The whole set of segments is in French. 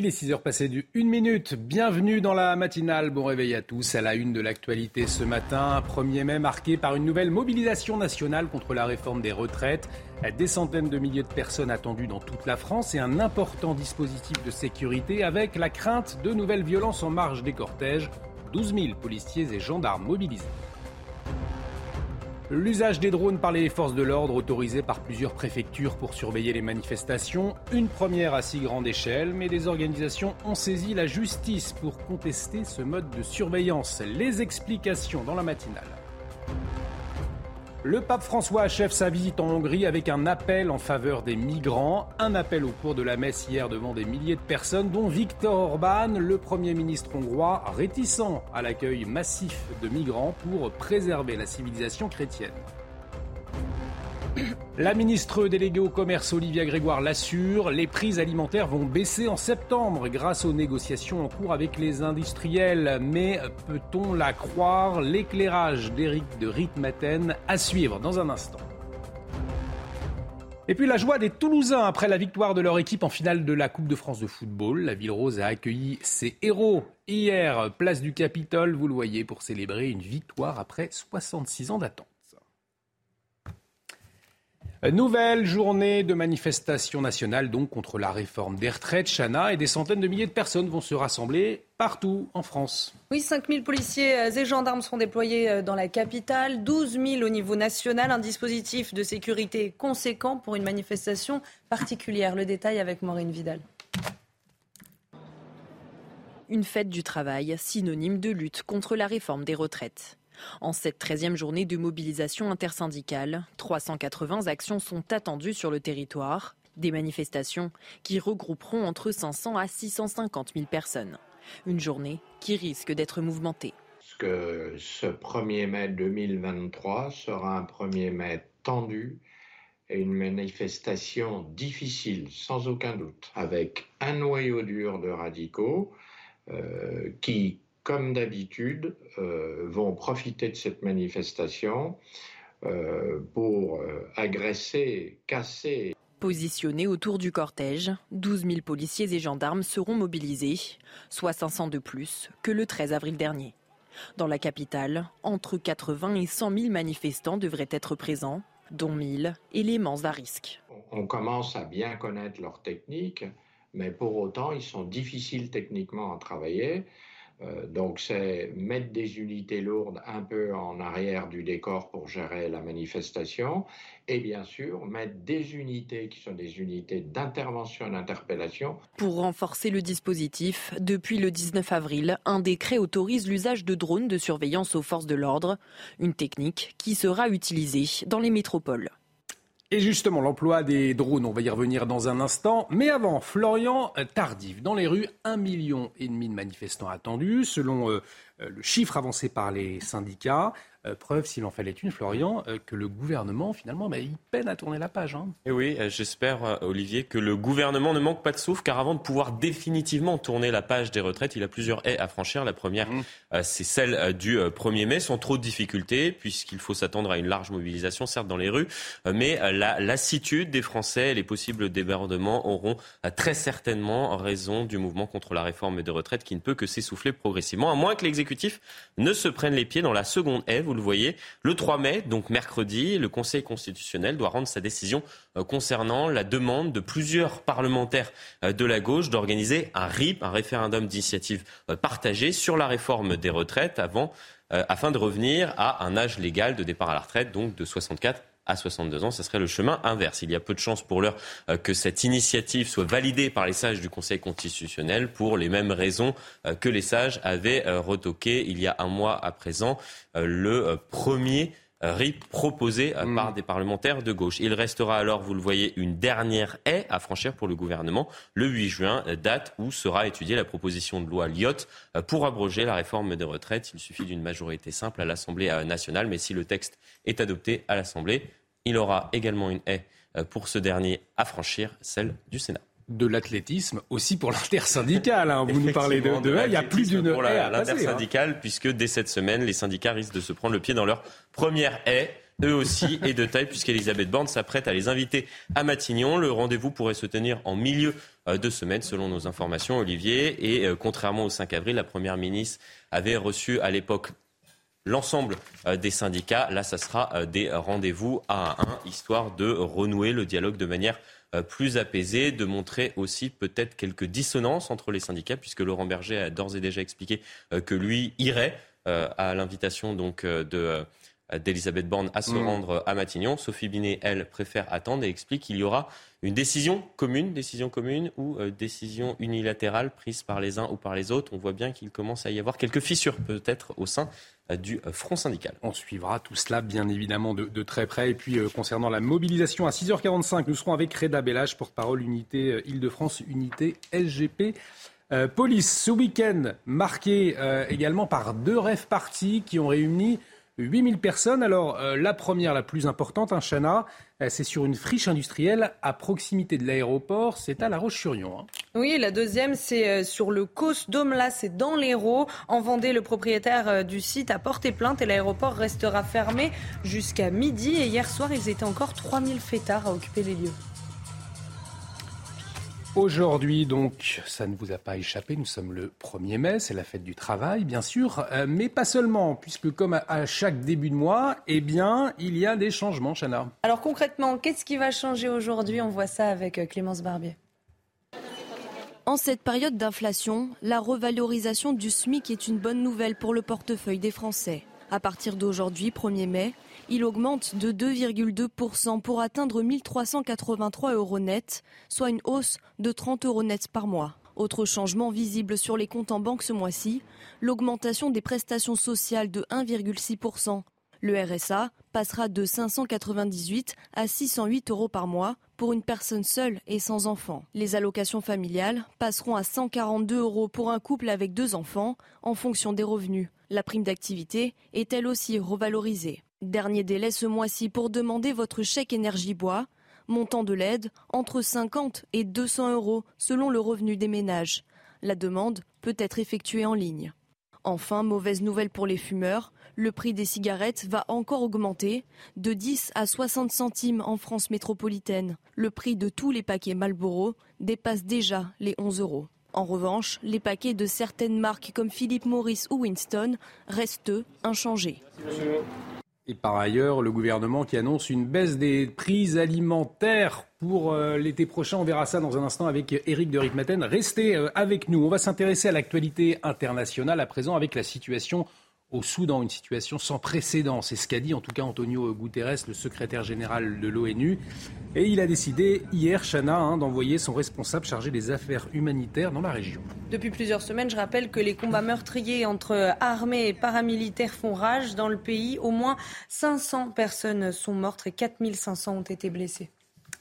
Il est 6 heures passées du 1 minute. Bienvenue dans la matinale. Bon réveil à tous. À la une de l'actualité ce matin, 1er mai marqué par une nouvelle mobilisation nationale contre la réforme des retraites. Des centaines de milliers de personnes attendues dans toute la France et un important dispositif de sécurité avec la crainte de nouvelles violences en marge des cortèges. 12 000 policiers et gendarmes mobilisés. L'usage des drones par les forces de l'ordre autorisé par plusieurs préfectures pour surveiller les manifestations. Une première à si grande échelle, mais des organisations ont saisi la justice pour contester ce mode de surveillance. Les explications dans la matinale. Le pape François achève sa visite en Hongrie avec un appel en faveur des migrants. Un appel au cours de la messe hier devant des milliers de personnes, dont Viktor Orban, le Premier ministre hongrois, réticent à l'accueil massif de migrants pour préserver la civilisation chrétienne. La ministre déléguée au commerce Olivia Grégoire l'assure, les prix alimentaires vont baisser en septembre grâce aux négociations en cours avec les industriels. Mais peut-on la croire? L'éclairage d'Éric de Ritmaten à suivre dans un instant. Et puis la joie des Toulousains après la victoire de leur équipe en finale de la Coupe de France de football. La Ville Rose a accueilli ses héros hier, place du Capitole, vous le voyez, pour célébrer une victoire après 66 ans d'attente. Nouvelle journée de manifestation nationale donc contre la réforme des retraites, Chana, et des centaines de milliers de personnes vont se rassembler partout en France. Oui, 5 000 policiers et gendarmes sont déployés euh, dans la capitale, 12 000 au niveau national, un dispositif de sécurité conséquent pour une manifestation particulière. Le détail avec Maureen Vidal. Une fête du travail, synonyme de lutte contre la réforme des retraites. En cette 13e journée de mobilisation intersyndicale, 380 actions sont attendues sur le territoire, des manifestations qui regrouperont entre 500 à 650 000 personnes. Une journée qui risque d'être mouvementée. Ce 1er mai 2023 sera un 1er mai tendu et une manifestation difficile, sans aucun doute, avec un noyau dur de radicaux euh, qui comme d'habitude, euh, vont profiter de cette manifestation euh, pour euh, agresser, casser. Positionnés autour du cortège, 12 000 policiers et gendarmes seront mobilisés, soit 500 de plus que le 13 avril dernier. Dans la capitale, entre 80 et 100 000 manifestants devraient être présents, dont 1000 éléments à risque. On commence à bien connaître leurs techniques, mais pour autant, ils sont difficiles techniquement à travailler. Euh, donc c'est mettre des unités lourdes un peu en arrière du décor pour gérer la manifestation et bien sûr mettre des unités qui sont des unités d'intervention d'interpellation. Pour renforcer le dispositif, depuis le 19 avril, un décret autorise l'usage de drones de surveillance aux forces de l'ordre, une technique qui sera utilisée dans les métropoles. Et justement, l'emploi des drones, on va y revenir dans un instant. Mais avant, Florian Tardif, dans les rues, un million et demi de manifestants attendus, selon euh, le chiffre avancé par les syndicats. Euh, preuve, s'il en fallait une, Florian, euh, que le gouvernement, finalement, bah, il peine à tourner la page. Hein. Et oui, euh, j'espère, Olivier, que le gouvernement ne manque pas de souffle, car avant de pouvoir définitivement tourner la page des retraites, il a plusieurs haies à franchir. La première, mmh. c'est celle du 1er mai, sans trop de difficultés, puisqu'il faut s'attendre à une large mobilisation, certes, dans les rues, mais la lassitude des Français et les possibles débordements auront très certainement raison du mouvement contre la réforme des retraites, qui ne peut que s'essouffler progressivement, à moins que l'exécutif ne se prenne les pieds dans la seconde haie vous le voyez. Le 3 mai, donc mercredi, le Conseil constitutionnel doit rendre sa décision euh, concernant la demande de plusieurs parlementaires euh, de la gauche d'organiser un RIP, un référendum d'initiative euh, partagée sur la réforme des retraites afin de revenir à un âge légal de départ à la retraite, donc de 64 à 62 ans. Ce serait le chemin inverse. Il y a peu de chances pour l'heure euh, que cette initiative soit validée par les sages du Conseil constitutionnel pour les mêmes raisons euh, que les sages avaient euh, retoqué il y a un mois à présent le premier RIP proposé mm. par des parlementaires de gauche. Il restera alors, vous le voyez, une dernière haie à franchir pour le gouvernement le 8 juin, date où sera étudiée la proposition de loi Lyotte pour abroger la réforme des retraites. Il suffit d'une majorité simple à l'Assemblée nationale, mais si le texte est adopté à l'Assemblée, il aura également une haie pour ce dernier à franchir celle du Sénat de l'athlétisme aussi pour l'intersyndical. Hein. Vous nous parlez de, de, il y a plus d'une pour hein. l'intersyndicale, puisque dès cette semaine, les syndicats risquent de se prendre le pied dans leur première haie eux aussi, et de taille, puisqu'Elisabeth Borne s'apprête à les inviter à Matignon. Le rendez-vous pourrait se tenir en milieu euh, de semaine, selon nos informations, Olivier. Et euh, contrairement au 5 avril, la Première ministre avait reçu à l'époque l'ensemble euh, des syndicats. Là, ça sera des rendez-vous à un, histoire de renouer le dialogue de manière plus apaisée, de montrer aussi peut-être quelques dissonances entre les syndicats, puisque Laurent Berger a d'ores et déjà expliqué que lui irait à l'invitation donc de d'Elisabeth Borne à se mm. rendre à Matignon. Sophie Binet, elle, préfère attendre et explique qu'il y aura une décision commune, décision commune ou euh, décision unilatérale prise par les uns ou par les autres. On voit bien qu'il commence à y avoir quelques fissures peut-être au sein euh, du euh, Front syndical. On suivra tout cela bien évidemment de, très près. Et puis concernant la mobilisation à 6h45, nous serons avec Reda Bellage, porte-parole unité Île-de-France, unité SGP. police, ce week-end marqué également par deux rêves partis qui ont réuni 8000 personnes. Alors, euh, la première, la plus importante, un hein, Chana, euh, c'est sur une friche industrielle à proximité de l'aéroport. C'est à La Roche-sur-Yon. Hein. Oui, la deuxième, c'est euh, sur le Cos Là, c'est dans l'Hérault. En Vendée, le propriétaire du site a porté plainte et l'aéroport restera fermé jusqu'à midi. Et hier soir, ils étaient encore 3000 fêtards à occuper les lieux. Aujourd'hui, donc, ça ne vous a pas échappé, nous sommes le 1er mai, c'est la fête du travail, bien sûr, euh, mais pas seulement, puisque comme à, chaque début de mois, eh bien, il y a des changements, Chana. Alors concrètement, qu'est-ce qui va changer aujourd'hui? On voit ça avec euh, Clémence Barbier. En cette période d'inflation, la revalorisation du SMIC est une bonne nouvelle pour le portefeuille des Français. À partir d'aujourd'hui, 1er mai, il augmente de 2,2% pour atteindre 1383 euros net, soit une hausse de 30 euros net par mois. Autre changement visible sur les comptes en banque ce mois-ci, l'augmentation des prestations sociales de 1,6%. Le RSA passera de 598 à 608 euros par mois pour une personne seule et sans enfant. Les allocations familiales passeront à 142 euros pour un couple avec deux enfants en fonction des revenus. La prime d'activité est elle aussi revalorisée. Dernier délai ce mois-ci pour demander votre chèque énergie bois. Montant de l'aide entre 50 et 200 euros selon le revenu des ménages. La demande peut être effectuée en ligne. Enfin, mauvaise nouvelle pour les fumeurs, le prix des cigarettes va encore augmenter de 10 à 60 centimes en France métropolitaine. Le prix de tous les paquets Marlboro dépasse déjà les 11 euros. En revanche, les paquets de certaines marques comme Philippe Morris ou Winston restent inchangés. Et par ailleurs, le gouvernement qui annonce une baisse des prix alimentaires pour euh, l'été prochain. On verra ça dans un instant avec Eric de Ritmaten. Restez euh, avec nous. On va s'intéresser à l'actualité internationale à présent avec la situation au Soudan, une situation sans précédent. C'est ce qu'a dit en tout cas Antonio Guterres, le secrétaire général de l'ONU. Et il a décidé hier, Chana, hein, d'envoyer son responsable chargé des affaires humanitaires dans la région. Depuis plusieurs semaines, je rappelle que les combats meurtriers entre armées et paramilitaires font rage dans le pays. Au moins 500 personnes sont mortes et 4500 ont été blessées.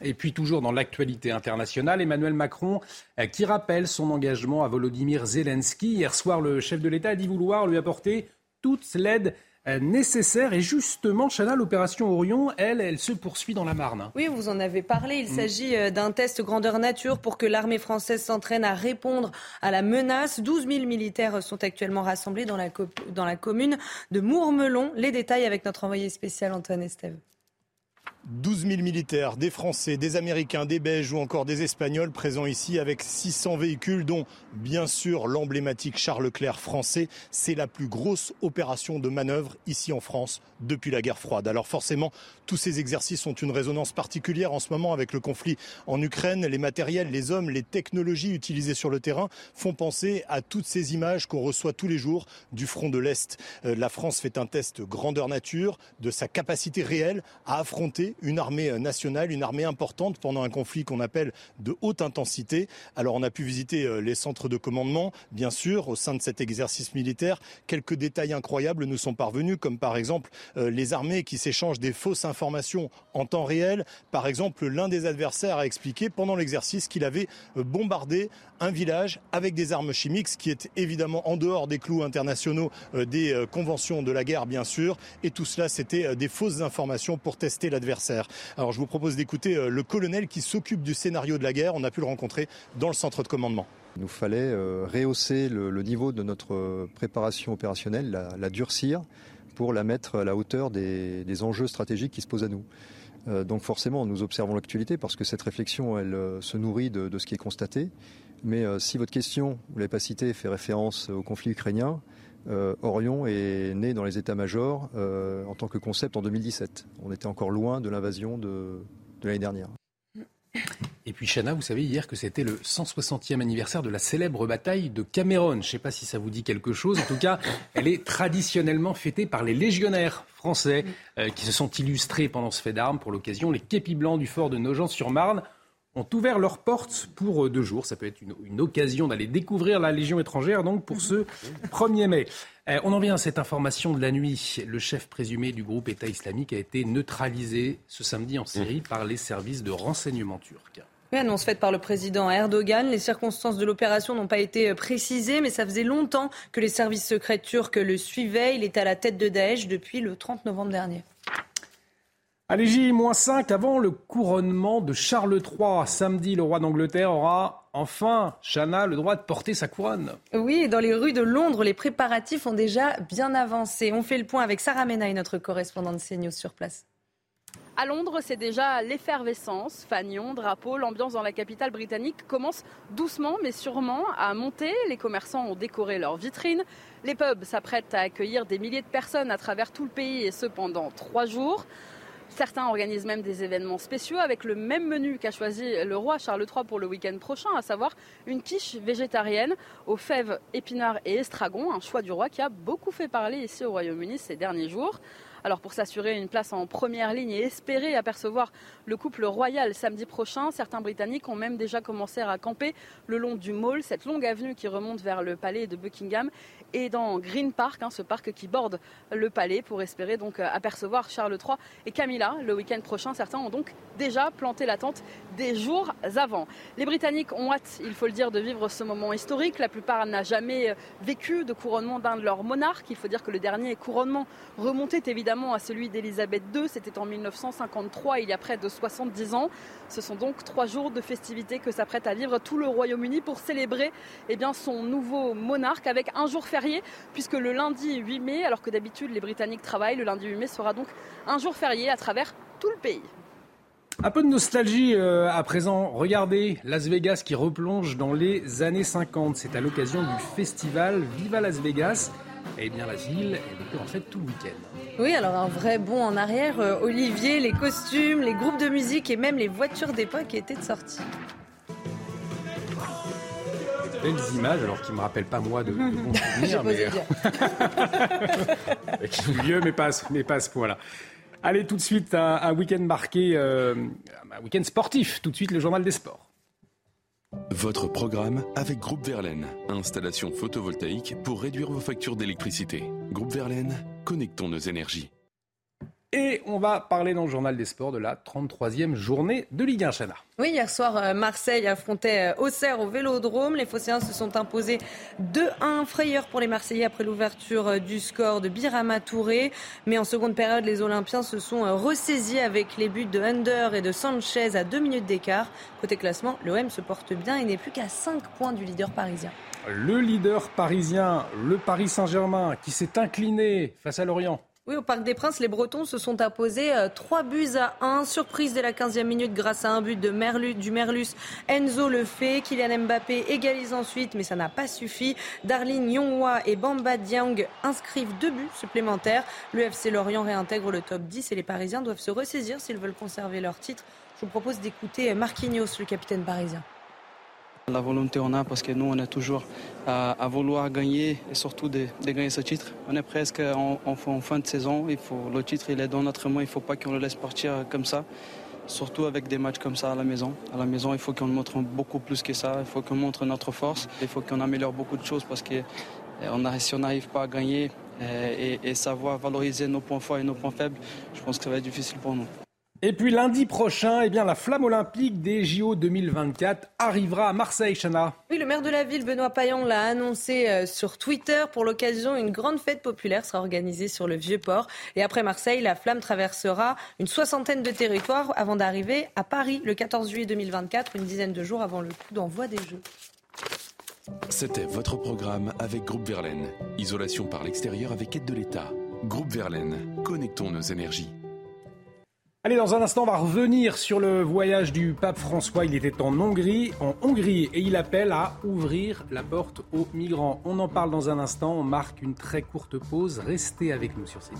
Et puis toujours dans l'actualité internationale, Emmanuel Macron euh, qui rappelle son engagement à Volodymyr Zelensky. Hier soir, le chef de l'État a dit vouloir lui apporter toute l'aide euh, nécessaire. Et justement, Chana, l'opération Orion, elle, elle se poursuit dans la Marne. Oui, vous en avez parlé. Il mm. s'agit euh, d'un test grandeur nature pour que l'armée française s'entraîne à répondre à la menace. 12 000 militaires sont actuellement rassemblés dans la, dans la commune de Mourmelon. Les détails avec notre envoyé spécial Antoine Estève. 12 000 militaires, des Français, des Américains, des Belges ou encore des Espagnols présents ici avec 600 véhicules dont bien sûr l'emblématique Charles Leclerc français. C'est la plus grosse opération de manœuvre ici en France depuis la guerre froide. Alors forcément, tous ces exercices ont une résonance particulière en ce moment avec le conflit en Ukraine. Les matériels, les hommes, les technologies utilisées sur le terrain font penser à toutes ces images qu'on reçoit tous les jours du front de l'Est. Euh, la France fait un test grandeur nature de sa capacité réelle à affronter une armée euh, nationale, une armée importante pendant un conflit qu'on appelle de haute intensité. Alors on a pu visiter euh, les centres de commandement, bien sûr, au sein de cet exercice militaire. Quelques détails incroyables nous sont parvenus, comme par exemple euh, les armées qui s'échangent des fausses informations en temps réel. Par exemple, l'un des adversaires a expliqué pendant l'exercice qu'il avait bombardé un village avec des armes chimiques, ce qui est évidemment en dehors des clous internationaux des conventions de la guerre, bien sûr. Et tout cela, c'était des fausses informations pour tester l'adversaire Alors je vous propose d'écouter euh, le colonel qui s'occupe du scénario de la guerre. On a pu le rencontrer dans le centre de commandement. Il nous fallait euh, rehausser le, niveau de notre préparation opérationnelle, la, durcir pour la mettre à la hauteur des, enjeux stratégiques qui se posent à nous. donc forcément, nous observons l'actualité parce que cette réflexion, elle se nourrit de, ce qui est constaté. Mais si votre question, vous l'avez pas cité, fait référence au conflit ukrainien, euh, Orion est né dans les états-majors euh, en tant que concept en 2017. On était encore loin de l'invasion de, l'année dernière. Et puis Chana, vous savez hier que c'était le 160e anniversaire de la célèbre bataille de Cameron. Je ne sais pas si ça vous dit quelque chose. En tout cas, elle est traditionnellement fêtée par les légionnaires français euh, qui se sont illustrés pendant ce fait d'armes. Pour l'occasion, les képis blancs du fort de Nogent-sur-Marne ont ouvert leurs portes pour euh, deux jours. Ça peut être une, occasion d'aller découvrir la Légion étrangère, donc pour ce 1er mai. Euh, on en vient à cette information de la nuit. Le chef présumé du groupe État islamique a été neutralisé ce samedi en Syrie par les services de renseignement turcs. Oui, annonce faite par le président Erdogan. Les circonstances de l'opération n'ont pas été précisées, mais ça faisait longtemps que les services secrets turcs le suivaient. Il est à la tête de Daesh depuis le 30 novembre dernier. Allez, J-5 avant le couronnement de Charles III. Samedi, le roi d'Angleterre aura enfin, Chana, le droit de porter sa couronne. Oui, dans les rues de Londres, les préparatifs ont déjà bien avancé. On fait le point avec Sarah Menaille, notre correspondante CNews sur place. À Londres, c'est déjà l'effervescence. Fanion, drapeau, l'ambiance dans la capitale britannique commence doucement mais sûrement à monter. Les commerçants ont décoré leurs vitrines. Les pubs s'apprêtent à accueillir des milliers de personnes à travers tout le pays et ce pendant trois jours. Certains organisent même des événements spéciaux avec le même menu qu'a choisi le roi Charles III pour le week-end prochain, à savoir une quiche végétarienne aux fèves, épinards et estragon, un choix du roi qui a beaucoup fait parler ici au Royaume-Uni ces derniers jours. Alors pour s'assurer une place en première ligne et espérer apercevoir le couple royal samedi prochain, certains Britanniques ont même déjà commencé à camper le long du Mall, cette longue avenue qui remonte vers le palais de Buckingham et dans Green Park, hein, ce parc qui borde le palais pour espérer donc euh, apercevoir Charles III et Camilla le week-end prochain. Certains ont donc déjà planté la tente des jours avant. Les Britanniques ont hâte, il faut le dire, de vivre ce moment historique. La plupart n'a jamais euh, vécu de couronnement d'un de leurs monarques. Il faut dire que le dernier couronnement remontait évidemment à celui d'Élisabeth II. C'était en 1953, il y a près de 70 ans. Ce sont donc trois jours de festivités que s'apprête à vivre tout le Royaume-Uni pour célébrer eh bien, son nouveau monarque avec un jour férié, puisque le lundi 8 mai, alors que d'habitude les Britanniques travaillent, le lundi 8 mai sera donc un jour férié à travers tout le pays. Un peu de nostalgie euh, à présent. Regardez Las Vegas qui replonge dans les années 50. C'est à l'occasion du festival Viva Las Vegas. Eh bien, la ville, elle était en fait tout le week-end. Oui, alors un vrai bond en arrière. Euh, Olivier, les costumes, les groupes de musique et même les voitures d'époque étaient de sortie. Belles images, alors qui ne me rappellent pas moi de, de bons souvenirs, mais... vieux, mais pas, mais pas à ce point-là. Allez, tout de suite, un, week-end marqué, euh, un week-end sportif. Tout de suite, le journal des sports. Votre programme avec Groupe Verlaine. Installation photovoltaïque pour réduire vos factures d'électricité. Groupe Verlaine, connectons nos énergies. Et on va parler dans le journal des sports de la 33e journée de Ligue 1 Chana. Oui, hier soir, euh, Marseille affrontait euh, Auxerre au Vélodrome. Les Phocéens se sont imposés 2-1 frayeur pour les Marseillais après l'ouverture euh, du score de Birama Touré. Mais en seconde période, les Olympiens se sont ressaisis avec les buts de Under et de Sanchez à deux minutes d'écart. Côté classement, l'OM se porte bien et n'est plus qu'à 5 points du leader parisien. Le leader parisien, le Paris Saint-Germain, qui s'est incliné face à Lorient oui, au Parc des Princes, les Bretons se sont imposés 3 euh, buts à 1. Surprise dès la 15e minute grâce à un but de du Merlus. Enzo le fait. Kylian Mbappé égalise ensuite, mais ça n'a pas suffi. Darlene Yonghua et Bamba Diang inscrivent deux buts supplémentaires. Le Lorient réintègre le top 10 et les Parisiens doivent se ressaisir s'ils veulent conserver leur titre. Je vous propose d'écouter Marquinhos, le capitaine parisien. La volonté on a parce que nous on est toujours à, vouloir gagner et surtout de, gagner ce titre. On est presque en, fin de saison. Le titre il est dans notre main. Il ne faut pas qu'on le laisse partir comme ça. Surtout avec des matchs comme ça à la maison. À la maison, il faut qu'on montre beaucoup plus que ça. Il faut qu'on montre notre force. Il faut qu'on améliore beaucoup de choses parce que eh, si on n'arrive pas à gagner eh, et savoir valoriser nos points forts et nos points faibles, je pense que ça va être difficile pour nous. Et puis lundi prochain, eh bien, la flamme olympique des JO 2024 arrivera à Marseille, Chana. Oui, le maire de la ville, Benoît Payan, l'a annoncé euh, sur Twitter. Pour l'occasion, une grande fête populaire sera organisée sur le Vieux-Port. Et après Marseille, la flamme traversera une soixantaine de territoires avant d'arriver à Paris le 14 juillet 2024, une dizaine de jours avant le coup d'envoi des Jeux. C'était votre programme avec Groupe Verlaine. Isolation par l'extérieur avec aide de l'État. Groupe Verlaine, connectons nos énergies. Allez, dans un instant, on va revenir sur le voyage du pape François. Il était en Hongrie, en Hongrie, et il appelle à ouvrir la porte aux migrants. On en parle dans un instant. On marque une très courte pause. Restez avec nous sur CNews.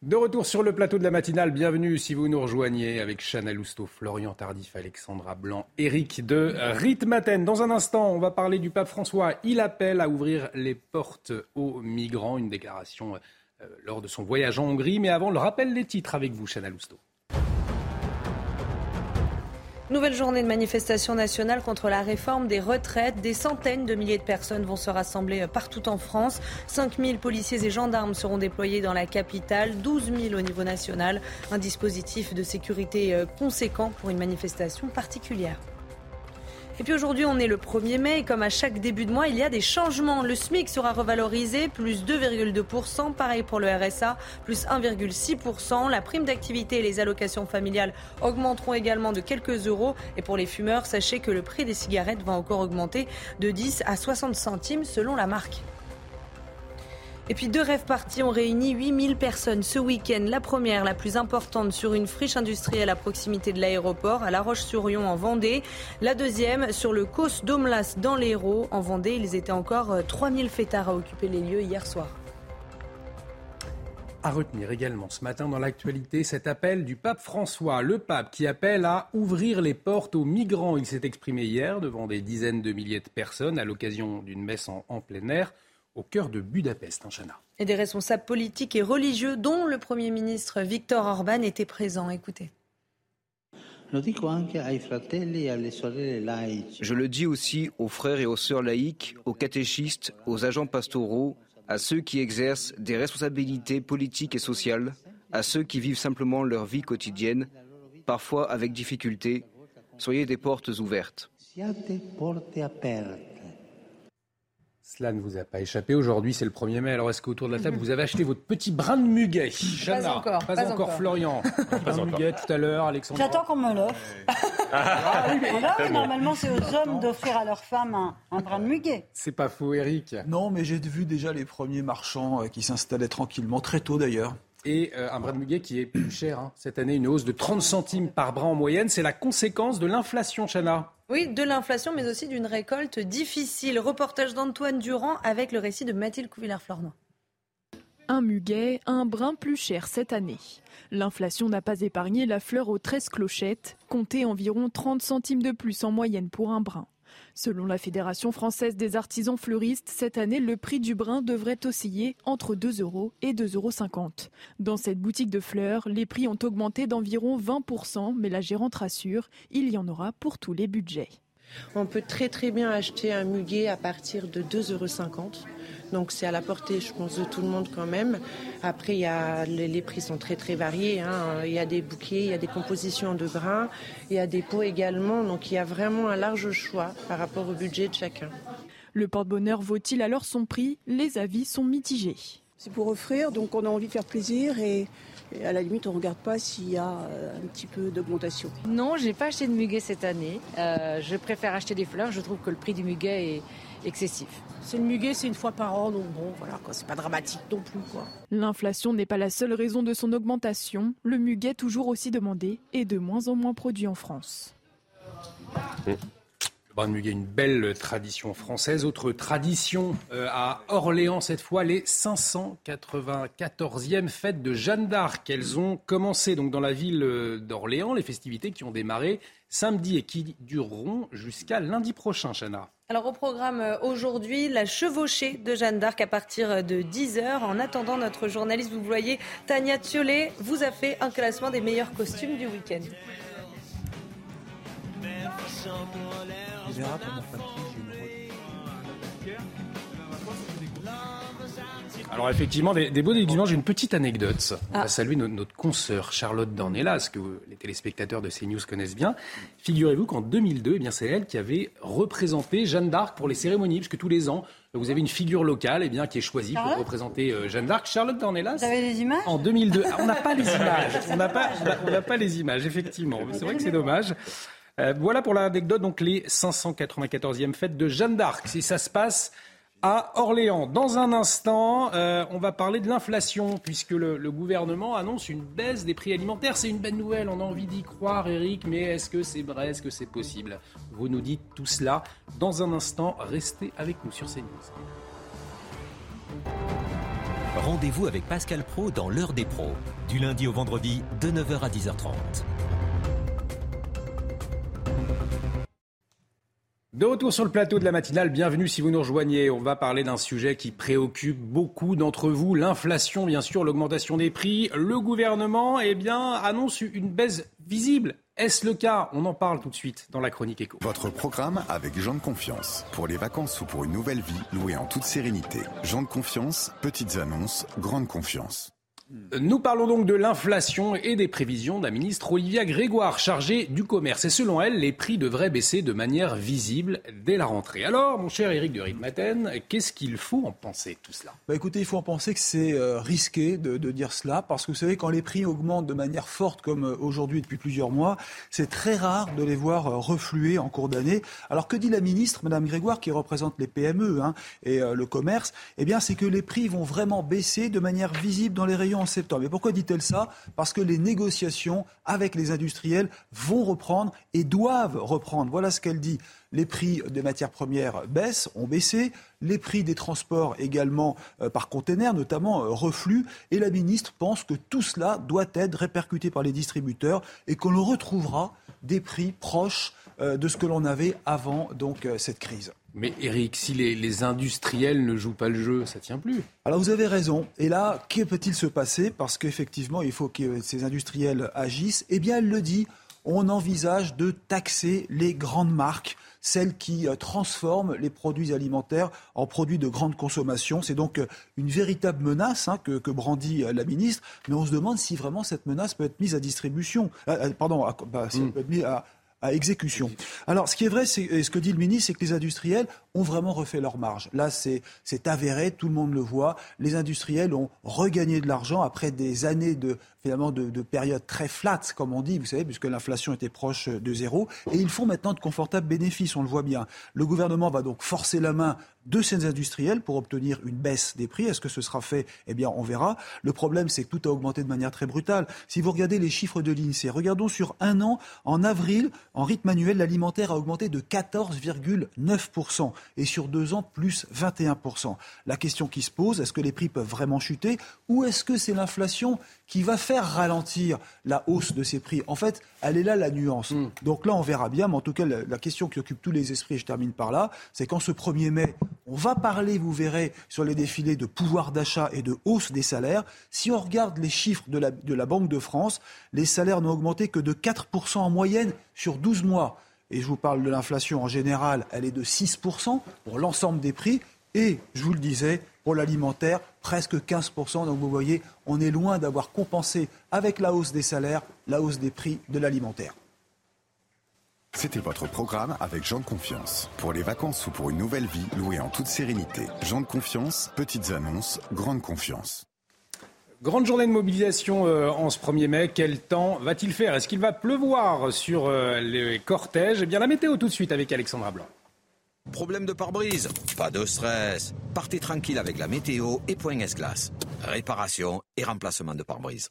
De retour sur le plateau de la matinale, bienvenue si vous nous rejoignez avec Chana Lousteau, Florian Tardif, Alexandra Blanc, Eric de Ritmaten. Dans un instant, on va parler du pape François. Il appelle à ouvrir les portes aux migrants, une déclaration lors de son voyage en Hongrie. Mais avant, le rappel des titres avec vous, Chana Lousteau. Nouvelle journée de manifestation nationale contre la réforme des retraites. Des centaines de milliers de personnes vont se rassembler partout en France. 5 000 policiers et gendarmes seront déployés dans la capitale, 12 000 au niveau national. Un dispositif de sécurité euh, conséquent pour une manifestation particulière. Et puis aujourd'hui, on est le 1er mai et comme à chaque début de mois, il y a des changements. Le SMIC sera revalorisé, plus 2,2%. Pareil pour le RSA, plus 1,6%. La prime d'activité et les allocations familiales augmenteront également de quelques euros. Et pour les fumeurs, sachez que le prix des cigarettes va encore augmenter de 10 à 60 centimes selon la marque. Et puis deux rêves partis ont réuni 8000 personnes ce week-end. La première, la plus importante, sur une friche industrielle à proximité de l'aéroport, à La Roche-sur-Yon en Vendée. La deuxième, sur le Cos d'Omlas dans l'Hérault en Vendée. Ils étaient encore 3000 fêtards à occuper les lieux hier soir. À retenir également ce matin dans l'actualité cet appel du pape François, le pape qui appelle à ouvrir les portes aux migrants. Il s'est exprimé hier devant des dizaines de milliers de personnes à l'occasion d'une messe en, en plein air au cœur de Budapest, en Chana. Et des responsables politiques et religieux, dont le Premier ministre Viktor Orban, étaient présents. Écoutez. Je le dis aussi aux frères et aux sœurs laïques, aux catéchistes, aux agents pastoraux, à ceux qui exercent des responsabilités politiques et sociales, à ceux qui vivent simplement leur vie quotidienne, parfois avec difficulté. Soyez des portes ouvertes. Cela ne vous a pas échappé. Aujourd'hui, c'est le 1er mai. Alors, est-ce qu'autour de la table, vous avez acheté votre petit brin de muguet Pas encore. Pas, encore, Florian. brin de muguet tout à l'heure, Alexandre. J'attends qu'on me l'offre. Ah, oui, normalement, c'est aux hommes d'offrir à leurs femmes un, un, brin de muguet. C'est pas faux, Eric. Non, mais j'ai vu déjà les premiers marchands euh, qui s'installaient tranquillement, très tôt d'ailleurs. Et euh, un brin de muguet qui est plus cher. Hein. Cette année, une hausse de 30 centimes par brin en moyenne. C'est la conséquence de l'inflation, Chana. Oui, de l'inflation, mais aussi d'une récolte difficile. Reportage d'Antoine Durand avec le récit de Mathilde Couvillard-Flornois. Un muguet, un brin plus cher cette année. L'inflation n'a pas épargné la fleur aux 13 clochettes, comptée environ 30 centimes de plus en moyenne pour un brin. Selon la Fédération française des artisans fleuristes, cette année, le prix du brin devrait osciller entre 2 euros et 2,50 euros. Dans cette boutique de fleurs, les prix ont augmenté d'environ 20%, mais la gérante rassure, il y en aura pour tous les budgets. On peut très très bien acheter un muguet à partir de 2,50 euros. Donc c'est à la portée, je pense, de tout le monde quand même. Après, il y a, les, prix sont très très variés. Hein. Il y a des bouquets, il y a des compositions de brins, il y a des pots également. Donc il y a vraiment un large choix par rapport au budget de chacun. Le porte-bonheur vaut-il alors son prix? Les avis sont mitigés. C'est pour offrir, donc on a envie de faire plaisir et, et à la limite on ne regarde pas s'il y a euh, un petit peu d'augmentation. Non, j'ai pas acheté de muguet cette année. Euh, je préfère acheter des fleurs. Je trouve que le prix du muguet est excessif. C'est le muguet, c'est une fois par an, donc bon, voilà, c'est pas dramatique non plus. quoi. L'inflation n'est pas la seule raison de son augmentation. Le muguet, toujours aussi demandé, est de moins en moins produit en France. Le brin de muguet, une belle tradition française. Autre tradition euh, à Orléans, cette fois, les 594e fêtes de Jeanne d'Arc. Elles ont commencé donc dans la ville d'Orléans, les festivités qui ont démarré samedi et qui dureront jusqu'à lundi prochain, Chana. Alors au programme euh, aujourd'hui, la chevauchée de Jeanne d'Arc à partir de 10h. En attendant, notre journaliste, vous voyez, Tania Thiollet, vous a fait un classement des meilleurs costumes du week-end. Alors effectivement, des, beaux déguisements. J'ai une petite anecdote. On va ah. saluer notre, consoeur Charlotte Dornelas, que les téléspectateurs de CNews connaissent bien. Figurez-vous qu'en 2002, eh bien c'est elle qui avait représenté Jeanne d'Arc pour les cérémonies, puisque tous les ans, vous avez une figure locale eh bien, qui est choisie pour représenter euh, Jeanne d'Arc. Charlotte Dornelas. Vous avez les images? En 2002. Ah, on n'a pas les images. On n'a pas, on pas les images, effectivement. C'est vrai que c'est dommage. Euh, voilà pour l'anecdote, donc les 594e fêtes de Jeanne d'Arc. Si ça se passe à Orléans. Dans un instant, euh, on va parler de l'inflation, puisque le, gouvernement annonce une baisse des prix alimentaires. C'est une bonne nouvelle, on a envie d'y croire, Eric, mais est-ce que c'est vrai, est-ce que c'est possible? Vous nous dites tout cela dans un instant. Restez avec nous sur CNews. Rendez-vous avec Pascal Pro dans l'heure des pros, du lundi au vendredi de 9h à 10h30. De retour sur le plateau de la matinale, bienvenue si vous nous rejoignez. On va parler d'un sujet qui préoccupe beaucoup d'entre vous, l'inflation bien sûr, l'augmentation des prix. Le gouvernement eh bien, annonce une baisse visible. Est-ce le cas? On en parle tout de suite dans la chronique éco. Votre programme avec Jean de Confiance. Pour les vacances ou pour une nouvelle vie, louée en toute sérénité. Jean de Confiance, petites annonces, grande confiance. Nous parlons donc de l'inflation et des prévisions de la ministre Olivia Grégoire, chargée du commerce. Et selon elle, les prix devraient baisser de manière visible dès la rentrée. Alors, mon cher Éric de Ritmaten, qu'est-ce qu'il faut en penser tout cela? Bah Écoutez, il faut en penser que c'est euh, risqué de, dire cela, parce que vous savez, quand les prix augmentent de manière forte, comme euh, aujourd'hui depuis plusieurs mois, c'est très rare de les voir euh, refluer en cours d'année. Alors, que dit la ministre, Madame Grégoire, qui représente les PME hein, et le commerce? Eh bien, c'est que les prix vont vraiment baisser de manière visible dans les rayons septembre. Et pourquoi dit-elle ça? Parce que les négociations avec les industriels vont reprendre et doivent reprendre. Voilà ce qu'elle dit. Les prix des matières premières baissent, ont baissé. Les prix des transports également euh, par container, notamment euh, reflux. Et la ministre pense que tout cela doit être répercuté par les distributeurs et qu'on retrouvera des prix proches euh, de ce que l'on avait avant donc cette crise. Mais Eric, si les, industriels ne jouent pas le jeu, ça tient plus. Alors vous avez raison. Et là, que peut-il se passer? Parce qu'effectivement, il faut que ces industriels agissent. Eh bien, elle le dit, on envisage de taxer les grandes marques, celles qui euh, transforment les produits alimentaires en produits de grande consommation. C'est donc euh, une véritable menace hein, que, brandit euh, la ministre. Mais on se demande si vraiment cette menace peut être mise à distribution. pardon, bah, si elle hmm. peut être mise à, à exécution. Alors, ce qui est vrai, c'est, ce que dit le ministre, c'est que les industriels ont vraiment refait leur marge. Là, c'est, c'est avéré, tout le monde le voit. Les industriels ont regagné de l'argent après des années de finalement de, de période très flat, comme on dit, vous savez, puisque l'inflation était proche de zéro. Et ils font maintenant de confortables bénéfices, on le voit bien. Le gouvernement va donc forcer la main de ces industriels pour obtenir une baisse des prix. Est-ce que ce sera fait? Eh bien, on verra. Le problème, c'est que tout a augmenté de manière très brutale. Si vous regardez les chiffres de l'INSEE, regardons sur un an, en avril, en rythme annuel, l'alimentaire a augmenté de 14,9% et sur deux ans, plus 21%. La question qui se pose, est-ce que les prix peuvent vraiment chuter ou est-ce que c'est l'inflation qui va faire ralentir la hausse de ces prix. En fait, elle est là la nuance. Hmm. Donc là, on verra bien, mais en tout cas, la, question qui occupe tous les esprits, et je termine par là, c'est qu'en ce 1er mai, on va parler, vous verrez, sur les défilés de pouvoir d'achat et de hausse des salaires. Si on regarde les chiffres de la, de la Banque de France, les salaires n'ont augmenté que de 4% en moyenne sur 12 mois. Et je vous parle de l'inflation en général, elle est de 6% pour l'ensemble des prix. Et, je vous le disais, pour l'alimentaire, presque 15%. Donc vous voyez, on est loin d'avoir compensé avec la hausse des salaires la hausse des prix de l'alimentaire. C'était votre programme avec Jean de Confiance. Pour les vacances ou pour une nouvelle vie, louée en toute sérénité. Jean de Confiance, petites annonces, grande confiance. Grande journée de mobilisation euh, en ce 1er mai. Quel temps va-t-il faire? Est-ce qu'il va pleuvoir sur euh, les cortèges? Eh bien, la météo tout de suite avec Alexandra Blanc. Problème de pare-brise Pas de stress. Partez tranquille avec la météo et point S-Glace. Réparation et remplacement de pare-brise.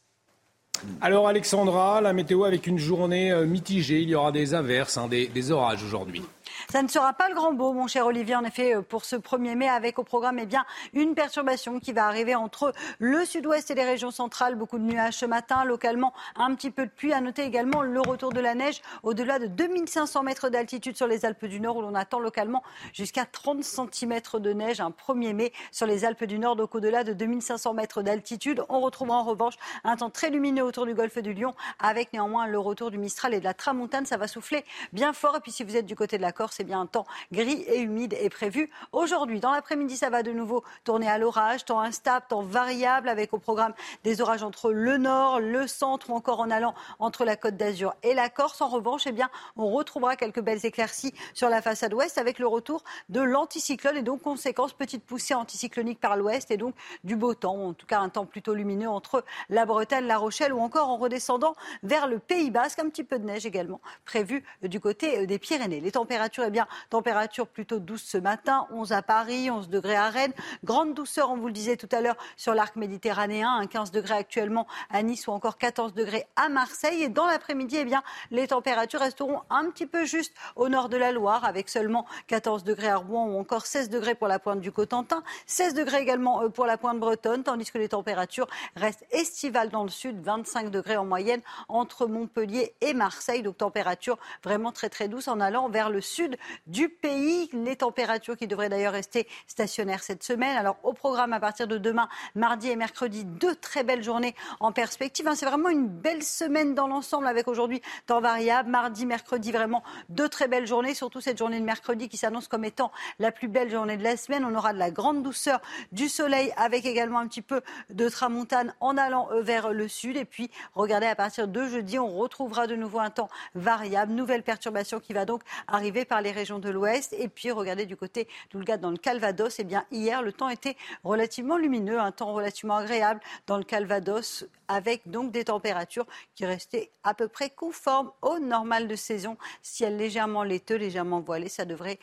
Alors Alexandra, la météo avec une journée euh, mitigée, il y aura des averses, hein, des orages aujourd'hui. Ça ne sera pas le grand beau, mon cher Olivier, en effet, euh, pour ce 1er mai, avec au programme eh bien, une perturbation qui va arriver entre le sud-ouest et les régions centrales. Beaucoup de nuages ce matin, localement un petit peu de pluie. À noter également le retour de la neige au-delà de 2500 mètres d'altitude sur les Alpes du Nord, où l'on attend localement jusqu'à 30 cm de neige un 1er mai sur les Alpes du Nord. Donc au-delà de 2500 mètres d'altitude, on retrouvera en revanche un temps très lumineux autour du golfe du Lion, avec néanmoins le retour du Mistral et de la Tramontane. Ça va souffler bien fort. Et puis si vous êtes du côté de la Corse, Eh bien, un temps gris et humide est prévu aujourd'hui. Dans l'après-midi, ça va de nouveau tourner à l'orage, temps instable, temps variable, avec au programme des orages entre le nord, le centre ou encore en allant entre la côte d'Azur et la Corse. En revanche, eh bien, on retrouvera quelques belles éclaircies sur la façade ouest avec le retour de l'anticyclone et donc conséquence petite poussée anticyclonique par l'ouest et donc du beau temps, en tout cas un temps plutôt lumineux entre la Bretagne, la Rochelle ou encore en redescendant vers le Pays Basque, un petit peu de neige également prévu du côté des Pyrénées. Les températures, eh bien, température plutôt douce ce matin, 11 à Paris, 11 degrés à Rennes, grande douceur, on vous le disait tout à l'heure, sur l'arc méditerranéen, 15 degrés actuellement à Nice ou encore 14 degrés à Marseille. Et dans l'après-midi, eh les températures resteront un petit peu juste au nord de la Loire, avec seulement 14 degrés à Rouen ou encore 16 degrés pour la pointe du Cotentin, 16 degrés également euh, pour la pointe bretonne, tandis que les températures restent estivales dans le sud, 25 degrés en moyenne entre Montpellier et Marseille. Donc température vraiment très très douce en allant vers le sud du pays. Les températures qui devraient d'ailleurs rester stationnaires cette semaine. Alors au programme à partir de demain, mardi et mercredi, deux très belles journées en perspective. Hein. C'est vraiment une belle semaine dans l'ensemble avec aujourd'hui temps variable. Mardi, mercredi, vraiment deux très belles journées, surtout cette journée de mercredi qui s'annonce comme étant la plus belle journée de la semaine. On aura de la grande douceur du soleil avec également un petit peu de tramontane en allant euh, vers le sud. Et puis, regardez, à partir de jeudi, on retrouvera de nouveau un temps variable. Nouvelle perturbation qui va donc arriver par les régions de l'ouest. Et puis, regardez du côté d'Oulgat dans le Calvados. Eh bien, hier, le temps était relativement lumineux, un temps relativement agréable dans le Calvados avec donc des températures qui restaient à peu près conformes au normal de saison. Ciel légèrement laiteux, légèrement voilé, ça devrait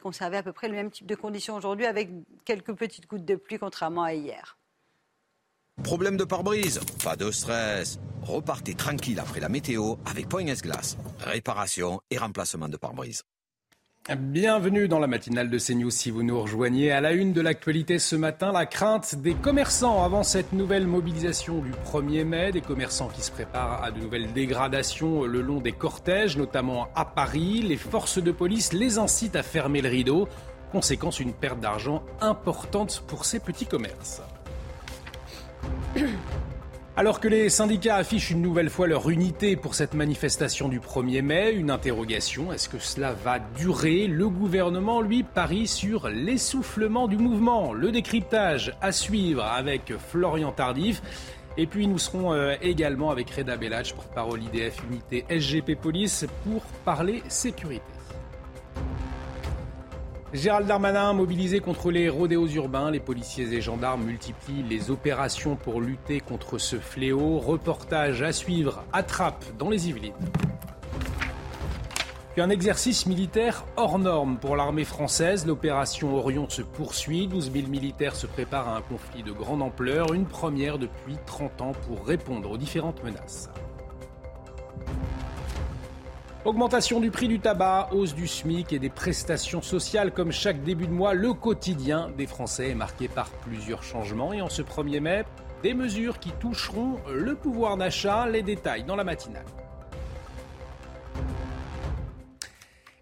conserver à peu près le même type de conditions aujourd'hui avec quelques petites gouttes de pluie contrairement à hier. Problème de pare-brise? Pas de stress. Repartez tranquille après la météo avec Poignes Glace. Réparation et remplacement de pare-brise. Bienvenue dans la matinale de CNews si vous nous rejoignez. À la une de l'actualité ce matin, la crainte des commerçants avant cette nouvelle mobilisation du 1er mai. Des commerçants qui se préparent à de nouvelles dégradations le long des cortèges, notamment à Paris. Les forces de police les incitent à fermer le rideau. Conséquence, une perte d'argent importante pour ces petits commerces. Alors que les syndicats affichent une nouvelle fois leur unité pour cette manifestation du 1er mai, une interrogation, est-ce que cela va durer? Le gouvernement, lui, parie sur l'essoufflement du mouvement. Le décryptage à suivre avec Florian Tardif. Et puis nous serons euh, également avec Reda Bellach, porte-parole IDF Unité SGP Police, pour parler sécurité. Gérald Darmanin mobilisé contre les rodéos urbains, les policiers et gendarmes multiplient les opérations pour lutter contre ce fléau. Reportage à suivre, attrape dans les Yvelines. Puis un exercice militaire hors norme pour l'armée française. L'opération Orion se poursuit. 12 000 militaires se préparent à un conflit de grande ampleur, une première depuis 30 ans pour répondre aux différentes menaces. Augmentation du prix du tabac, hausse du SMIC et des prestations sociales comme chaque début de mois, le quotidien des Français est marqué par plusieurs changements. Et en ce 1er mai, des mesures qui toucheront le pouvoir d'achat, les détails dans la matinale.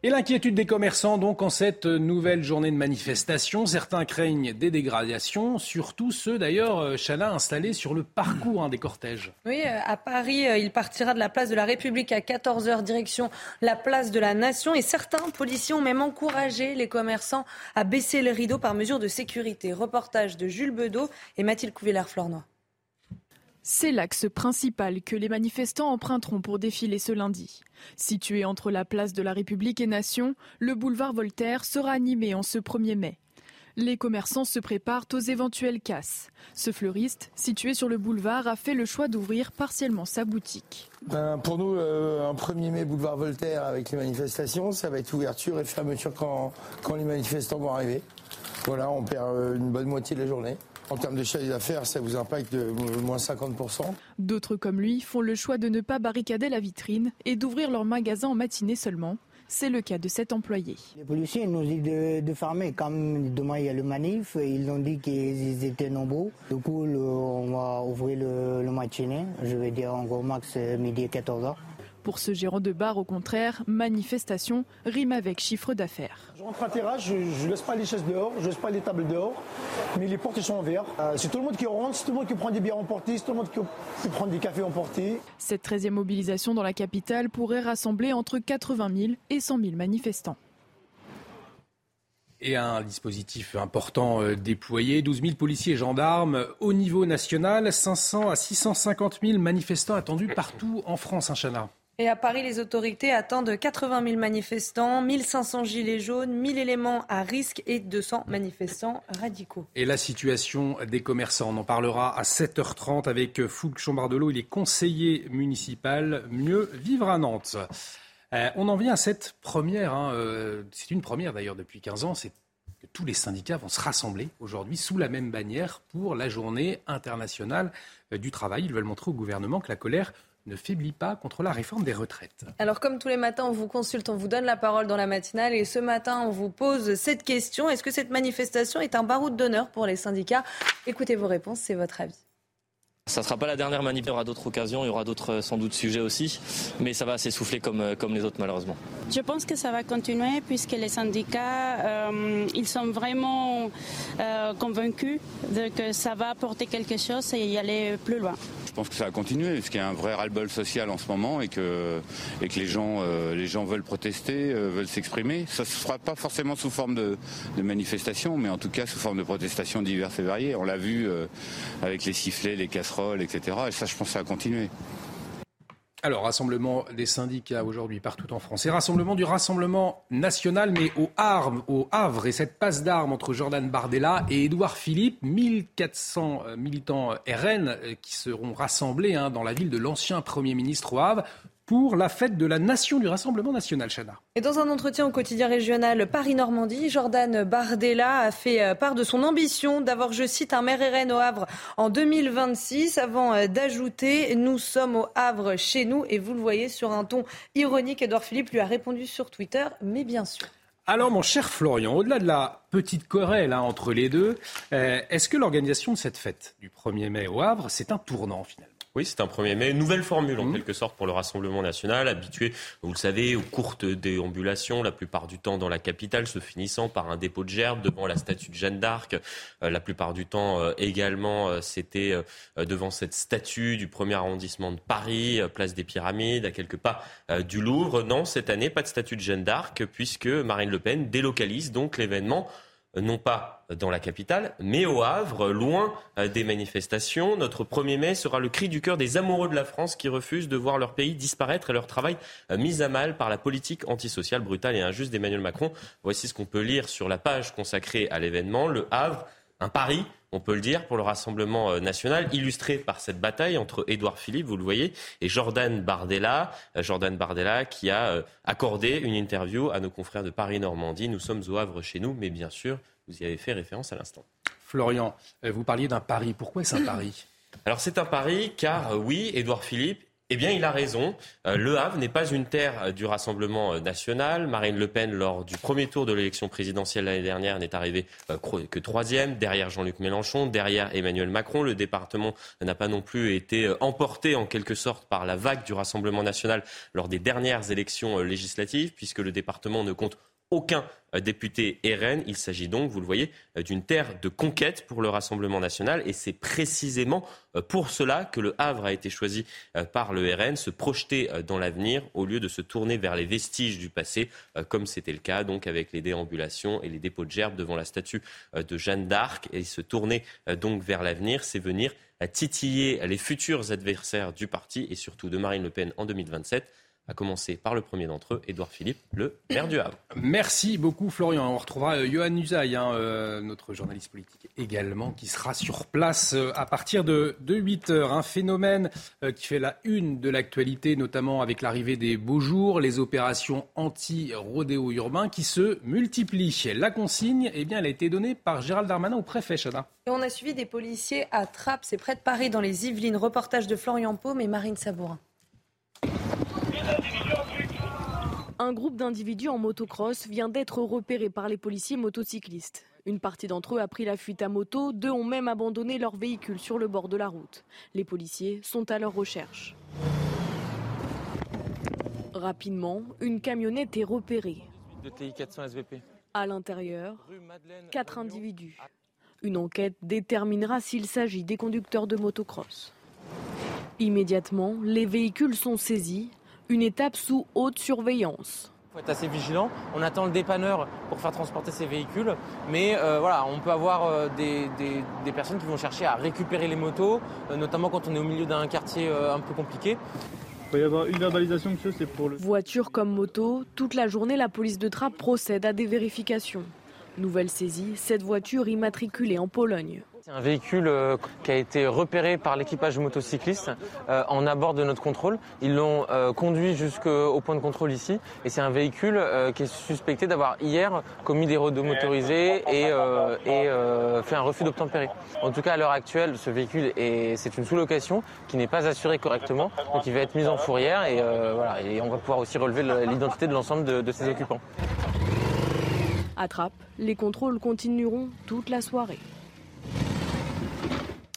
Et l'inquiétude des commerçants, donc, en cette nouvelle journée de manifestation. Certains craignent des dégradations, surtout ceux, d'ailleurs, euh, Chana, installés sur le parcours hein, des cortèges. Oui, euh, à Paris, euh, il partira de la place de la République à 14h, direction la place de la Nation. Et certains policiers ont même encouragé les commerçants à baisser le rideau par mesure de sécurité. Reportage de Jules Bedeau et Mathilde Couvillère-Flornois. C'est l'axe principal que les manifestants emprunteront pour défiler ce lundi. Situé entre la place de la République et Nation, le boulevard Voltaire sera animé en ce 1er mai. Les commerçants se préparent aux éventuelles casses. Ce fleuriste, situé sur le boulevard, a fait le choix d'ouvrir partiellement sa boutique. Ben, pour nous, euh, un 1er mai boulevard Voltaire avec les manifestations, ça va être ouverture et fermeture quand, quand les manifestants vont arriver. Voilà, on perd euh, une bonne moitié de la journée. En termes de chiffre d'affaires, ça vous impacte de moins 50%. D'autres comme lui font le choix de ne pas barricader la vitrine et d'ouvrir leur magasin en matinée seulement. C'est le cas de cet employé. Les policiers nous disent de, de fermer. Comme demain il y a le manif, ils ont dit qu'ils étaient nombreux. Du coup, on va ouvrir le, le matinée. Je vais dire en gros max midi 14h. Pour ce gérant de bar, au contraire, manifestation rime avec chiffre d'affaires. Je rentre à terrasse, je ne laisse pas les chaises dehors, je ne laisse pas les tables dehors, mais les portes sont ouvertes. Euh, c'est tout le monde qui rentre, c'est tout le monde qui prend des bières emportées, c'est tout le monde qui, qui prend des cafés emportés. Cette 13e mobilisation dans la capitale pourrait rassembler entre 80 000 et 100 000 manifestants. Et un dispositif important euh, déployé, 12 000 policiers et gendarmes au niveau national, 500 à 650 000 manifestants attendus partout en France, un hein, Et à Paris, les autorités attendent 80 000 manifestants, 1500 gilets jaunes, 1000 éléments à risque et 200 manifestants radicaux. Et la situation des commerçants, on en parlera à 7h30 avec Fouque Chambardelot. Il est conseiller municipal Mieux Vivre à Nantes. Euh, on en vient à cette première, hein, euh, c'est une première d'ailleurs depuis 15 ans, c'est que tous les syndicats vont se rassembler aujourd'hui sous la même bannière pour la journée internationale euh, du travail. Ils veulent montrer au gouvernement que la colère ne faiblit pas contre la réforme des retraites. Alors comme tous les matins, on vous consulte, on vous donne la parole dans la matinale et ce matin, on vous pose cette question. Est-ce que cette manifestation est un baroud d'honneur pour les syndicats? Écoutez vos réponses, c'est votre avis. Ça ne sera pas la dernière manif, il y aura d'autres occasions, il y aura d'autres euh, sans doute sujets aussi, mais ça va s'essouffler comme, euh, comme les autres malheureusement. Je pense que ça va continuer puisque les syndicats, euh, ils sont vraiment convaincus de que ça va apporter quelque chose et y aller plus loin. Je pense que ça va continuer, parce qu'il y a un vrai ras-le-bol social en ce moment et que, et que les, gens, les gens veulent protester, veulent s'exprimer. Ça ne se fera pas forcément sous forme de, de, manifestation, mais en tout cas sous forme de protestations diverses et variées. On l'a vu avec les sifflets, les casseroles etc. Et ça, je pense ça continuer. Alors, rassemblement des syndicats aujourd'hui partout en France. Et rassemblement du Rassemblement national, mais au Havre, au Havre et cette passe d'armes entre Jordan Bardella et Édouard Philippe, 1400 euh, militants RN euh, qui seront rassemblés hein, dans la ville de l'ancien Premier ministre au Havre pour la fête de la nation du Rassemblement national, Chana. Et dans un entretien au quotidien régional Paris-Normandie, Jordan Bardella a fait euh, part de son ambition d'avoir, je cite, un maire RN au Havre en 2026, avant euh, d'ajouter Nous sommes au Havre chez nous. Et vous le voyez sur un ton ironique, Edouard Philippe lui a répondu sur Twitter, mais bien sûr. Alors, mon cher Florian, au-delà de la petite querelle hein, entre les deux, euh, est-ce que l'organisation de cette fête du 1er mai au Havre, c'est un tournant finalement? Oui, c'est un premier mai. Nouvelle formule, en mmh. quelque sorte, pour le Rassemblement national, habitué, vous le savez, aux courtes déambulations, la plupart du temps dans la capitale, se finissant par un dépôt de gerbe devant la statue de Jeanne d'Arc. Euh, la plupart du temps, euh, également, euh, c'était devant cette statue du premier arrondissement de Paris, place des Pyramides, à quelques pas du Louvre. Non, cette année, pas de statue de Jeanne d'Arc, puisque Marine Le Pen délocalise donc l'événement non pas dans la capitale, mais au Havre, loin euh, des manifestations. Notre 1er mai sera le cri du cœur des amoureux de la France qui refusent de voir leur pays disparaître et leur travail euh, mis à mal par la politique antisociale brutale et injuste d'Emmanuel Macron. Voici ce qu'on peut lire sur la page consacrée à l'événement. Le Havre, un pari, on peut le dire, pour le Rassemblement euh, national, illustré par cette bataille entre Édouard Philippe, vous le voyez, et Jordan Bardella. Jordan Bardella qui a accordé une interview à nos confrères de Paris-Normandie. Nous sommes au Havre chez nous, mais bien sûr, vous y avez fait référence à l'instant. Florian, euh, vous parliez d'un pari. Pourquoi est-ce un pari? Alors c'est un pari car euh, oui, Édouard Philippe eh bien, il a raison. Euh, le Havre n'est pas une terre du Rassemblement national. Marine Le Pen, lors du premier tour de l'élection présidentielle l'année dernière, n'est arrivée que troisième, derrière Jean-Luc Mélenchon, derrière Emmanuel Macron. Le département n'a pas non plus été emporté en quelque sorte par la vague du Rassemblement national lors des dernières élections législatives, puisque le département ne compte aucun euh, député RN. Il s'agit donc, vous le voyez, euh, d'une terre de conquête pour le Rassemblement national. Et c'est précisément euh, pour cela que le Havre a été choisi par le RN, se projeter dans l'avenir au lieu de se tourner vers les vestiges du passé, comme c'était le cas donc avec les déambulations et les dépôts de gerbes devant la statue de Jeanne d'Arc. Et se tourner donc vers l'avenir, c'est venir titiller les futurs adversaires du parti et surtout de Marine Le Pen en 2027 à commencer par le premier d'entre eux, Édouard Philippe, le maire du Havre. Merci beaucoup Florian. On retrouvera euh, Johan Usaï, hein, euh, notre journaliste politique également, qui sera sur place euh, à partir de, 8 heures. Un phénomène qui fait la une de l'actualité, notamment avec l'arrivée des beaux jours, les opérations anti-rodéo urbain qui se multiplient. La consigne, eh bien, elle a été donnée par Gérald Darmanin au préfet, Chana. Et on a suivi des policiers à Trappes, c'est près de Paris, dans les Yvelines. Reportage de Florian Paume et Marine Sabourin. Un groupe d'individus en motocross vient d'être repéré par les policiers motocyclistes. Une partie d'entre eux a pris la fuite à moto, deux ont même abandonné leur véhicule sur le bord de la route. Les policiers sont à leur recherche. Rapidement, une camionnette est repérée. À l'intérieur, quatre individus. Une enquête déterminera s'il s'agit des conducteurs de motocross. Immédiatement, les véhicules sont saisis, une étape sous haute surveillance. Il faut être assez vigilant. On attend le dépanneur pour faire transporter ces véhicules, mais euh, voilà, on peut avoir euh, des, des, personnes qui vont chercher à récupérer les motos, euh, notamment quand on est au milieu d'un quartier un peu compliqué. Il va y avoir une verbalisation, monsieur, c'est pour le... Voiture comme moto, toute la journée, la police de Trappes procède à des vérifications. Nouvelle saisie, cette voiture immatriculée en Pologne. Un véhicule euh, qui a été repéré par l'équipage motocycliste euh, en abord de notre contrôle. Ils l'ont euh, conduit jusqu'au point de contrôle ici. Et c'est un véhicule qui est suspecté d'avoir hier commis des rodes motorisés et, fait un refus d'obtempérer. En tout cas, à l'heure actuelle, ce véhicule est une sous-location qui n'est pas assurée correctement. Donc il va être mis en fourrière et on va pouvoir aussi relever l'identité de l'ensemble de, de ses occupants. Attrape, les contrôles continueront toute la soirée.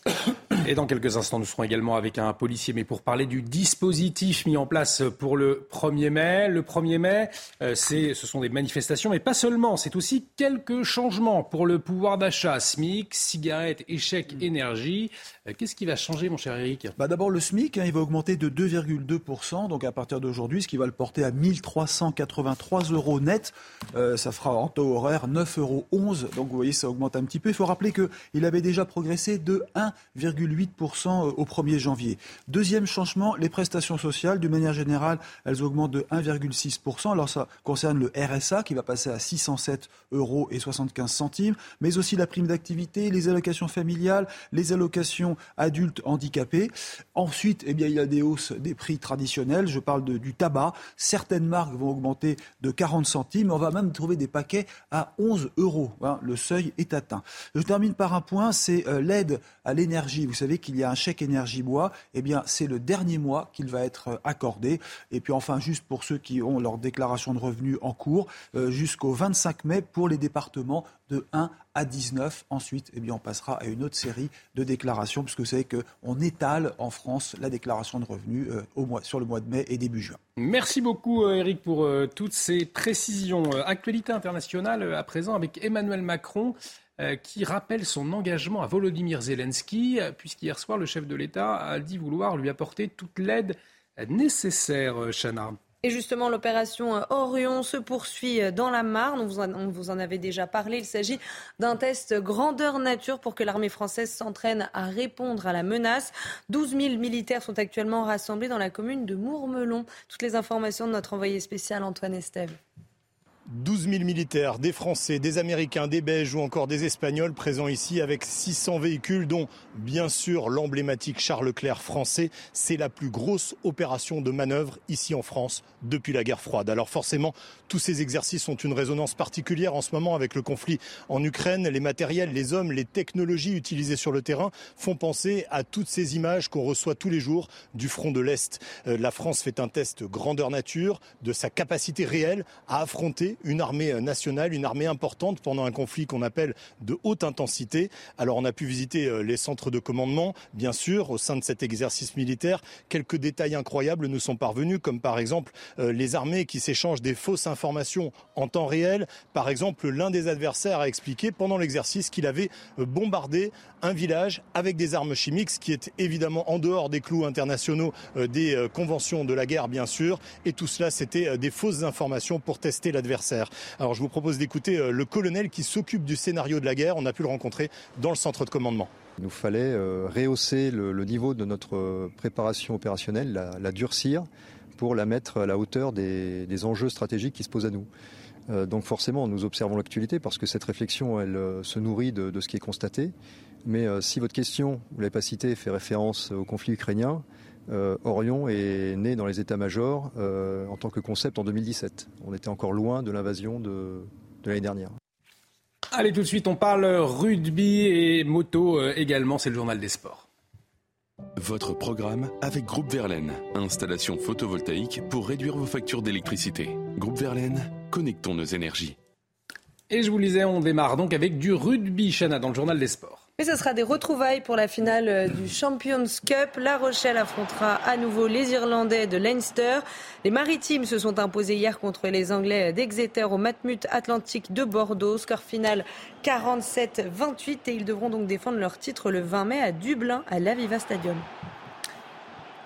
Et dans quelques instants, nous serons également avec un policier, mais pour parler du dispositif mis en place pour le 1er mai. Le 1er mai, euh, ce sont des manifestations, mais pas seulement. C'est aussi quelques changements pour le pouvoir d'achat. SMIC, cigarettes, échec, énergie. Euh, qu'est-ce qui va changer, mon cher Eric bah D'abord, le SMIC, hein, il va augmenter de 2,2%, donc à partir d'aujourd'hui, ce qui va le porter à 1383 euros net. Euh, ça fera en taux horaire 9,11 euros. Donc vous voyez, ça augmente un petit peu. Il faut rappeler qu'il avait déjà progressé de 1,8% euh, au 1er janvier. Deuxième changement, les prestations sociales, d'une manière générale, elles augmentent de 1,6%. Alors ça concerne le RSA qui va passer à 607 euros et 75 centimes, mais aussi la prime d'activité, les allocations familiales, les allocations adultes handicapés. Ensuite, eh bien, il y a des hausses des prix traditionnels. Je parle du tabac. Certaines marques vont augmenter de 40 centimes. On va même trouver des paquets à 11 euros. Hein. le seuil est atteint. Je termine par un point, c'est euh, l'aide à l'énergie. Vous savez qu'il y a un chèque énergie bois. Eh bien, c'est le dernier mois qu'il va être euh, accordé. Et puis enfin, juste pour ceux qui ont leur déclaration de revenus en cours, euh, jusqu'au 25 mai pour les départements de 1 à 19. Ensuite, eh bien, on passera à une autre série de déclarations, puisque vous savez qu'on étale en France la déclaration de revenus euh, au mois, sur le mois de mai et début juin. Merci beaucoup, Eric, pour toutes ces précisions. Actualité internationale à présent avec Emmanuel Macron qui rappelle son engagement à Volodymyr Zelensky, puisqu'hier soir, le chef de l'État a dit vouloir lui apporter toute l'aide nécessaire, Chana. Et justement, l'opération Orion se poursuit dans la Marne. On vous, en, on vous en avait déjà parlé. Il s'agit d'un test grandeur nature pour que l'armée française s'entraîne à répondre à la menace. 12 000 militaires sont actuellement rassemblés dans la commune de Mourmelon. Toutes les informations de notre envoyé spécial Antoine Estève. 12 000 militaires, des Français, des Américains, des Belges ou encore des Espagnols présents ici avec 600 véhicules, dont bien sûr l'emblématique Charles Leclerc français. C'est la plus grosse opération de manœuvre ici en France depuis la guerre froide. Alors forcément, tous ces exercices ont une résonance particulière en ce moment avec le conflit en Ukraine. Les matériels, les hommes, les technologies utilisées sur le terrain font penser à toutes ces images qu'on reçoit tous les jours du front de l'Est. Euh, la France fait un test grandeur nature de sa capacité réelle à affronter une armée nationale, une armée importante pendant un conflit qu'on appelle de haute intensité. Alors on a pu visiter euh, les centres de commandement, bien sûr, au sein de cet exercice militaire. Quelques détails incroyables nous sont parvenus, comme par exemple euh, les armées qui s'échangent des fausses informations en temps réel. Par exemple, l'un des adversaires a expliqué pendant l'exercice qu'il avait euh, bombardé un village avec des armes chimiques, ce qui est évidemment en dehors des clous internationaux des conventions de la guerre, bien sûr. Et tout cela, c'était des fausses informations pour tester l'adversaire. Alors je vous propose d'écouter euh, le colonel qui s'occupe du scénario de la guerre. On a pu le rencontrer dans le centre de commandement. Il nous fallait euh, rehausser le, niveau de notre euh, préparation opérationnelle, la, durcir pour la mettre à la hauteur des, enjeux stratégiques qui se posent à nous. donc forcément, nous observons l'actualité parce que cette réflexion, elle se nourrit de, ce qui est constaté. Mais si votre question, vous l'avez pas cité, fait référence au conflit ukrainien, euh, Orion est né dans les états-majors euh, en tant que concept en 2017. On était encore loin de l'invasion de, l'année dernière. Allez, tout de suite, on parle rugby et moto euh, également. C'est le journal des sports. Votre programme avec Groupe Verlaine. Installation photovoltaïque pour réduire vos factures d'électricité. Groupe Verlaine, connectons nos énergies. Et je vous le disais, on démarre donc avec du rugby, Chana, dans le journal des sports. Mais ce sera des retrouvailles pour la finale euh, du Champions Cup. La Rochelle affrontera à nouveau les Irlandais de Leinster. Les Maritimes se sont imposés hier contre les Anglais d'Exeter au Matmut Atlantique de Bordeaux. Score final 47-28 et ils devront donc défendre leur titre le 20 mai à Dublin à l'Aviva Stadium.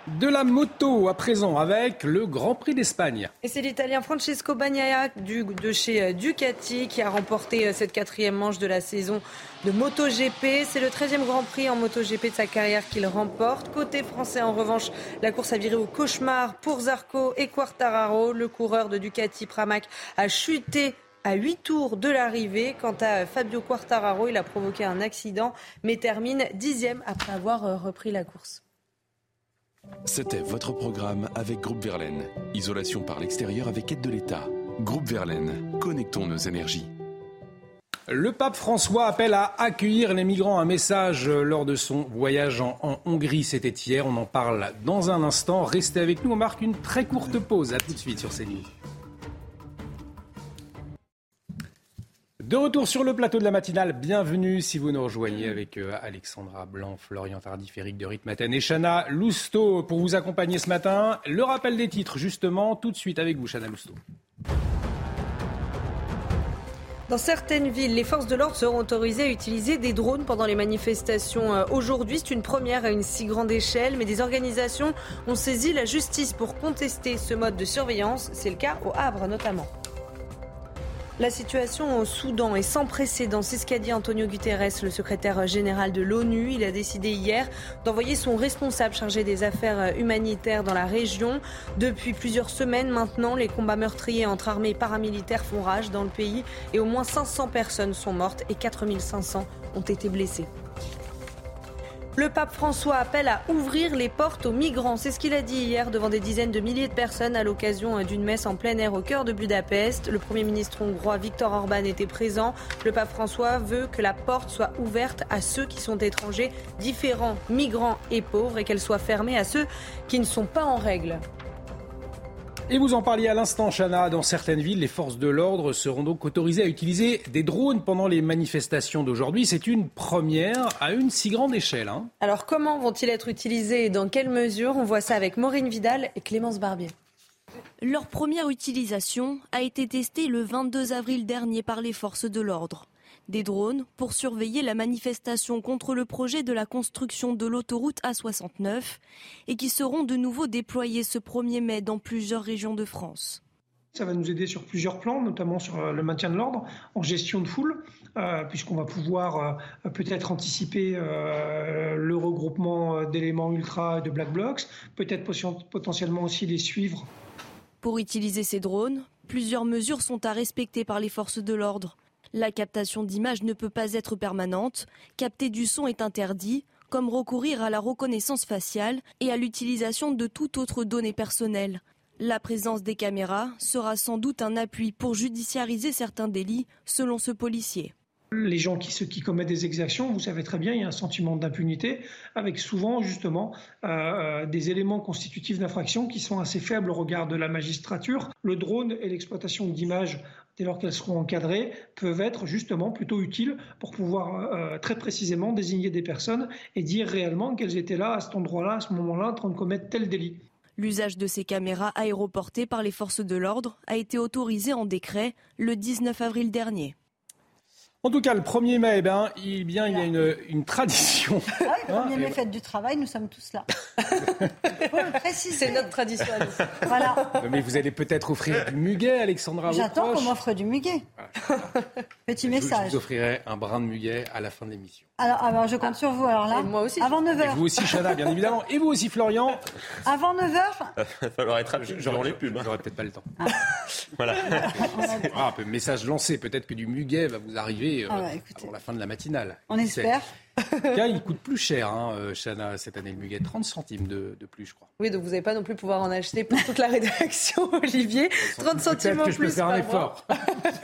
De la moto à présent avec le Grand Prix d'Espagne. Et c'est l'Italien Francesco Bagnaia de chez euh, Ducati qui a remporté euh, cette quatrième manche de la saison de MotoGP. C'est le 13e Grand Prix en MotoGP de sa carrière qu'il remporte. Côté français, en revanche, la course a viré au cauchemar pour Zarco et Quartararo. Le coureur de Ducati Pramac a chuté à 8 tours de l'arrivée. Quant à Fabio Quartararo, il a provoqué un accident mais termine dixième après avoir euh, repris la course. C'était votre programme avec Groupe Verlaine. Isolation par l'extérieur avec aide de l'État. Groupe Verlaine, connectons nos énergies. Le pape François appelle à accueillir les migrants. Un message lors de son voyage en, Hongrie, c'était hier. On en parle dans un instant. Restez avec nous, on marque une très courte pause. A tout de suite sur CNews. De retour sur le plateau de la matinale, bienvenue si vous nous rejoignez avec euh, Alexandra Blanc, Florian Tardif, Eric de Ritmaten et Chana Lousteau pour vous accompagner ce matin. Le rappel des titres, justement, tout de suite avec vous, Chana Lousteau. Dans certaines villes, les forces de l'ordre seront autorisées à utiliser des drones pendant les manifestations. Euh, aujourd'hui, c'est une première à une si grande échelle, mais des organisations ont saisi la justice pour contester ce mode de surveillance. C'est le cas au Havre notamment. La situation au Soudan est sans précédent. C'est ce qu'a dit Antonio Guterres, le secrétaire général de l'ONU. Il a décidé hier d'envoyer son responsable chargé des affaires humanitaires dans la région. Depuis plusieurs semaines maintenant, les combats meurtriers entre armées et paramilitaires font rage dans le pays et au moins 500 personnes sont mortes et 4500 ont été blessées. Le pape François appelle à ouvrir les portes aux migrants. C'est ce qu'il a dit hier devant des dizaines de milliers de personnes à l'occasion d'une messe en plein air au cœur de Budapest. Le Premier ministre hongrois Viktor Orban était présent. Le pape François veut que la porte soit ouverte à ceux qui sont étrangers, différents, migrants et pauvres, et qu'elle soit fermée à ceux qui ne sont pas en règle. Et vous en parliez à l'instant, Chana. Dans certaines villes, les forces de l'ordre seront donc autorisées à utiliser des drones pendant les manifestations d'aujourd'hui. C'est une première à une si grande échelle. Hein. Alors, comment vont-ils être utilisés et dans quelle mesure? On voit ça avec Maureen Vidal et Clémence Barbier. Leur première utilisation a été testée le 22 avril dernier par les forces de l'ordre des drones pour surveiller la manifestation contre le projet de la construction de l'autoroute A69 et qui seront de nouveau déployés ce 1er mai dans plusieurs régions de France. Ça va nous aider sur plusieurs plans, notamment sur euh, le maintien de l'ordre, en gestion de foule, euh, puisqu'on va pouvoir euh, peut-être anticiper le regroupement d'éléments ultra et de black blocs, peut-être potentiellement aussi les suivre. Pour utiliser ces drones, plusieurs mesures sont à respecter par les forces de l'ordre. La captation d'images ne peut pas être permanente. Capter du son est interdit, comme recourir à la reconnaissance faciale et à l'utilisation de toute autre donnée personnelle. La présence des caméras sera sans doute un appui pour judiciariser certains délits, selon ce policier. Les gens qui, commettent des exactions, vous savez très bien, il y a un sentiment d'impunité, avec souvent justement euh, euh, des éléments constitutifs d'infraction qui sont assez faibles au regard de la magistrature. Le drone et l'exploitation d'images dès lors qu'elles seront encadrées, peuvent être justement plutôt utiles pour pouvoir euh, très précisément désigner des personnes et dire réellement qu'elles étaient là, à cet endroit-là, à ce moment-là, en train de commettre tel délit. L'usage de ces caméras aéroportées par les forces de l'ordre a été autorisé en décret le 19 avril dernier. En tout cas, le 1er mai, eh ben, il, bien, il y a une, une tradition. Ah oui, le 1er hein, mai, fête du travail, nous sommes tous là. C'est notre tradition. voilà. Mais vous allez peut-être offrir du muguet, Alexandra. J'attends qu'on m'offre du muguet. Petit message. Je vous offrirai un brin de muguet à la fin de l'émission. Alors, alors, je compte sur vous. Alors là, moi aussi. Avant 9h. vous aussi, Chana, bien évidemment. Et vous aussi, Florian. Avant 9h. Il va falloir être rapide les pubs. Hein. J'aurais peut-être pas le temps. Ah. voilà. ah, un peu message lancé. Peut-être que du muguet va vous arriver euh, ah pour la fin de la matinale. On espère. Car il coûte plus cher, hein, euh, Chana, cette année, le muguet. 30 centimes de, de, plus, je crois. Oui, donc vous n'allez pas non plus pouvoir en acheter pour toute la rédaction, Olivier. 30 centimes en plus. que je peux faire un effort.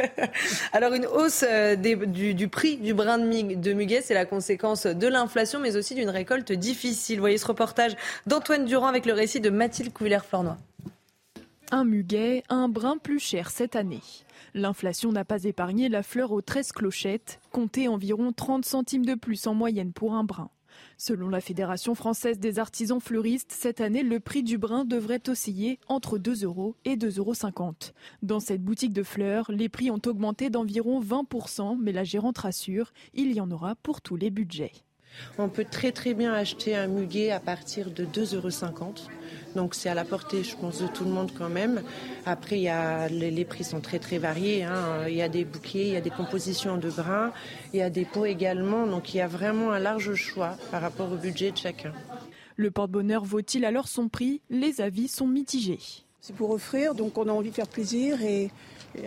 Alors, une hausse euh, des, du, du, prix du brin de, de muguet, c'est la conséquence de l'inflation, mais aussi d'une récolte difficile. Voyez ce reportage d'Antoine Durand avec le récit de Mathilde Couvillère-Flornois. Un muguet, un brin plus cher cette année. L'inflation n'a pas épargné la fleur aux 13 clochettes, comptez environ 30 centimes de plus en moyenne pour un brin. Selon la Fédération française des artisans fleuristes, cette année, le prix du brin devrait osciller entre 2 euros et 2,50 euros. Dans cette boutique de fleurs, les prix ont augmenté d'environ 20%, mais la gérante rassure, il y en aura pour tous les budgets. On peut très très bien acheter un muguet à partir de 2,50 euros. Donc c'est à la portée, je pense, de tout le monde quand même. Après, il y a, les, prix sont très très variés. Hein. Il y a des bouquets, il y a des compositions de grains, il y a des pots également. Donc il y a vraiment un large choix par rapport au budget de chacun. Le porte-bonheur vaut-il alors son prix? Les avis sont mitigés. C'est pour offrir, donc on a envie de faire plaisir et,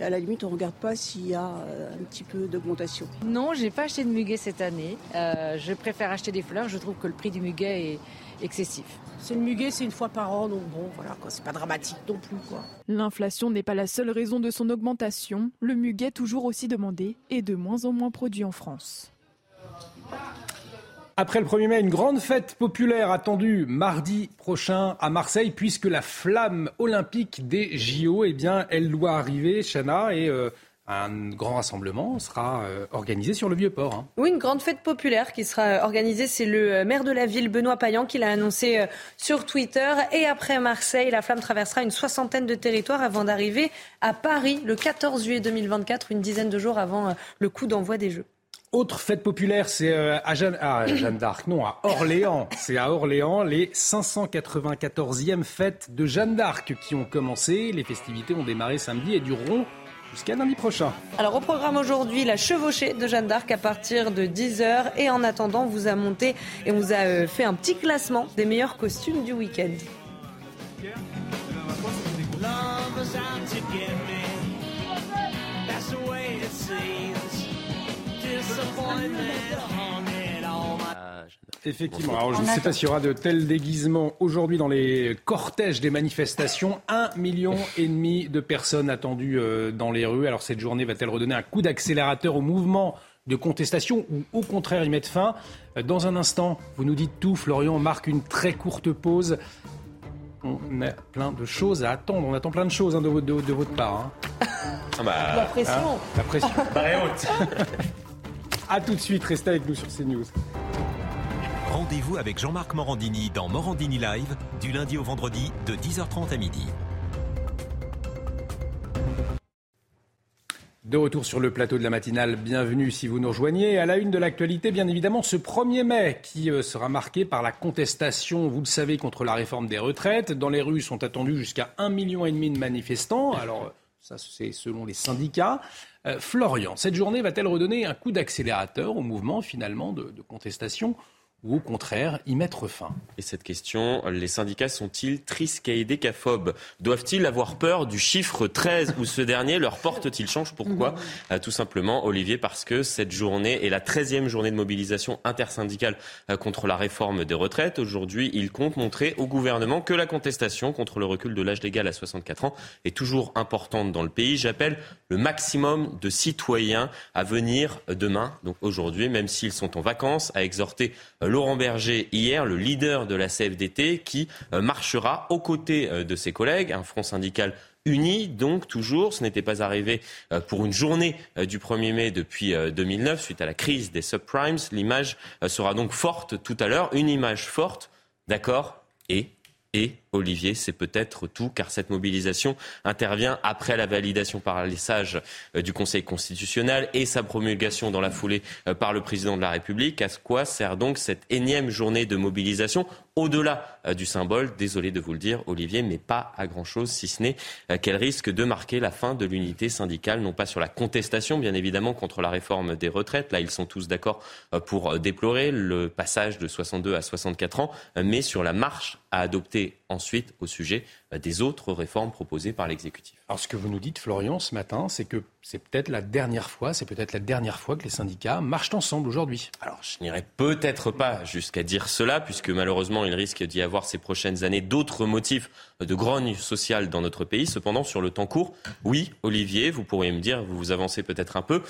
à la limite on ne regarde pas s'il y a euh, un petit peu d'augmentation. Non, j'ai pas acheté de muguet cette année. Euh, je préfère acheter des fleurs. Je trouve que le prix du muguet est excessif. C'est le muguet, c'est une fois par an, donc bon, voilà, c'est pas dramatique non plus. L'inflation n'est pas la seule raison de son augmentation. Le muguet, toujours aussi demandé, est de moins en moins produit en France. Après le 1er mai, une grande fête populaire attendue mardi prochain à Marseille, puisque la flamme olympique des JO, eh bien, elle doit arriver, Chana, et euh, un grand rassemblement sera euh, organisé sur le Vieux-Port. Hein. Oui, une grande fête populaire qui sera euh, organisée. C'est le maire de la ville, Benoît Payan, qui l'a annoncé sur Twitter. Et après Marseille, la flamme traversera une soixantaine de territoires avant d'arriver à Paris le 14 juillet 2024, une dizaine de jours avant le coup d'envoi des Jeux. Autre fête populaire, c'est euh, à Jeanne, Jeanne d'Arc, non, à Orléans. C'est à Orléans les 594e fêtes de Jeanne d'Arc qui ont commencé. Les festivités ont démarré samedi et dureront jusqu'à lundi prochain. Alors au programme aujourd'hui, la chevauchée de Jeanne d'Arc à partir de 10h. Et en attendant, on vous a monté et on vous a euh, fait un petit classement des meilleurs costumes du week-end. Effectivement. Alors, je ne sais pas s'il y aura de tels déguisements aujourd'hui dans les cortèges des manifestations. Un million et demi de personnes attendues euh, dans les rues. Alors, cette journée va-t-elle redonner un coup d'accélérateur au mouvement de contestation ou au contraire y mettre fin? Euh, Dans un instant, vous nous dites tout. Florian on marque une très courte pause. On a plein de choses à attendre. On attend plein de choses hein, de, votre part. Hein. Ah bah, la pression. Hein, la pression. haute. A tout de suite, restez avec nous sur CNews. Rendez-vous avec Jean-Marc Morandini dans Morandini Live du lundi au vendredi de 10h30 à midi. De retour sur le plateau de la matinale, bienvenue si vous nous rejoignez. À la une de l'actualité, bien évidemment, ce 1er mai qui euh, sera marqué par la contestation, vous le savez, contre la réforme des retraites. Dans les rues sont attendus jusqu'à 1,5 million de manifestants. Alors, ça c'est selon les syndicats. Euh, Florian, cette journée va-t-elle redonner un coup d'accélérateur au mouvement finalement de contestation ou au contraire y mettre fin. Et cette question, les syndicats sont-ils triskaïdécaphobes Doivent-ils avoir peur du chiffre 13 ou ce dernier leur porte-t-il change? Pourquoi? Euh, Tout simplement, Olivier, parce que cette journée est la 13e journée de mobilisation intersyndicale euh, contre la réforme des retraites. Aujourd'hui, il compte montrer au gouvernement que la contestation contre le recul de l'âge légal à 64 ans est toujours importante dans le pays. J'appelle le maximum de citoyens à venir demain, donc aujourd'hui, même s'ils sont en vacances, à exhorter euh, Laurent Berger hier, le leader de la CFDT, qui euh, marchera aux côtés euh, de ses collègues, un front syndical uni, donc toujours. Ce n'était pas arrivé euh, pour une journée du 1er mai depuis 2009, suite à la crise des subprimes. L'image sera donc forte tout à l'heure, une image forte, d'accord, et, et Olivier, c'est peut-être tout, car cette mobilisation intervient après la validation par les sages euh, du Conseil constitutionnel et sa promulgation dans la foulée euh, par le président de la République. À quoi sert donc cette énième journée de mobilisation au-delà euh, du symbole, désolé de vous le dire, Olivier, mais pas à grand-chose, si ce n'est qu'elle risque de marquer la fin de l'unité syndicale, non pas sur la contestation, bien évidemment, contre la réforme des retraites. Là, ils sont tous d'accord pour déplorer le passage de 62 à 64 ans, mais sur la marche à adopter ensuite au sujet euh, des autres réformes proposées par l'exécutif. Alors ce que vous nous dites, Florian, ce matin, c'est que c'est peut-être la dernière fois, c'est peut-être la dernière fois que les syndicats marchent ensemble aujourd'hui. Alors je n'irai peut-être pas jusqu'à dire cela, puisque malheureusement il risque d'y avoir ces prochaines années d'autres motifs de grogne sociale dans notre pays. Cependant, sur le temps court, oui, Olivier, vous pourriez me dire, vous vous avancez peut-être un peu.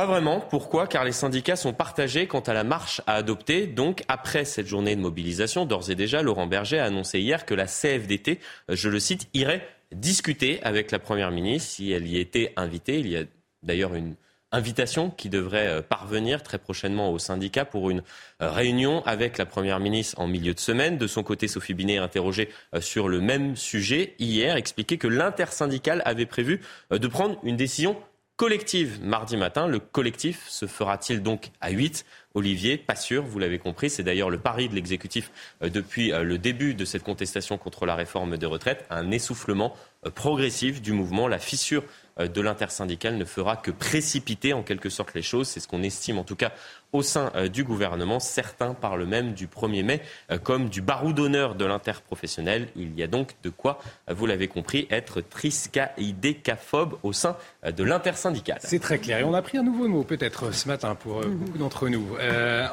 Pas vraiment. Pourquoi? Car les syndicats sont partagés quant à la marche à adopter. Donc, après cette journée de mobilisation, d'ores et déjà, Laurent Berger a annoncé hier que la CFDT, je le cite, irait discuter avec la Première ministre si elle y était invitée. Il y a d'ailleurs une invitation qui devrait euh, parvenir très prochainement au syndicat pour une euh, réunion avec la Première ministre en milieu de semaine. De son côté, Sophie Binet, interrogée euh, sur le même sujet hier, expliquait que l'intersyndicale avait prévu de prendre une décision collective mardi matin. Le collectif se fera-t-il donc à 8 Olivier, pas sûr, vous l'avez compris. C'est d'ailleurs le pari de l'exécutif euh, depuis euh, le début de cette contestation contre la réforme des retraites. Un essoufflement euh, progressif du mouvement. La fissure de l'intersyndicale ne fera que précipiter en quelque sorte les choses. C'est ce qu'on estime en tout cas au sein euh, du gouvernement. Certains parlent même du 1er mai euh, comme du barou d'honneur de l'interprofessionnel. Il y a donc de quoi, euh, vous l'avez compris, être triskaïdécaphobe au sein de l'intersyndicale. C'est très clair. Et on a appris un nouveau mot peut-être ce matin pour beaucoup d'entre nous.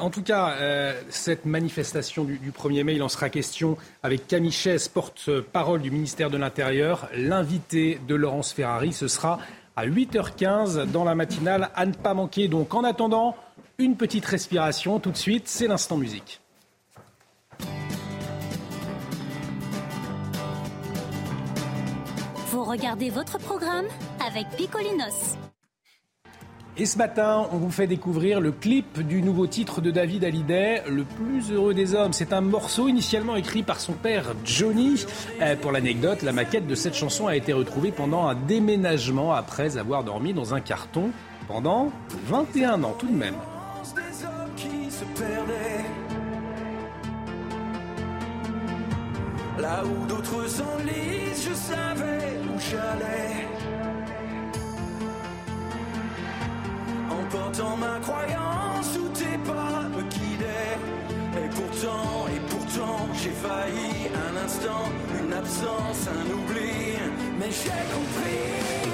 en tout cas, cette manifestation du, 1er mai, il en sera question avec Camille porte-parole du ministère de l'Intérieur. L'invité de Laurence Ferrari, ce sera à 8h15 dans la matinale à ne pas manquer. Donc en attendant, une petite respiration tout de suite, c'est l'instant musique. Vous regardez votre programme avec Picolinos. Et ce matin, on vous fait découvrir le clip du nouveau titre de David Hallyday, Le plus heureux des hommes. C'est un morceau initialement écrit par son père Johnny. Euh, pour l'anecdote, la maquette de cette chanson a été retrouvée pendant un déménagement après avoir dormi dans un carton pendant 21 ans tout de même se. Là où d'autres s'enlisent, je savais où j'allais. En portant ma croyance où tes pas me guidaient. Et pourtant, et pourtant, j'ai failli un instant, une absence, un oubli. Mais j'ai compris.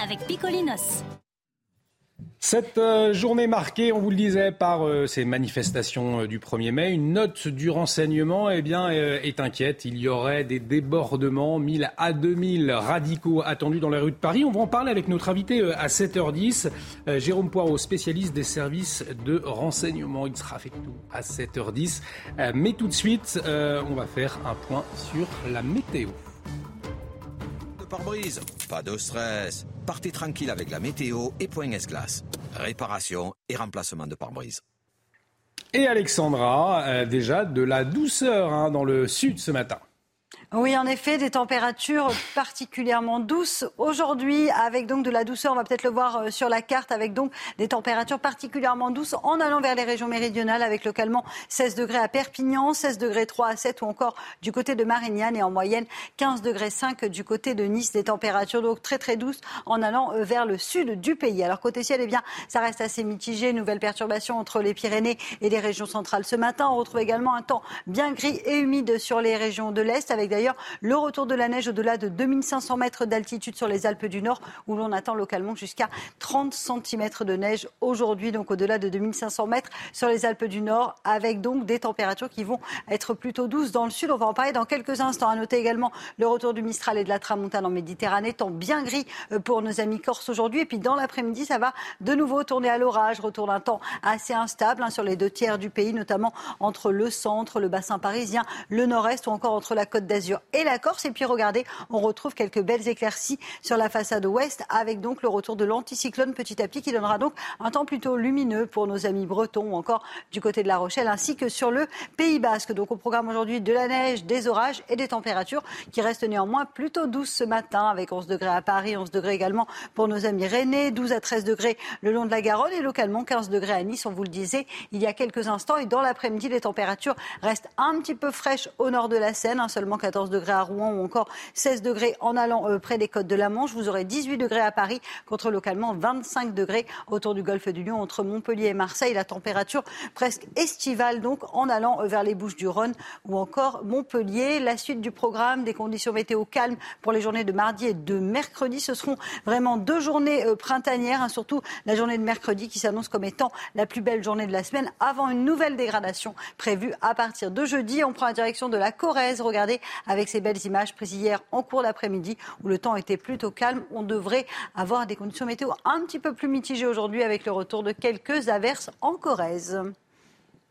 Avec Picolinos. Cette euh, journée marquée, on vous le disait, par euh, ces manifestations euh, du 1er mai, une note du renseignement eh est inquiète. Il y aurait des débordements, 1000 à 2000 radicaux attendus dans les rues de Paris. On va en parler avec notre invité à 7h10, Jérôme Poirot, spécialiste des services de renseignement. Il sera avec nous à 7h10. mais tout de suite, on va faire un point sur la météo pare-brise. Pas de stress. Partez tranquille avec la météo et Point S-Glace. Réparation et remplacement de pare-brise. Et Alexandra, euh, déjà de la douceur hein, dans le sud ce matin. Oui, en effet, des températures particulièrement douces aujourd'hui, avec donc de la douceur. On va peut-être le voir euh, sur la carte, avec donc des températures particulièrement douces en allant vers les régions méridionales, avec localement 16 degrés à Perpignan, 16 degrés 3 à 7 ou encore du côté de Marignane et en moyenne 15 degrés 5 du côté de Nice. Des températures donc très très douces en allant euh, vers le sud du pays. Alors côté ciel, eh bien, ça reste assez mitigé. Nouvelle perturbation entre les Pyrénées et les régions centrales ce matin. On retrouve également un temps bien gris et humide sur les régions de l'Est, avec d'ailleurs le retour de la neige au-delà de 2500 mètres d'altitude sur les Alpes du Nord, où l'on attend localement jusqu'à 30 cm de neige aujourd'hui, donc au-delà de 2500 mètres sur les Alpes du Nord, avec donc des températures qui vont être plutôt douces dans le sud. On va en parler dans quelques instants. À noter également le retour du Mistral et de la Tramontane en Méditerranée, temps bien gris euh, pour nos amis corses aujourd'hui. Et puis dans l'après-midi, ça va de nouveau tourner à l'orage, retour d'un temps assez instable hein, sur les deux tiers du pays, notamment entre le centre, le bassin parisien, le nord-est ou encore entre la côte d'Azur et la Corse. Et puis regardez, on retrouve quelques belles éclaircies sur la façade ouest avec donc le retour de l'anticyclone petit à petit qui donnera donc un temps plutôt lumineux pour nos amis bretons ou encore du côté de la Rochelle ainsi que sur le Pays Basque. Donc au programme aujourd'hui de la neige, des orages et des températures qui restent néanmoins plutôt douces ce matin avec 11 degrés à Paris, 11 degrés également pour nos amis rennais, 12 à 13 degrés le long de la Garonne et localement 15 degrés à Nice, on vous le disait il y a quelques instants. Et dans l'après-midi, les températures restent un petit peu fraîches au nord de la Seine, hein, seulement 14 degrés à Rouen ou encore 16 degrés en allant euh, près des côtes de la Manche. Vous aurez 18 degrés à Paris contre localement 25 degrés autour du golfe du Lion entre Montpellier et Marseille. La température presque estivale donc en allant euh, vers les Bouches du Rhône ou encore Montpellier. La suite du programme, des conditions météo calmes pour les journées de mardi et de mercredi. Ce seront vraiment deux journées euh, printanières, hein, surtout la journée de mercredi qui s'annonce comme étant la plus belle journée de la semaine avant une nouvelle dégradation prévue à partir de jeudi. On prend la direction de la Corrèze. Regardez avec ces belles images prises hier en cours d'après-midi où le temps était plutôt calme. On devrait avoir des conditions météo un petit peu plus mitigées aujourd'hui avec le retour de quelques averses en Corrèze.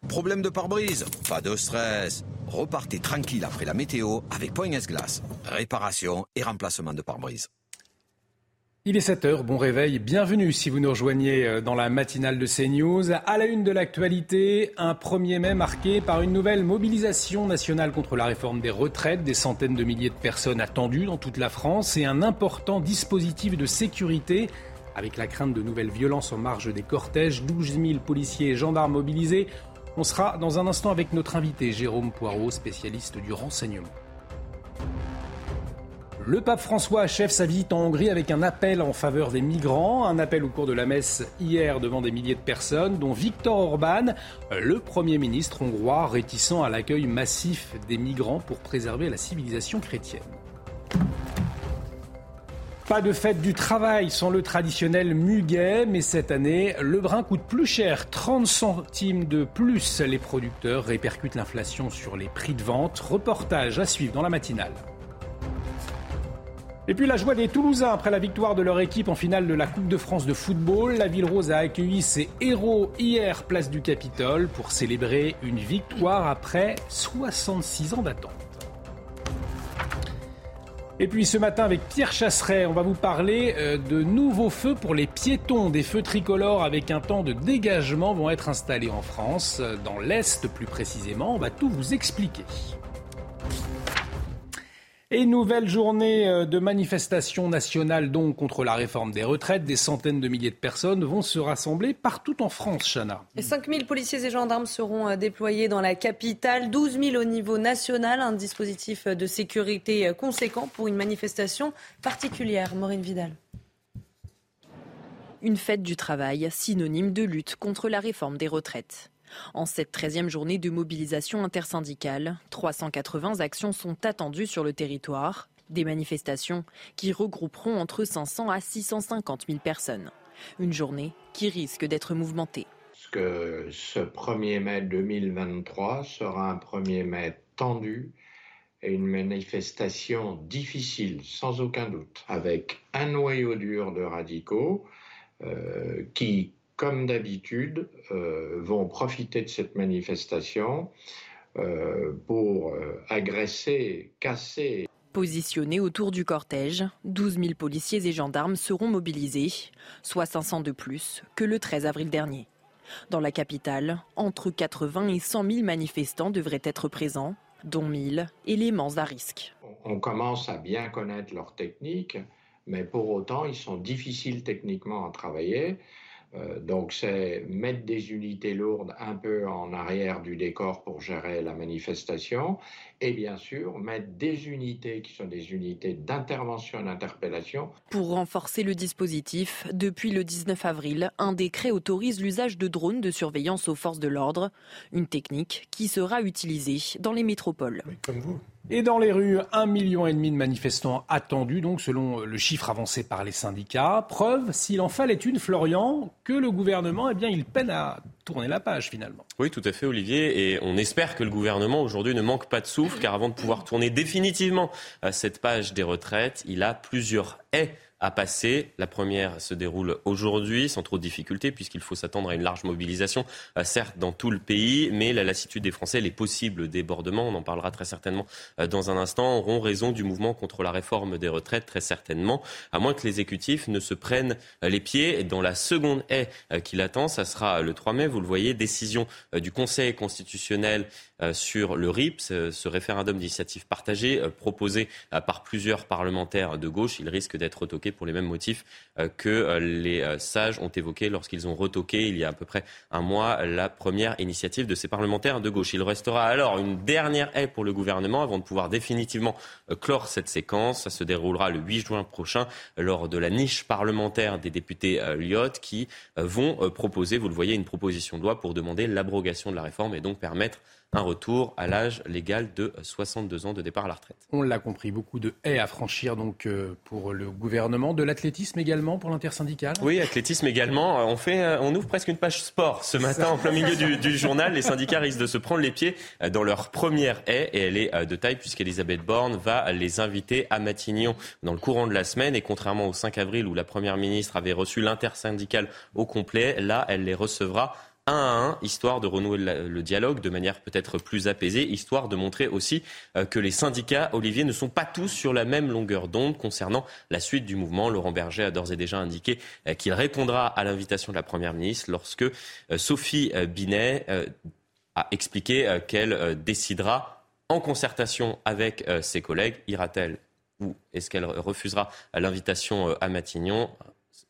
Problème de pare-brise Pas de stress. Repartez tranquille après la météo avec Point S-Glace. Réparation et remplacement de pare-brise. Il est 7h, bon réveil, bienvenue si vous nous rejoignez euh, dans la matinale de CNews. À la une de l'actualité, un 1er mai marqué par une nouvelle mobilisation nationale contre la réforme des retraites, des centaines de milliers de personnes attendues dans toute la France et un important dispositif de sécurité avec la crainte de nouvelles violences en marge des cortèges, 12 000 policiers et gendarmes mobilisés. On sera dans un instant avec notre invité Jérôme Poirot, spécialiste du renseignement. Le pape François achève sa visite en Hongrie avec un appel en faveur des migrants, un appel au cours de la messe hier devant des milliers de personnes, dont Viktor Orban, le Premier ministre hongrois, réticent à l'accueil massif des migrants pour préserver la civilisation chrétienne. Pas de fête du travail sans le traditionnel muguet, mais cette année, le brin coûte plus cher, 30 centimes de plus. Les producteurs répercutent l'inflation sur les prix de vente. Reportage à suivre dans la matinale. Et puis la joie des Toulousains après la victoire de leur équipe en finale de la Coupe de France de football. La Ville Rose a accueilli ses héros hier place du Capitole pour célébrer une victoire après 66 ans d'attente. Et puis ce matin avec Pierre Chasseret, on va vous parler euh, de nouveaux feux pour les piétons. Des feux tricolores avec un temps de dégagement vont être installés en France, dans l'Est plus précisément. On va tout vous expliquer. Et nouvelle journée euh, de manifestation nationale donc contre la réforme des retraites. Des centaines de milliers de personnes vont se rassembler partout en France, Chana. 5 000 policiers et gendarmes seront euh, déployés dans la capitale, 12 000 au niveau national, un dispositif de sécurité euh, conséquent pour une manifestation particulière. Maureen Vidal. Une fête du travail, synonyme de lutte contre la réforme des retraites. En cette 13e journée de mobilisation intersyndicale, 380 actions sont attendues sur le territoire. Des manifestations qui regrouperont entre 500 à 650 000 personnes. Une journée qui risque d'être mouvementée. Ce 1er mai 2023 sera un 1er mai tendu et une manifestation difficile, sans aucun doute, avec un noyau dur de radicaux euh, qui comme d'habitude, euh, vont profiter de cette manifestation euh, pour euh, agresser, casser. Positionnés autour du cortège, 12 000 policiers et gendarmes seront mobilisés, soit 500 de plus que le 13 avril dernier. Dans la capitale, entre 80 et 100 000 manifestants devraient être présents, dont 1000 éléments à risque. On commence à bien connaître leurs techniques, mais pour autant, ils sont difficiles techniquement à travailler. Euh, donc c'est mettre des unités lourdes un peu en arrière du décor pour gérer la manifestation et bien sûr mettre des unités qui sont des unités d'intervention et d'interpellation. Pour renforcer le dispositif, depuis le 19 avril, un décret autorise l'usage de drones de surveillance aux forces de l'ordre, une technique qui sera utilisée dans les métropoles. comme vous. Et dans les rues, un million et demi de manifestants attendus, donc selon le chiffre avancé par les syndicats. Preuve, s'il en fallait une, Florian, que le gouvernement, eh bien, il peine à tourner la page finalement. Oui, tout à fait, Olivier. Et on espère que le gouvernement aujourd'hui ne manque pas de souffle, car avant de pouvoir tourner définitivement cette page des retraites, il a plusieurs haies à passer. La première se déroule aujourd'hui sans trop de difficultés puisqu'il faut s'attendre à une large mobilisation, euh, certes dans tout le pays, mais la lassitude des Français, les possibles débordements, on en parlera très certainement euh, dans un instant, auront raison du mouvement contre la réforme des retraites très certainement, à moins que l'exécutif ne se prenne euh, les pieds. Dans la seconde haie qui l'attend, ça sera le 3 mai, vous le voyez, décision du Conseil constitutionnel sur le RIP, ce référendum d'initiative partagée proposé par plusieurs parlementaires de gauche. Il risque d'être retoqué pour les mêmes motifs euh, que euh, les euh, sages ont évoqués lorsqu'ils ont retoqué il y a à peu près un mois la première initiative de ces parlementaires de gauche. Il restera alors une dernière haie pour le gouvernement avant de pouvoir définitivement clore cette séquence. Ça se déroulera le 8 juin prochain lors de la niche parlementaire des députés Lyot qui vont proposer, vous le voyez, une proposition de loi pour demander l'abrogation de la réforme et donc permettre un retour à l'âge légal de 62 ans de départ à la retraite. On l'a compris, beaucoup de haies à franchir donc euh, pour le gouvernement, de l'athlétisme également pour l'intersyndicale? Oui, athlétisme également. Euh, on fait, euh, on ouvre presque une page sport ce matin en plein milieu du, journal. Les syndicats risquent de se prendre les pieds dans leur première haie et elle est de taille puisqu'Elisabeth Borne va les inviter à Matignon dans le courant de la semaine et contrairement au 5 avril où la première ministre avait reçu l'intersyndicale au complet, là elle les recevra un à un, histoire de renouer le dialogue de manière peut-être plus apaisée, histoire de montrer aussi euh, que les syndicats, Olivier, ne sont pas tous sur la même longueur d'onde concernant la suite du mouvement. Laurent Berger a d'ores et déjà indiqué euh, qu'il répondra à l'invitation de la Première ministre lorsque euh, Sophie Binet a expliqué qu'elle décidera en concertation avec ses collègues, ira-t-elle ou est-ce qu'elle refusera l'invitation à Matignon?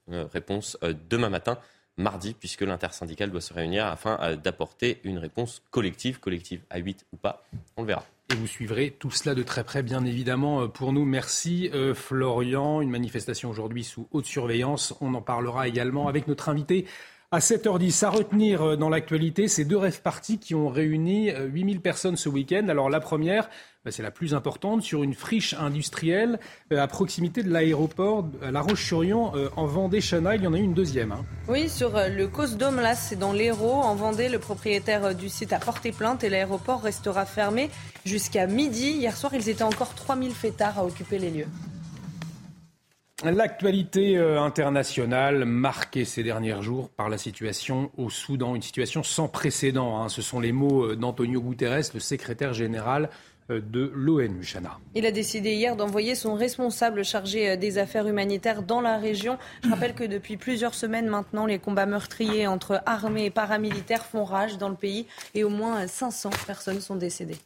Réponse demain matin mardi, puisque l'intersyndicale doit se réunir afin euh, d'apporter une réponse collective, collective à 8 ou pas, on le verra. Et vous suivrez tout cela de très près, bien évidemment, euh, pour nous. Merci euh, Florian. Une manifestation aujourd'hui sous haute surveillance. On en parlera également avec notre invité à 7h10, à retenir dans l'actualité, ces deux rêves partis qui ont réuni 8000 personnes ce week-end. Alors la première, bah, c'est la plus importante, sur une friche industrielle euh, à proximité de l'aéroport La Roche-sur-Yon euh, en Vendée-Chana. Il y en a eu une deuxième. Hein. Oui, sur euh, le Cosdome, là, c'est dans l'Hérault. En Vendée, le propriétaire du site a porté plainte et l'aéroport restera fermé jusqu'à midi. Hier soir, ils étaient encore 3000 fêtards à occuper les lieux. L'actualité internationale marquée ces derniers jours par la situation au Soudan, une situation sans précédent. Hein. Ce sont les mots d'Antonio Guterres, le secrétaire général euh, de l'ONU, Chana. Il a décidé hier d'envoyer son responsable chargé euh, des affaires humanitaires dans la région. Je rappelle que depuis plusieurs semaines maintenant, les combats meurtriers entre armées et paramilitaires font rage dans le pays et au moins 500 personnes sont décédées.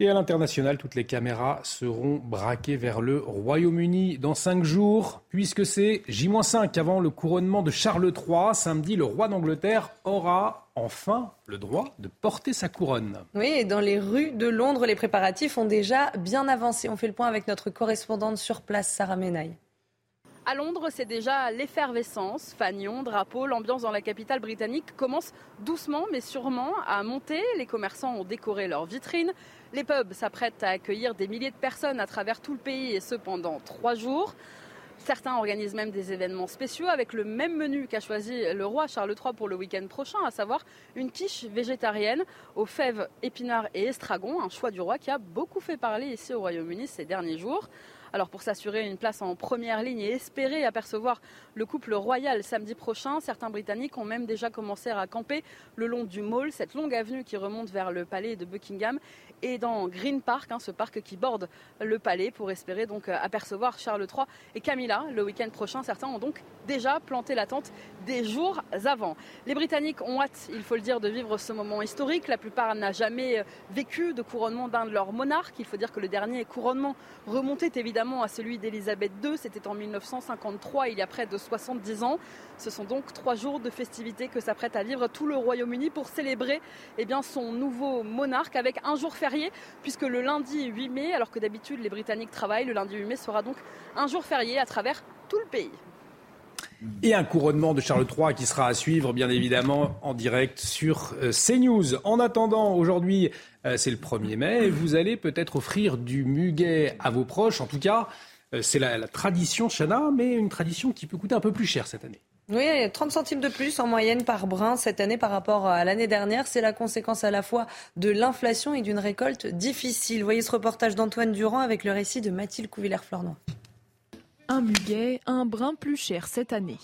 Et à l'international, toutes les caméras seront braquées vers le Royaume-Uni dans cinq jours, puisque c'est J-5 avant le couronnement de Charles III. Samedi, le roi d'Angleterre aura enfin le droit de porter sa couronne. Oui, et dans les rues de Londres, les préparatifs ont déjà bien avancé. On fait le point avec notre correspondante sur place, Sarah Menaille. À Londres, c'est déjà l'effervescence. Fanion, drapeau, l'ambiance dans la capitale britannique commence doucement mais sûrement à monter. Les commerçants ont décoré leurs vitrines. Les pubs s'apprêtent à accueillir des milliers de personnes à travers tout le pays et ce pendant trois jours. Certains organisent même des événements spéciaux avec le même menu qu'a choisi le roi Charles III pour le week-end prochain, à savoir une quiche végétarienne aux fèves, épinards et estragon, un choix du roi qui a beaucoup fait parler ici au Royaume-Uni ces derniers jours. Alors pour s'assurer une place en première ligne et espérer apercevoir le couple royal samedi prochain, certains Britanniques ont même déjà commencé à camper le long du Mall, cette longue avenue qui remonte vers le palais de Buckingham et dans Green Park, hein, ce parc qui borde le palais pour espérer donc euh, apercevoir Charles III et Camilla le week-end prochain. Certains ont donc déjà planté la tente des jours avant. Les Britanniques ont hâte, il faut le dire, de vivre ce moment historique. La plupart n'a jamais euh, vécu de couronnement d'un de leurs monarques. Il faut dire que le dernier couronnement remontait évidemment à celui d'Élisabeth II. C'était en 1953, il y a près de 70 ans. Ce sont donc trois jours de festivités que s'apprête à vivre tout le Royaume-Uni pour célébrer eh bien, son nouveau monarque avec un jour puisque le lundi 8 mai, alors que d'habitude les Britanniques travaillent, le lundi 8 mai sera donc un jour férié à travers tout le pays. Et un couronnement de Charles III qui sera à suivre, bien évidemment, en direct sur euh, CNews. En attendant, aujourd'hui, euh, c'est le 1er mai, vous allez peut-être offrir du muguet à vos proches. En tout cas, euh, c'est la, la tradition Chana, mais une tradition qui peut coûter un peu plus cher cette année. Oui, 30 centimes de plus en moyenne par brin cette année par rapport à l'année dernière. C'est la conséquence à la fois de l'inflation et d'une récolte difficile. Voyez ce reportage d'Antoine Durand avec le récit de Mathilde Couvillère-Flornois. Un muguet, un brin plus cher cette année.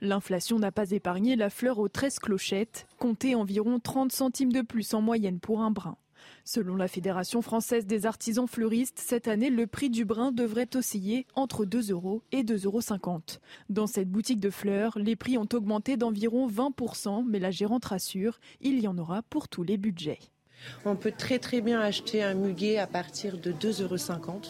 L'inflation n'a pas épargné la fleur aux 13 clochettes, comptez environ 30 centimes de plus en moyenne pour un brin. Selon la Fédération française des artisans fleuristes, cette année, le prix du brin devrait osciller entre 2 euros et 2,50 euros. Dans cette boutique de fleurs, les prix ont augmenté d'environ 20%, mais la gérante rassure, il y en aura pour tous les budgets. On peut très très bien acheter un muguet à partir de 2,50 euros.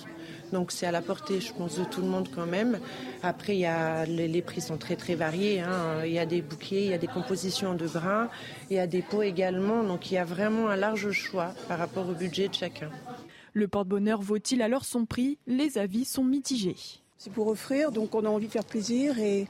Donc c'est à la portée, je pense, de tout le monde quand même. Après, il y a, les, prix sont très très variés. Hein. Il y a des bouquets, il y a des compositions de grains, il y a des pots également. Donc il y a vraiment un large choix par rapport au budget de chacun. Le porte-bonheur vaut-il alors son prix? Les avis sont mitigés. C'est pour offrir, donc on a envie de faire plaisir et,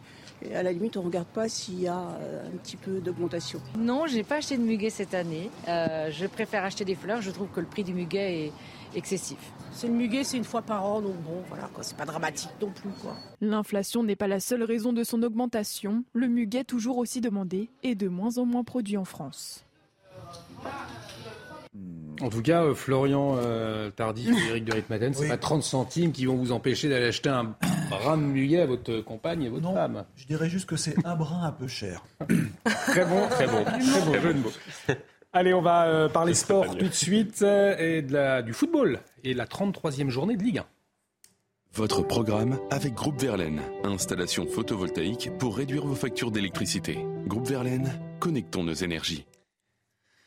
à la limite on ne regarde pas s'il y a euh, un petit peu d'augmentation. Non, j'ai pas acheté de muguet cette année. Euh, je préfère acheter des fleurs. Je trouve que le prix du muguet est excessif. C'est le muguet, c'est une fois par an, donc bon, voilà, quoi, c'est pas dramatique non plus. Quoi. L'inflation n'est pas la seule raison de son augmentation. Le muguet, toujours aussi demandé, est de moins en moins produit en France. En tout cas, euh, Florian euh, Tardif et Eric de Ritmaten, ce n'est pas 30 centimes qui vont vous empêcher d'aller acheter un brin de muguet à votre compagne et votre femme. Je dirais juste que c'est un brin un peu cher. très bon, très bon, très bon jeu de mots. Allez, on va euh, parler sport tout de suite euh, et de la, du football et la 33e journée de Ligue 1. Votre programme avec Groupe Verlaine. Installation photovoltaïque pour réduire vos factures d'électricité. Groupe Verlaine, connectons nos énergies.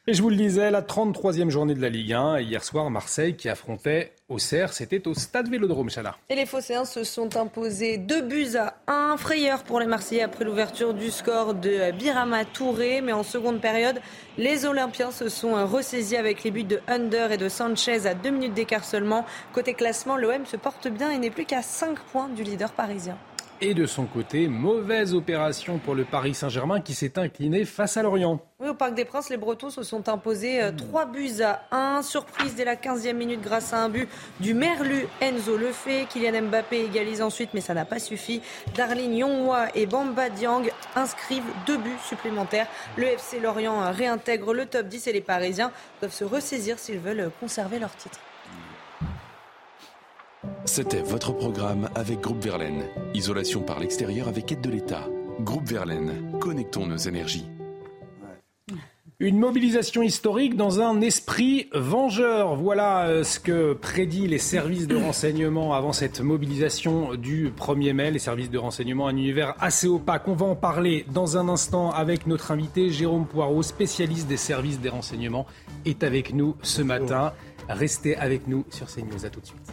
Et je vous le disais, la 33e journée de la Ligue 1. hier soir, Marseille qui affrontait Auxerre, c'était au stade Vélodrome, Chana. Et les Phocéens se sont imposés 2 buts à 1. Frayeur pour les Marseillais après l'ouverture du score de Birama Touré. Mais en seconde période, les Olympiens se sont ressaisis avec les buts de Under et de Sanchez à 2 minutes d'écart seulement. Côté classement, l'OM se porte bien et n'est plus qu'à 5 points du leader parisien. Et de son côté, mauvaise opération pour le Paris Saint-Germain qui s'est incliné face à Lorient. Oui, au Parc des Princes, les Bretons se sont imposés 3 euh, buts à 1. Surprise dès la 15e minute grâce à un but du Merlu Enzo Lefebvre. Kylian Mbappé égalise ensuite, mais ça n'a pas suffi. Darlene Yongwa et Bamba Diang inscrivent deux buts supplémentaires. Le FC Lorient réintègre le top 10 et les Parisiens doivent se ressaisir s'ils veulent conserver leur titre. C'était votre programme avec Groupe Verlaine. Isolation par l'extérieur avec aide de l'État. Groupe Verlaine, connectons nos énergies. Une mobilisation historique dans un esprit vengeur. Voilà euh, ce que prédit les services de renseignement avant cette mobilisation du 1er mai. Les services de renseignement, un univers assez opaque. On va en parler dans un instant avec notre invité Jérôme Poirot, spécialiste des services des renseignements, est avec nous ce matin. Restez avec nous sur CNews. À tout de suite.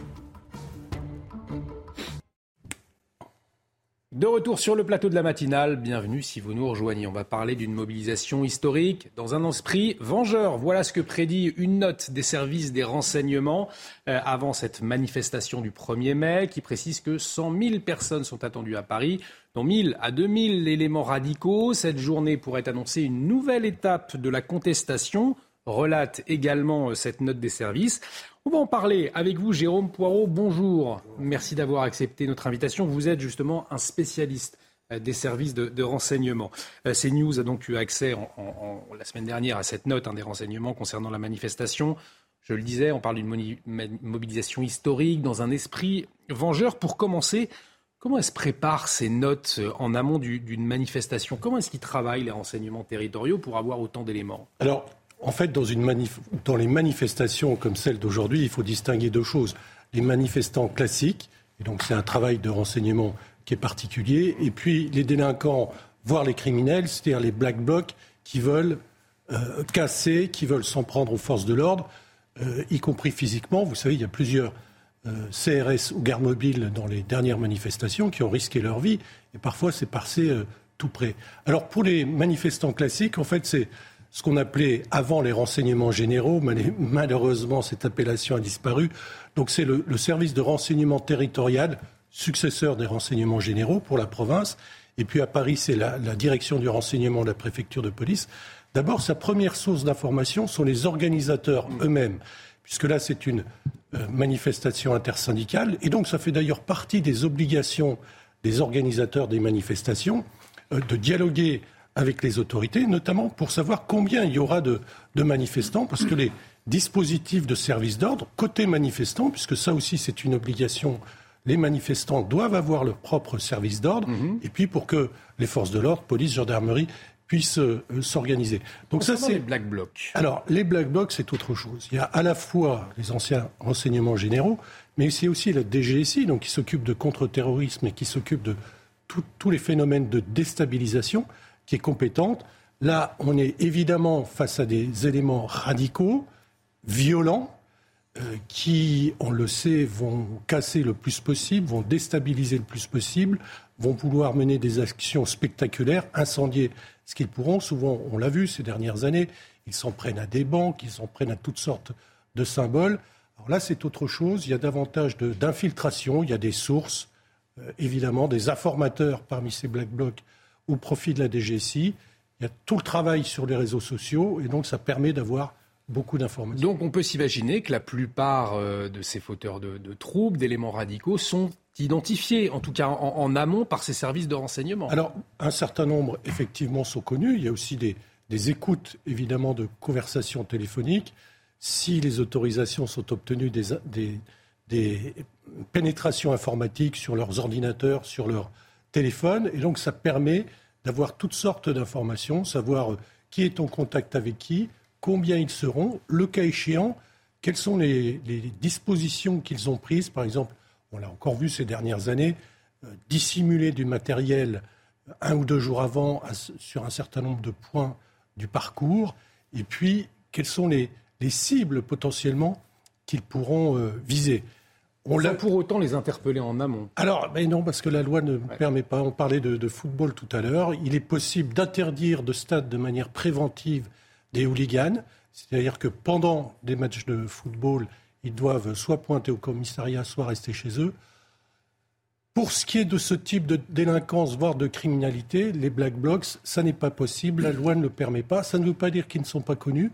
De retour sur le plateau de la matinale, bienvenue si vous nous rejoignez. On va parler d'une mobilisation historique dans un esprit vengeur. Voilà ce que prédit une note des services des renseignements euh, avant cette manifestation du 1er mai qui précise que 100 000 personnes sont attendues à Paris, dont 1000 à 2000 éléments radicaux. Cette journée pourrait annoncer une nouvelle étape de la contestation relate également euh, cette note des services. On va en parler avec vous, Jérôme Poirot. Bonjour. Merci d'avoir accepté notre invitation. Vous êtes justement un spécialiste euh, des services de, renseignement. Euh, CNews a donc eu accès la semaine dernière à cette note hein, des renseignements concernant la manifestation. Je le disais, on parle d'une mobilisation historique dans un esprit vengeur. Pour commencer, comment est-ce prépare ces notes en amont d'une manifestation? Comment est-ce qu'ils travaillent les renseignements territoriaux pour avoir autant d'éléments? En fait, dans, les manifestations comme celle d'aujourd'hui, il faut distinguer deux choses. Les manifestants classiques, et donc c'est un travail de renseignement qui est particulier, et puis les délinquants, voire les criminels, c'est-à-dire les black blocs qui veulent euh, casser, qui veulent s'en prendre aux forces de l'ordre, euh, y compris physiquement. Vous savez, il y a plusieurs euh, CRS ou gardes mobiles dans les dernières manifestations qui ont risqué leur vie, et parfois c'est passé tout près. Alors pour les manifestants classiques, en fait, c'est ce qu'on appelait avant les renseignements généraux. Malheureusement, cette appellation a disparu. Donc c'est le, service de renseignement territorial, successeur des renseignements généraux pour la province. Et puis à Paris, c'est la, direction du renseignement de la préfecture de police. D'abord, sa première source d'information sont les organisateurs eux-mêmes, puisque là, c'est une euh, manifestation intersyndicale. Et donc, ça fait d'ailleurs partie des obligations des organisateurs des manifestations euh, de dialoguer avec les autorités, notamment pour savoir combien il y aura de, manifestants, parce que les dispositifs de service d'ordre, côté manifestants, puisque ça aussi c'est une obligation, les manifestants doivent avoir leur propre service d'ordre, mhm. et puis pour que les forces de l'ordre, police, gendarmerie, puissent euh, s'organiser. Donc ça, c'est les black blocs? Alors les black blocs, c'est autre chose. Il y a à la fois les anciens renseignements généraux, mais c'est aussi la DGSI, donc qui s'occupe de contre-terrorisme et qui s'occupe de tous les phénomènes de déstabilisation qui est compétente. Là, on est évidemment face à des éléments radicaux, violents, euh, qui, on le sait, vont casser le plus possible, vont déstabiliser le plus possible, vont vouloir mener des actions spectaculaires, incendier ce qu'ils pourront. Souvent, on l'a vu ces dernières années, ils s'en prennent à des banques, ils s'en prennent à toutes sortes de symboles. Alors là, c'est autre chose. Il y a davantage d'infiltration, il y a des sources, euh, évidemment, des informateurs parmi ces black blocs au profit de la DGSI. Il y a tout le travail sur les réseaux sociaux et donc ça permet d'avoir beaucoup d'informations. Donc on peut s'imaginer que la plupart euh, de ces fauteurs de, troubles, d'éléments radicaux, sont identifiés, en tout cas en, amont, par ces services de renseignement. Alors un certain nombre, effectivement, sont connus. Il y a aussi des, écoutes, évidemment, de conversations téléphoniques. Si les autorisations sont obtenues des, des, pénétration informatique sur leurs ordinateurs, sur leurs téléphones. Et donc, ça permet d'avoir toutes sortes d'informations, savoir qui est en contact avec qui, combien ils seront, le cas échéant, quelles sont les, dispositions qu'ils ont prises. Par exemple, on l'a encore vu ces dernières années, euh, dissimuler du matériel un ou deux jours avant sur un certain nombre de points du parcours. Et puis, quelles sont les, cibles potentiellement qu'ils pourront euh, viser. On Sans pour autant les interpeller en amont. Alors, mais non, parce que la loi ne permet pas. On parlait de, de football tout à l'heure. Il est possible d'interdire de stade de manière préventive des hooligans. C'est-à-dire que pendant des matchs de football, ils doivent soit pointer au commissariat, soit rester chez eux. Pour ce qui est de ce type de délinquance, voire de criminalité, les black blocs, ça n'est pas possible. La loi ne le permet pas. Ça ne veut pas dire qu'ils ne sont pas connus,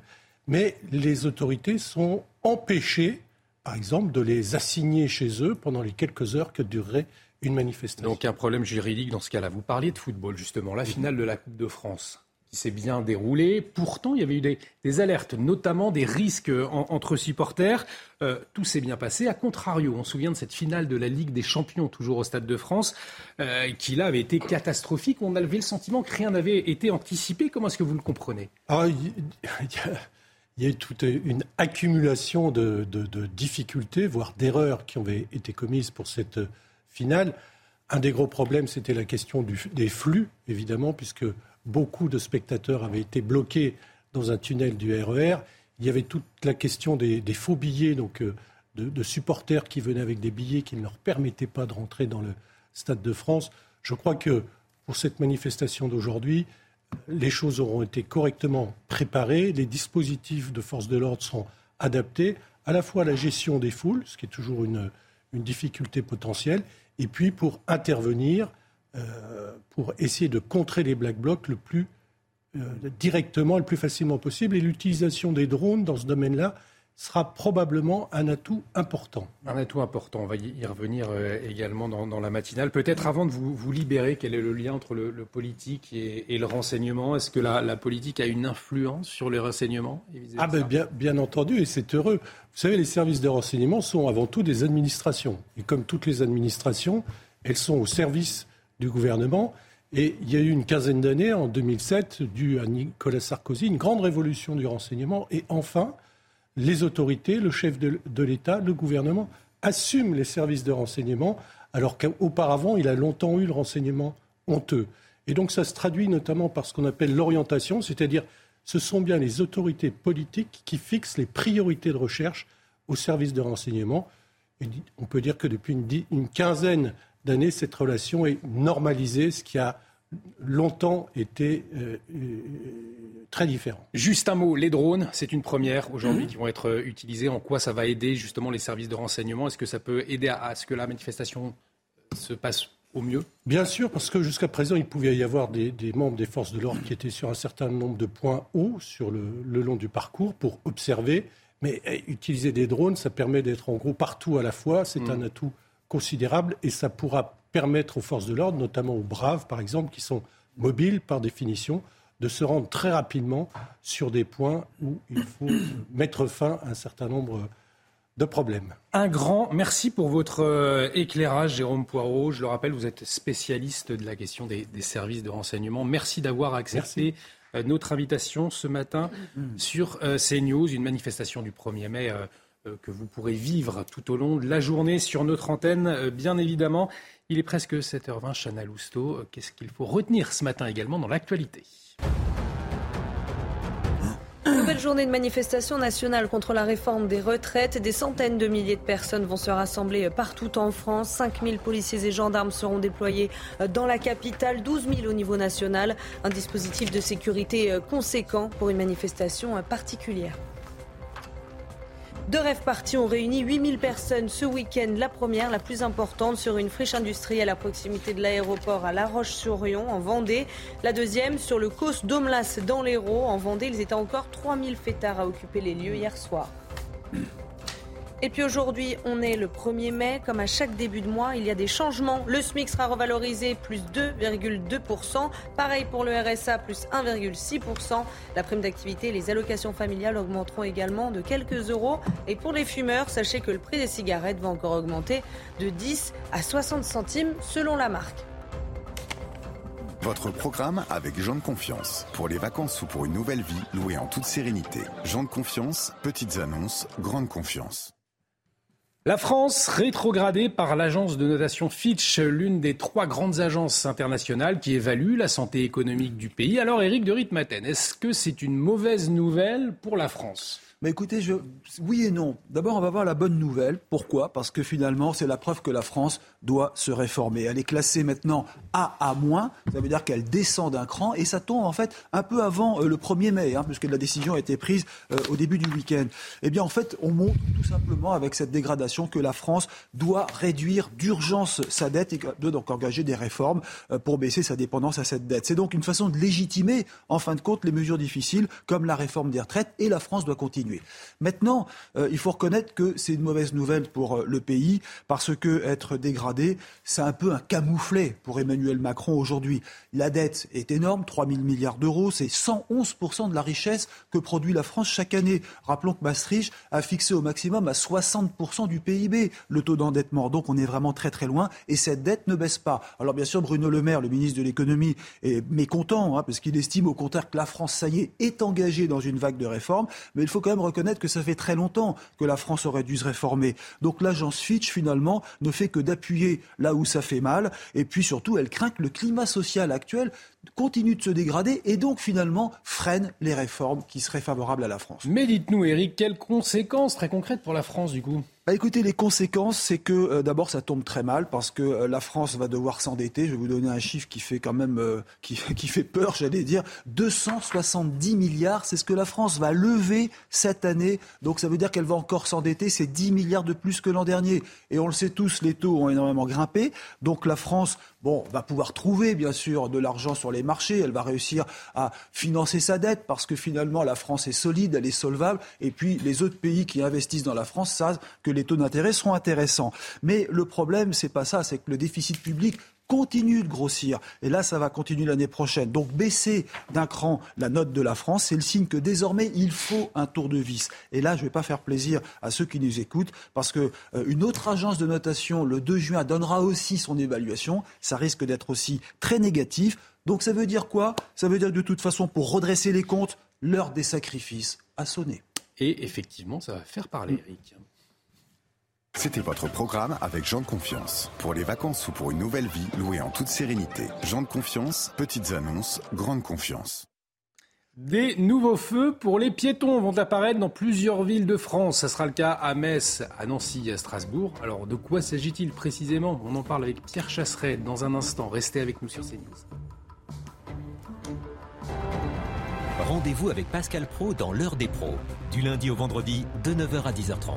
mais les autorités sont empêchées, par exemple, de les assigner chez eux pendant les quelques heures que durerait une manifestation. Donc un problème juridique dans ce cas-là. Vous parliez de football, justement, la finale de la Coupe de France qui s'est bien déroulé. Pourtant, il y avait eu des, alertes, notamment des risques entre supporters. Euh, tout s'est bien passé. A contrario, on se souvient de cette finale de la Ligue des Champions, toujours au Stade de France, euh, qui là avait été catastrophique. On avait le sentiment que rien n'avait été anticipé. Comment est-ce que vous le comprenez? Ah, il y a eu toute une accumulation de, difficultés, voire d'erreurs qui ont été commises pour cette finale. Un des gros problèmes, c'était la question des flux, évidemment, puisque beaucoup de spectateurs avaient été bloqués dans un tunnel du RER. E Il y avait toute la question des, faux billets, donc euh, de, supporters qui venaient avec des billets qui ne leur permettaient pas de rentrer dans le Stade de France. Je crois que pour cette manifestation d'aujourd'hui, les choses auront été correctement préparées, les dispositifs de force de l'ordre seront adaptés, à la fois à la gestion des foules, ce qui est toujours une difficulté potentielle, et puis pour intervenir euh, pour essayer de contrer les black blocs le plus euh, directement, le plus facilement possible. Et l'utilisation des drones dans ce domaine-là sera probablement un atout important. Un atout important, on va y revenir euh, également dans, la matinale. Peut-être avant de vous, vous, libérer, quel est le lien entre le, politique et, le renseignement? Est-ce que la, politique a une influence sur les renseignements Ah ben bien, bien entendu, et c'est heureux. Vous savez, les services de renseignement sont avant tout des administrations. Et comme toutes les administrations, elles sont au service du gouvernement. Et il y a eu une quinzaine d'années, en 2007, dû à Nicolas Sarkozy, une grande révolution du renseignement. Et enfin, les autorités, le chef de, l'État, le gouvernement, assument les services de renseignement, alors qu'auparavant, il a longtemps eu le renseignement honteux. Et donc ça se traduit notamment par ce qu'on appelle l'orientation, c'est-à-dire ce sont bien les autorités politiques qui fixent les priorités de recherche aux services de renseignement. Et on peut dire que depuis une, quinzaine d'années, cette relation est normalisée, ce qui a longtemps été euh, euh, très. Juste un mot, les drones, c'est une première aujourd'hui qui vont être euh, utilisés. En quoi ça va aider justement les services de renseignement? Est-ce que ça peut aider à, ce que la manifestation se passe au mieux? Bien sûr, parce que jusqu'à présent, il pouvait y avoir des, membres des forces de l'ordre qui étaient sur un certain nombre de points hauts sur le, le long du parcours pour observer. Mais eh, utiliser des drones, ça permet d'être en gros partout à la fois. C'est mm. un atout considérable et ça pourra permettre aux forces de l'ordre, notamment aux braves par exemple, qui sont mobiles par définition, de se rendre très rapidement sur des points où il faut mettre fin à un certain nombre de problèmes. Un grand merci pour votre euh, éclairage, Jérôme Poirot. Je le rappelle, vous êtes spécialiste de la question des, services de renseignement. Merci d'avoir accepté euh, notre invitation ce matin sur euh, CNews, une manifestation du 1er mai que vous pourrez vivre tout au long de la journée sur notre antenne, bien évidemment. Il est presque 7h20, Chana Lousteau. Qu'est-ce qu'il faut retenir ce matin également dans l'actualité? Nouvelle journée de manifestation nationale contre la réforme des retraites. Des centaines de milliers de personnes vont se rassembler partout en France. 5000 policiers et gendarmes seront déployés dans la capitale, 12 000 au niveau national. Un dispositif de sécurité conséquent pour une manifestation particulière. Deux rêves partis ont réuni 8000 personnes ce week-end. La première, la plus importante, sur une friche industrielle à proximité de l'aéroport à La Roche-sur-Yon, en Vendée. La deuxième, sur le Cos d'Omlas, dans l'Hérault, en Vendée. Ils étaient encore 3000 fêtards à occuper les lieux hier soir. Et puis aujourd'hui, on est le 1er mai. Comme à chaque début de mois, il y a des changements. Le SMIC sera revalorisé plus 2,2%. Pareil pour le RSA, plus 1,6%. La prime d'activité et les allocations familiales augmenteront également de quelques euros. Et pour les fumeurs, sachez que le prix des cigarettes va encore augmenter de 10 à 60 centimes selon la marque. Votre programme avec Jean de Confiance. Pour les vacances ou pour une nouvelle vie, louée en toute sérénité. Jean de Confiance, petites annonces, grande confiance. La France rétrogradée par l'agence de notation Fitch, l'une des trois grandes agences internationales qui évaluent la santé économique du pays. Alors Éric de Ritmaten, est-ce que c'est une mauvaise nouvelle pour la France? Écoutez, oui et non. D'abord, on va voir la bonne nouvelle. Pourquoi? Parce que finalement, c'est la preuve que la France doit se réformer. Elle est classée maintenant A à moins. Ça veut dire qu'elle descend d'un cran et ça tombe en fait un peu avant euh, le 1er mai, hein, puisque la décision a été prise euh, au début du week-end. Eh bien, en fait, on montre tout simplement avec cette dégradation que la France doit réduire d'urgence sa dette et doit donc engager des réformes euh, pour baisser sa dépendance à cette dette. C'est donc une façon de légitimer, en fin de compte, les mesures difficiles comme la réforme des retraites et la France doit continuer. Maintenant, euh, il faut reconnaître que c'est une mauvaise nouvelle pour euh, le pays parce que être dégradé, c'est un peu un camouflet pour Emmanuel Macron aujourd'hui. La dette est énorme, 3 000 milliards d'euros, c'est 111% de la richesse que produit la France chaque année. Rappelons que Maastricht a fixé au maximum à 60% du PIB le taux d'endettement. Donc on est vraiment très très loin et cette dette ne baisse pas. Alors bien sûr, Bruno Le Maire, le ministre de l'économie, est mécontent hein, parce qu'il estime au contraire que la France, ça y est, est engagée dans une vague de réformes. Mais il faut quand même reconnaître que ça fait très longtemps que la France aurait dû se réformer. Donc l'agence Fitch, finalement, ne fait que d'appuyer là où ça fait mal. Et puis surtout, elle craint que le climat social actuel continue de se dégrader et donc finalement freine les réformes qui seraient favorables à la France. Mais dites-nous, Eric, quelles conséquences très concrètes pour la France du coup? Bah écoutez, les conséquences, c'est que euh, d'abord ça tombe très mal parce que euh, la France va devoir s'endetter. Je vais vous donner un chiffre qui fait quand même euh, qui, qui, fait peur, j'allais dire 270 milliards. C'est ce que la France va lever cette année. Donc ça veut dire qu'elle va encore s'endetter. C'est 10 milliards de plus que l'an dernier. Et on le sait tous, les taux ont énormément grimpé. Donc la France bon, va pouvoir trouver bien sûr de l'argent sur les marchés, elle va réussir à financer sa dette parce que finalement la France est solide, elle est solvable, et puis les autres pays qui investissent dans la France savent que les taux d'intérêt seront intéressants. Mais le problème, c'est pas ça, c'est que le déficit public continue de grossir. Et là, ça va continuer l'année prochaine. Donc baisser d'un cran la note de la France, c'est le signe que désormais, il faut un tour de vis. Et là, je ne vais pas faire plaisir à ceux qui nous écoutent, parce qu'une euh, autre agence de notation, le 2 juin, donnera aussi son évaluation. Ça risque d'être aussi très négatif. Donc ça veut dire quoi? Ça veut dire que de toute façon, pour redresser les comptes, l'heure des sacrifices a sonné. Et effectivement, ça va faire parler, Eric. C'était votre programme avec Jean de Confiance. Pour les vacances ou pour une nouvelle vie, louée en toute sérénité. Jean de Confiance, petites annonces, grande confiance. Des nouveaux feux pour les piétons vont apparaître dans plusieurs villes de France. Ce sera le cas à Metz, à Nancy, à Strasbourg. Alors de quoi s'agit-il précisément? On en parle avec Pierre Chasseret dans un instant. Restez avec nous sur CNews. Rendez-vous avec Pascal Pro dans l'heure des pros, du lundi au vendredi de 9h à 10h30.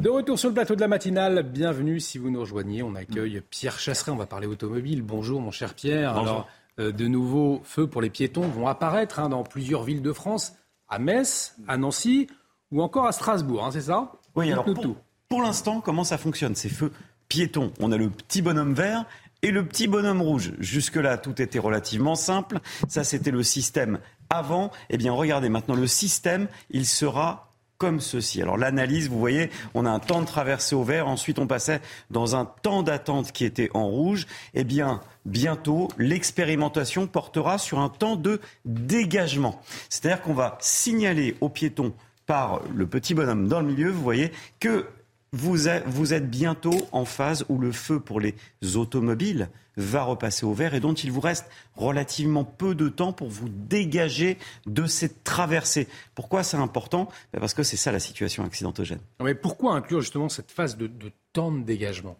De retour sur le plateau de la matinale, bienvenue si vous nous rejoignez. On accueille Pierre Chasseret, on va parler automobile. Bonjour mon cher Pierre. Alors, euh, de nouveaux feux pour les piétons vont apparaître hein, dans plusieurs villes de France, à Metz, à Nancy ou encore à Strasbourg, hein, c'est ça? Oui, alors pour, pour l'instant, comment ça fonctionne ces feux piétons? On a le petit bonhomme vert et le petit bonhomme rouge. Jusque-là, tout était relativement simple. Ça, c'était le système avant. Eh bien, regardez, maintenant, le système, il sera comme ceci. Alors l'analyse, vous voyez, on a un temps de traversée au vert, ensuite on passait dans un temps d'attente qui était en rouge. Eh bien, bientôt, l'expérimentation portera sur un temps de dégagement. C'est-à-dire qu'on va signaler aux piétons par le petit bonhomme dans le milieu, vous voyez, que vous êtes, bientôt en phase où le feu pour les automobiles va repasser au vert et dont il vous reste relativement peu de temps pour vous dégager de cette traversée. Pourquoi c'est important? Ben Parce que c'est ça la situation accidentogène. Mais pourquoi inclure justement cette phase de, de temps de dégagement?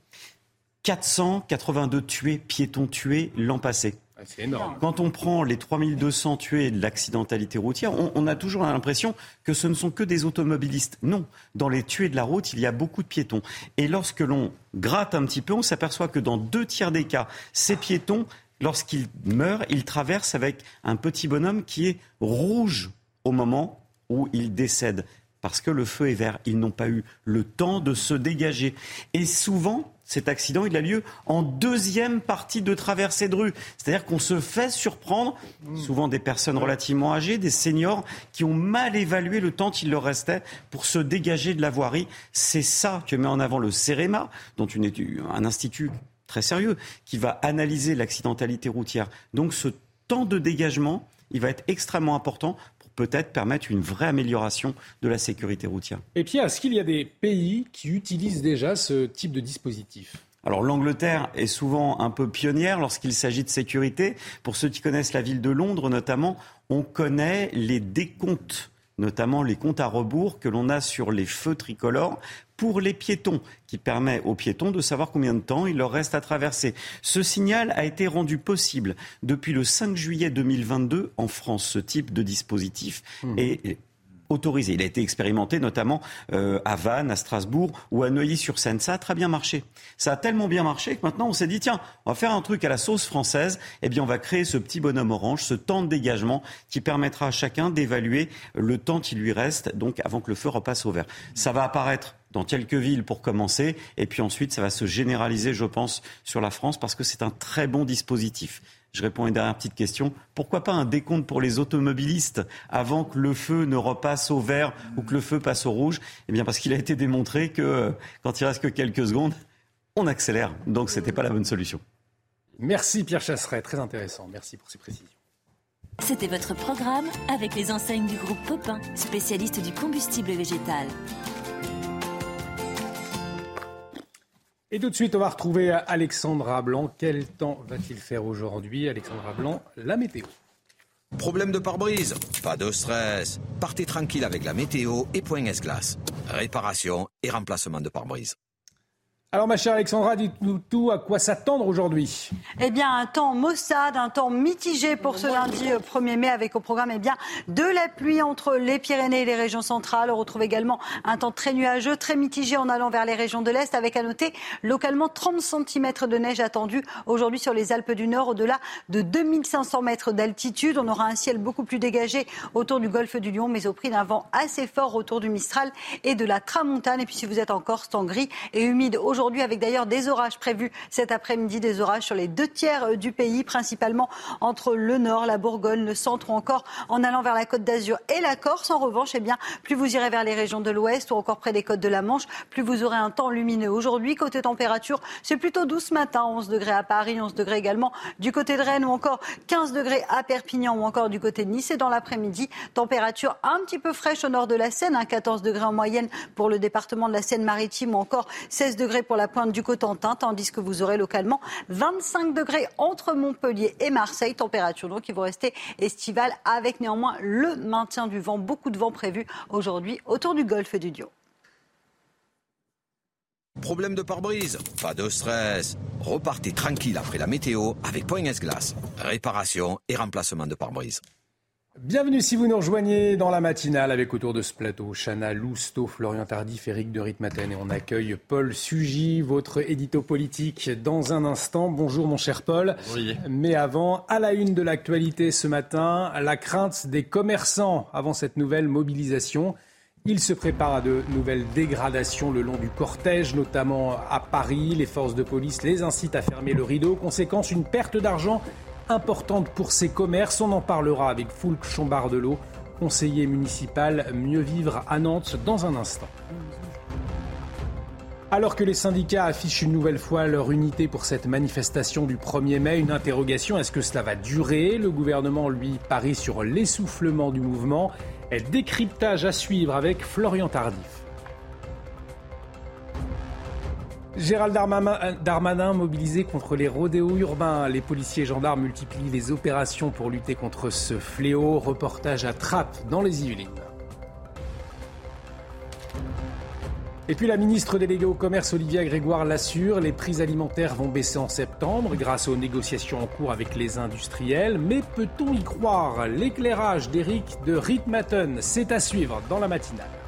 482 tués, piétons tués l'an passé. Énorme. Quand on prend les 3200 tués de l'accidentalité routière, on, a toujours l'impression que ce ne sont que des automobilistes. Non, dans les tués de la route, il y a beaucoup de piétons. Et lorsque l'on gratte un petit peu, on s'aperçoit que dans deux tiers des cas, ces piétons, lorsqu'ils meurent, ils traversent avec un petit bonhomme qui est rouge au moment où ils décèdent parce que le feu est vert. Ils n'ont pas eu le temps de se dégager. Et souvent, cet accident, il a lieu en deuxième partie de traversée de rue. C'est-à-dire qu'on se fait surprendre, souvent des personnes relativement âgées, des seniors, qui ont mal évalué le temps qu'il leur restait pour se dégager de la voirie. C'est ça que met en avant le CEREMA, dont une un institut très sérieux, qui va analyser l'accidentalité routière. Donc ce temps de dégagement, il va être extrêmement important peut-être permettre une vraie amélioration de la sécurité routière. Et Pierre, est-ce qu'il y a des pays qui utilisent déjà ce type de dispositif? Alors l'Angleterre est souvent un peu pionnière lorsqu'il s'agit de sécurité. Pour ceux qui connaissent la ville de Londres notamment, on connaît les décomptes notamment les comptes à rebours que l'on a sur les feux tricolores pour les piétons, qui permet aux piétons de savoir combien de temps il leur reste à traverser. Ce signal a été rendu possible depuis le 5 juillet 2022 en France. Ce type de dispositif mmh. est autorisé. Il a été expérimenté notamment euh, à Vannes, à Strasbourg ou à Neuilly-sur-Seine. Ça a très bien marché. Ça a tellement bien marché que maintenant on s'est dit tiens, on va faire un truc à la sauce française. Eh bien, on va créer ce petit bonhomme orange, ce temps de dégagement qui permettra à chacun d'évaluer le temps qui lui reste, donc avant que le feu repasse au vert. Ça va apparaître dans quelques villes pour commencer, et puis ensuite ça va se généraliser, je pense, sur la France parce que c'est un très bon dispositif. Je réponds à une dernière petite question. Pourquoi pas un décompte pour les automobilistes avant que le feu ne repasse au vert ou que le feu passe au rouge? Eh bien, parce qu'il a été démontré que quand il reste que quelques secondes, on accélère. Donc, ce n'était pas la bonne solution. Merci Pierre Chasseret, très intéressant. Merci pour ces précisions. C'était votre programme avec les enseignes du groupe Popin, spécialiste du combustible végétal. Et tout de suite, on va retrouver Alexandra Blanc. Quel temps va-t-il faire aujourd'hui Alexandra Blanc, la météo? Problème de pare-brise? Pas de stress. Partez tranquille avec la météo et point S-Glace. Réparation et remplacement de pare-brise. Alors ma chère Alexandra, dites-nous tout, à quoi s'attendre aujourd'hui Eh bien un temps maussade, un temps mitigé pour ce lundi 1er euh, mai avec au programme eh bien, de la pluie entre les Pyrénées et les régions centrales. On retrouve également un temps très nuageux, très mitigé en allant vers les régions de l'Est avec à noter localement 30 cm de neige attendue aujourd'hui sur les Alpes du Nord au-delà de 2500 mètres d'altitude. On aura un ciel beaucoup plus dégagé autour du golfe du Lion mais au prix d'un vent assez fort autour du Mistral et de la Tramontane. Et puis si vous êtes en Corse, temps gris et humide aujourd'hui aujourd'hui, avec d'ailleurs des orages prévus cet après-midi, des orages sur les deux tiers euh, du pays, principalement entre le nord, la Bourgogne, le centre ou encore en allant vers la côte d'Azur et la Corse. En revanche, eh bien, plus vous irez vers les régions de l'ouest ou encore près des côtes de la Manche, plus vous aurez un temps lumineux. Aujourd'hui, côté température, c'est plutôt doux ce matin, 11 degrés à Paris, 11 degrés également du côté de Rennes ou encore 15 degrés à Perpignan ou encore du côté de Nice. Et dans l'après-midi, température un petit peu fraîche au nord de la Seine, 14 degrés en moyenne pour le département de la Seine-Maritime ou encore 16 degrés pour la pointe du Cotentin, tandis que vous aurez localement 25 degrés entre Montpellier et Marseille. Température donc qui vont rester estivale avec néanmoins le maintien du vent. Beaucoup de vent prévu aujourd'hui autour du golfe du Dio. Problème de pare-brise? Pas de stress. Repartez tranquille après la météo avec Point S-Glace. Réparation et remplacement de pare-brise. Bienvenue si vous nous rejoignez dans la matinale avec autour de ce plateau Chana Lousteau, Florian Tardif, Éric de Ritmaten et on accueille Paul Sugy, votre édito politique dans un instant. Bonjour mon cher Paul. Mais avant, à la une de l'actualité ce matin, la crainte des commerçants avant cette nouvelle mobilisation. Il se prépare à de nouvelles dégradations le long du cortège, notamment à Paris. Les forces de police les incitent à fermer le rideau. Conséquence, une perte d'argent importante pour ces commerces. On en parlera avec Foulk Chambardelot, conseiller municipal Mieux Vivre à Nantes, dans un instant. Alors que les syndicats affichent une nouvelle fois leur unité pour cette manifestation du 1er mai, une interrogation, est-ce que cela va durer? Le gouvernement, lui, parie sur l'essoufflement du mouvement. Décryptage à suivre avec Florian Tardif. Gérald Darmanin mobilisé contre les rodéos urbains. Les policiers et gendarmes multiplient les opérations pour lutter contre ce fléau. Reportage à Trappes dans les Yvelines. Et puis la ministre déléguée au commerce Olivia Grégoire l'assure, les prix alimentaires vont baisser en septembre grâce aux négociations en cours avec les industriels. Mais peut-on y croire? L'éclairage d'Éric de Ritmaten, c'est à suivre dans la matinale.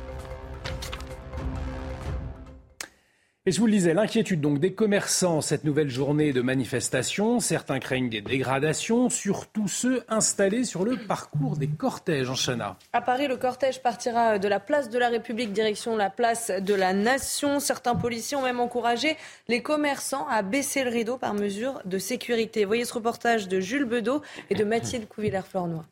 Et je vous le disais, l'inquiétude des commerçants cette nouvelle journée de manifestation. Certains craignent des dégradations, surtout ceux installés sur le parcours des cortèges en Chana. À Paris, le cortège partira de la place de la République direction la place de la Nation. Certains policiers ont même encouragé les commerçants à baisser le rideau par mesure de sécurité. Voyez ce reportage de Jules Bedeau et de Mathilde Couvillère-Flornois.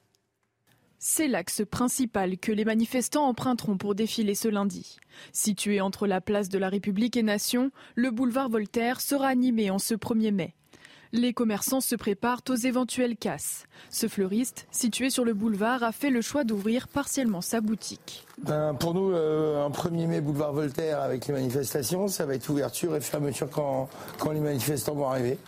C'est l'axe principal que les manifestants emprunteront pour défiler ce lundi. Situé entre la place de la République et Nation, le boulevard Voltaire sera animé en ce 1er mai. Les commerçants se préparent aux éventuelles casses. Ce fleuriste, situé sur le boulevard, a fait le choix d'ouvrir partiellement sa boutique. Ben, pour nous, euh, un 1er mai boulevard Voltaire avec les manifestations, ça va être ouverture et fermeture quand, les manifestants vont arriver.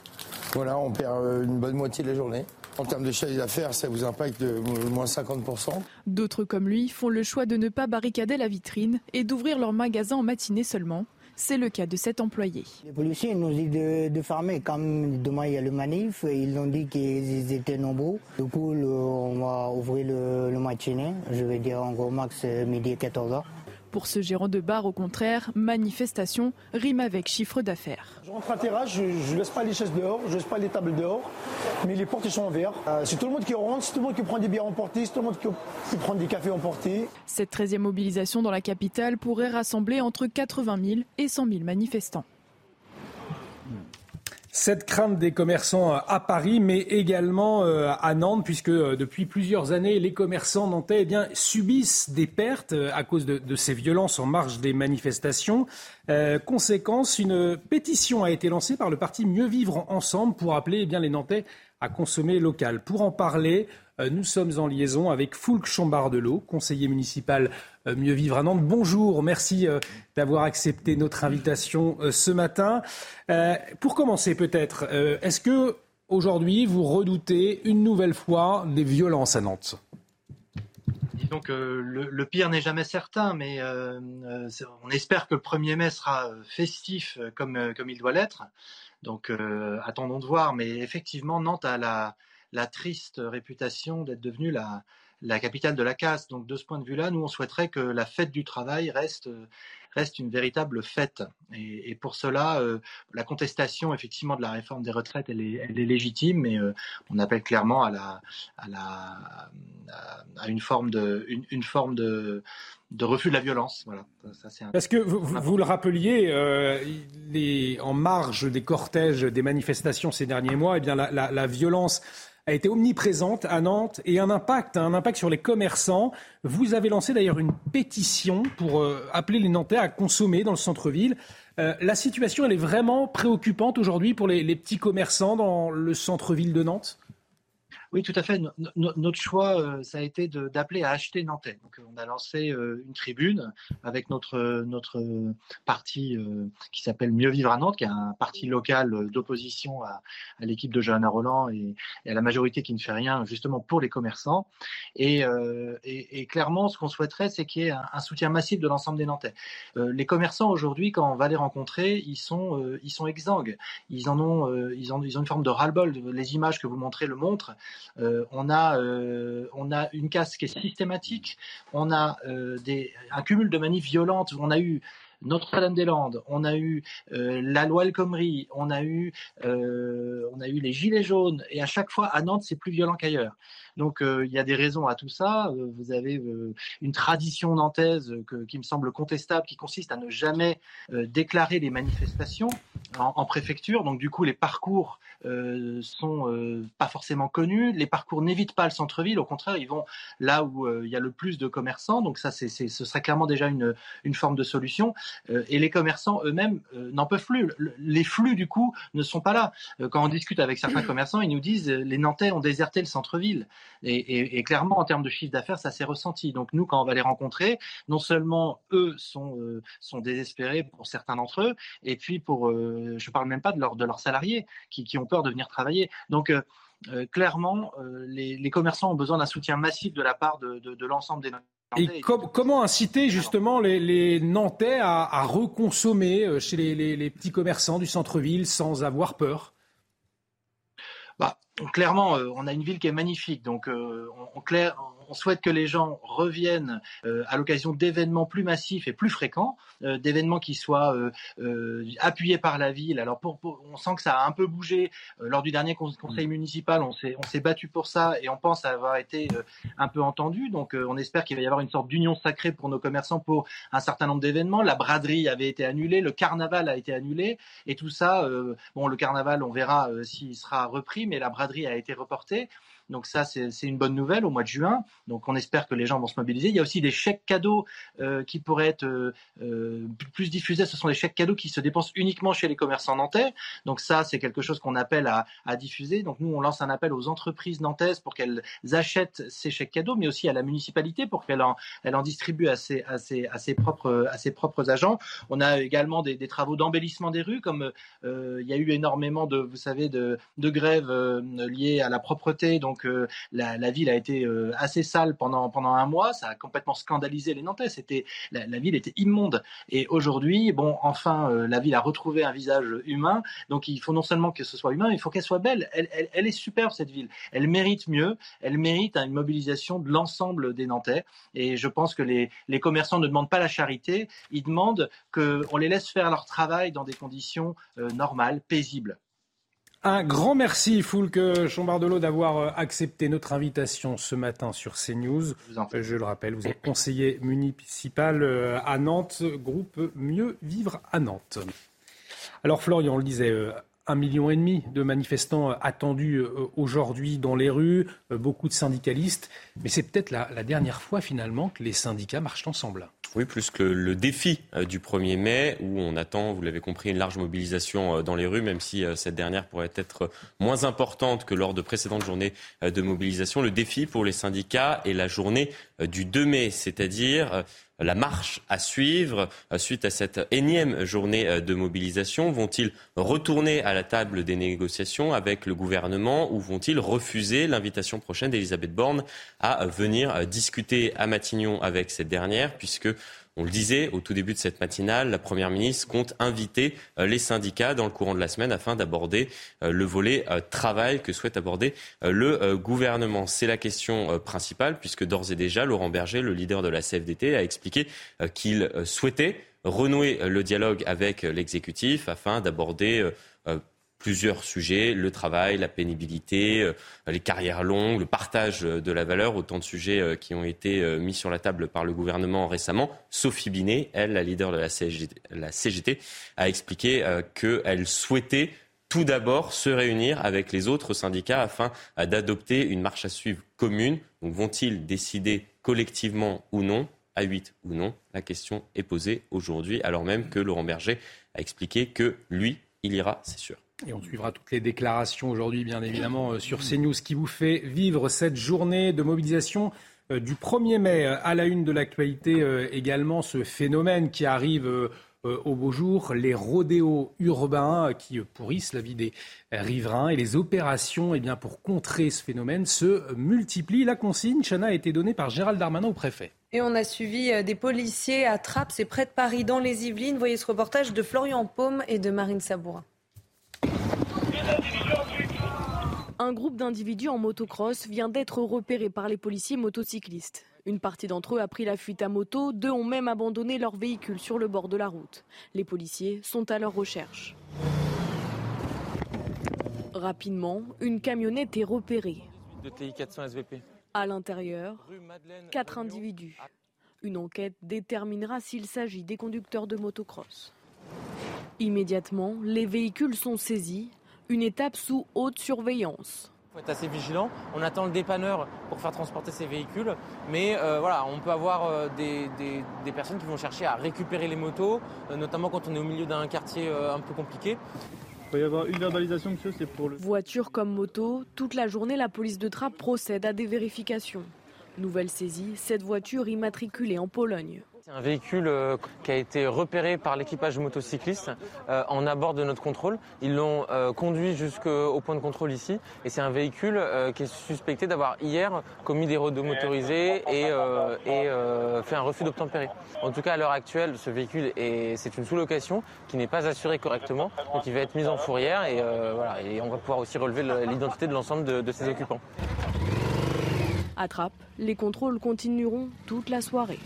Voilà, on perd euh, une bonne moitié de la journée. En termes de chiffre d'affaires, ça vous impacte de moins 50%. D'autres comme lui font le choix de ne pas barricader la vitrine et d'ouvrir leur magasin en matinée seulement. C'est le cas de cet employé. Les policiers nous disent de, de fermer. Comme demain il y a le manif, ils ont dit qu'ils étaient nombreux. Du coup, on va ouvrir le, le matinée. Je vais dire en gros max midi 14h. Pour ce gérant de bar, au contraire, manifestation rime avec chiffre d'affaires. Je rentre à terrasse, je ne laisse pas les chaises dehors, je ne laisse pas les tables dehors, mais les portes sont ouvertes. Euh, c'est tout le monde qui rentre, c'est tout le monde qui prend des bières emportées, c'est tout le monde qui, qui prend des cafés emportés. Cette 13e mobilisation dans la capitale pourrait rassembler entre 80 000 et 100 000 manifestants. Cette crainte des commerçants à Paris, mais également euh, à Nantes, puisque euh, depuis plusieurs années, les commerçants nantais eh subissent des pertes euh, à cause de, ces violences en marge des manifestations. Conséquence, une pétition a été lancée par le parti Mieux Vivre Ensemble pour appeler eh les Nantais à consommer local. Pour en parler, nous sommes en liaison avec Foulque Chambardelot, conseiller municipal Mieux Vivre à Nantes. Bonjour, merci d'avoir accepté notre invitation ce matin. Pour commencer peut-être, est-ce que aujourd'hui vous redoutez une nouvelle fois des violences à Nantes? Disons que le, pire n'est jamais certain, mais euh, on espère que le 1er mai sera festif comme, comme il doit l'être. Donc euh, attendons de voir, mais effectivement Nantes a la, la triste réputation d'être devenue la, la capitale de la casse. Donc de ce point de vue-là, nous on souhaiterait que la fête du travail reste reste une véritable fête. Et, et pour cela, euh, la contestation effectivement de la réforme des retraites, elle est, elle est légitime, mais euh, on appelle clairement à la à la à une forme de une, une forme de de refus de la violence. Voilà. Ça, un... Parce que vous, vous, vous le rappeliez, euh, les, en marge des cortèges, des manifestations ces derniers mois, eh bien la, la, la violence a été omniprésente à Nantes et un impact, un impact sur les commerçants. Vous avez lancé d'ailleurs une pétition pour euh, appeler les Nantais à consommer dans le centre-ville. Euh, la situation, elle est vraiment préoccupante aujourd'hui pour les, les petits commerçants dans le centre-ville de Nantes? Oui, tout à fait. notre choix, euh, ça a été d'appeler à acheter Nantais. Donc, on a lancé euh, une tribune avec notre, notre parti euh, qui s'appelle Mieux vivre à Nantes, qui est un parti local d'opposition à, l'équipe de Johanna Roland et, à la majorité qui ne fait rien justement pour les commerçants. Et, clairement, ce qu'on souhaiterait, c'est qu'il y ait un, un, soutien massif de l'ensemble des Nantais. les commerçants aujourd'hui, quand on va les rencontrer, ils sont, ils sont exsangues. Ils en ont, ils ont, ils ont une forme de ras-le-bol. Les images que vous montrez le montrent. Euh, on, a, euh, on a une casse qui est systématique, on a euh, des, un cumul de manifs violentes, on a eu notre-Dame-des-Landes, on a eu la loi El Khomri, on a eu on a eu les gilets jaunes. Et à chaque fois à Nantes c'est plus violent qu'ailleurs. Donc euh, il y a des raisons à tout ça. vous avez une tradition nantaise que, qui me semble contestable, qui consiste à ne jamais déclarer les manifestations en, en, préfecture. Donc du coup les parcours sont pas forcément connus. Les parcours n'évitent pas le centre-ville. Au contraire, ils vont là où il y a le plus de commerçants. Donc ça, c'est, ce serait clairement déjà une, une forme de solution. Euh, et les commerçants eux-mêmes euh, n'en peuvent plus. Les flux, du coup, ne sont pas là. Euh, quand on discute avec certains commerçants, ils nous disent les Nantais ont déserté le centre-ville. Et, et, et, clairement, en termes de chiffre d'affaires, ça s'est ressenti. Donc nous, quand on va les rencontrer, non seulement eux sont, euh, sont désespérés pour certains d'entre eux, et puis pour, euh, je parle même pas de, leur, de leurs salariés qui, qui ont peur de venir travailler. Donc euh, clairement, les, les, commerçants ont besoin d'un soutien massif de la part de, de, de l'ensemble des et com comment inciter justement les, les Nantais à, à, reconsommer chez les, les, les petits commerçants du centre-ville sans avoir peur? Bah, clairement, on a une ville qui est magnifique. Donc, on, clair, on souhaite que les gens reviennent euh, à l'occasion d'événements plus massifs et plus fréquents, euh, d'événements qui soient euh, appuyés par la ville. Alors, on sent que ça a un peu bougé lors du dernier conseil municipal. On s'est battu pour ça et on pense avoir été un peu entendu. Donc, on espère qu'il va y avoir une sorte d'union sacrée pour nos commerçants pour un certain nombre d'événements. La braderie avait été annulée, le carnaval a été annulé et tout ça. bon, le carnaval, on verra s'il sera repris, mais la braderie a été reportée. Donc ça, c'est une bonne nouvelle au mois de juin. Donc on espère que les gens vont se mobiliser. Il y a aussi des chèques cadeaux euh, qui pourraient être euh, euh, plus diffusés. Ce sont des chèques cadeaux qui se dépensent uniquement chez les commerçants nantais. Donc ça, c'est quelque chose qu'on appelle à, diffuser. Donc nous, on lance un appel aux entreprises nantaises pour qu'elles achètent ces chèques cadeaux, mais aussi à la municipalité pour qu'elle en, elle en distribue à ses, à, ses, à, ses propres, à ses propres agents. On a également des, travaux d'embellissement des rues, comme il y a eu énormément de, vous savez, de, grèves liées à la propreté. Donc la, ville a été euh, assez sale pendant, pendant un mois. Ça a complètement scandalisé les Nantais. C'était, la, ville était immonde. Et aujourd'hui, bon, enfin, euh, la ville a retrouvé un visage humain. Donc il faut non seulement que ce soit humain, il faut qu'elle soit belle. Elle, est superbe, cette ville. Elle mérite mieux. Elle mérite une mobilisation de l'ensemble des Nantais. Et je pense que les, commerçants ne demandent pas la charité. Ils demandent qu'on les laisse faire leur travail dans des conditions euh, normales, paisibles. Un grand merci, Foulque Chambardelot, d'avoir euh, accepté notre invitation ce matin sur CNews. Je le rappelle, vous êtes conseiller municipal euh, à Nantes, groupe Mieux Vivre à Nantes. Alors Florian, on le disait, euh, un million et demi de manifestants attendus aujourd'hui dans les rues, beaucoup de syndicalistes, mais c'est peut-être la dernière fois finalement que les syndicats marchent ensemble. Oui, plus que le défi euh, du 1er mai, où on attend, vous l'avez compris, une large mobilisation euh, dans les rues, même si euh, cette dernière pourrait être moins importante que lors de précédentes journées de mobilisation. Le défi pour les syndicats est la journée du 2 mai, c'est-à-dire la marche à suivre suite à cette énième journée de mobilisation. Vont-ils retourner à la table des négociations avec le gouvernement ou vont-ils refuser l'invitation prochaine d'Elisabeth Borne à venir discuter à Matignon avec cette dernière, puisque on le disait au tout début de cette matinale, la Première ministre compte inviter euh, les syndicats dans le courant de la semaine afin d'aborder euh, le volet euh, travail que souhaite aborder le gouvernement. C'est la question principale puisque d'ores et déjà, Laurent Berger, le leader de la CFDT, a expliqué qu'il souhaitait renouer le dialogue avec l'exécutif afin d'aborder plusieurs sujets, le travail, la pénibilité, euh, les carrières longues, le partage de la valeur, autant de sujets euh, qui ont été euh, mis sur la table par le gouvernement récemment. Sophie Binet, elle, la leader de la CGT, a expliqué qu'elle souhaitait tout d'abord se réunir avec les autres syndicats afin d'adopter une marche à suivre commune. Donc vont-ils décider collectivement ou non? À 8 ou non? La question est posée aujourd'hui, alors même que Laurent Berger a expliqué que lui, il ira, c'est sûr. Et on suivra toutes les déclarations aujourd'hui, bien évidemment, euh, sur CNews qui vous fait vivre cette journée de mobilisation euh, du 1er mai. À la une de l'actualité euh, également, ce phénomène qui arrive au beau jour, les rodéos urbains qui pourrissent la vie des riverains et les opérations eh bien, pour contrer ce phénomène se multiplient. La consigne, Chana, a été donnée par Gérald Darmanin au préfet. Et on a suivi des policiers à Trappes, c'est près de Paris, dans les Yvelines. Voyez ce reportage de Florian Paume et de Marine Sabourin. Un groupe d'individus en motocross vient d'être repéré par les policiers motocyclistes. Une partie d'entre eux a pris la fuite à moto, deux ont même abandonné leur véhicule sur le bord de la route. Les policiers sont à leur recherche. Rapidement, une camionnette est repérée. À l'intérieur, quatre individus. Une enquête déterminera s'il s'agit des conducteurs de motocross. Immédiatement, les véhicules sont saisis, une étape sous haute surveillance. Il faut être assez vigilant. On attend le dépanneur pour faire transporter ces véhicules. Mais euh, voilà, on peut avoir euh, des, personnes qui vont chercher à récupérer les motos, euh, notamment quand on est au milieu d'un quartier un peu compliqué. Il peut y avoir une verbalisation, monsieur, c'est pour le... Voiture comme moto, toute la journée, la police de Trappes procède à des vérifications. Nouvelle saisie, cette voiture immatriculée en Pologne. C'est un véhicule euh, qui a été repéré par l'équipage motocycliste euh, en abord de notre contrôle. Ils l'ont euh, conduit jusqu'au point de contrôle ici et c'est un véhicule qui est suspecté d'avoir hier commis des routes motorisés et, fait un refus d'obtempérer. En tout cas, à l'heure actuelle, ce véhicule c'est une sous-location qui n'est pas assurée correctement, donc il va être mis en fourrière et, voilà, et on va pouvoir aussi relever l'identité de l'ensemble de ses occupants. Attrape, les contrôles continueront toute la soirée.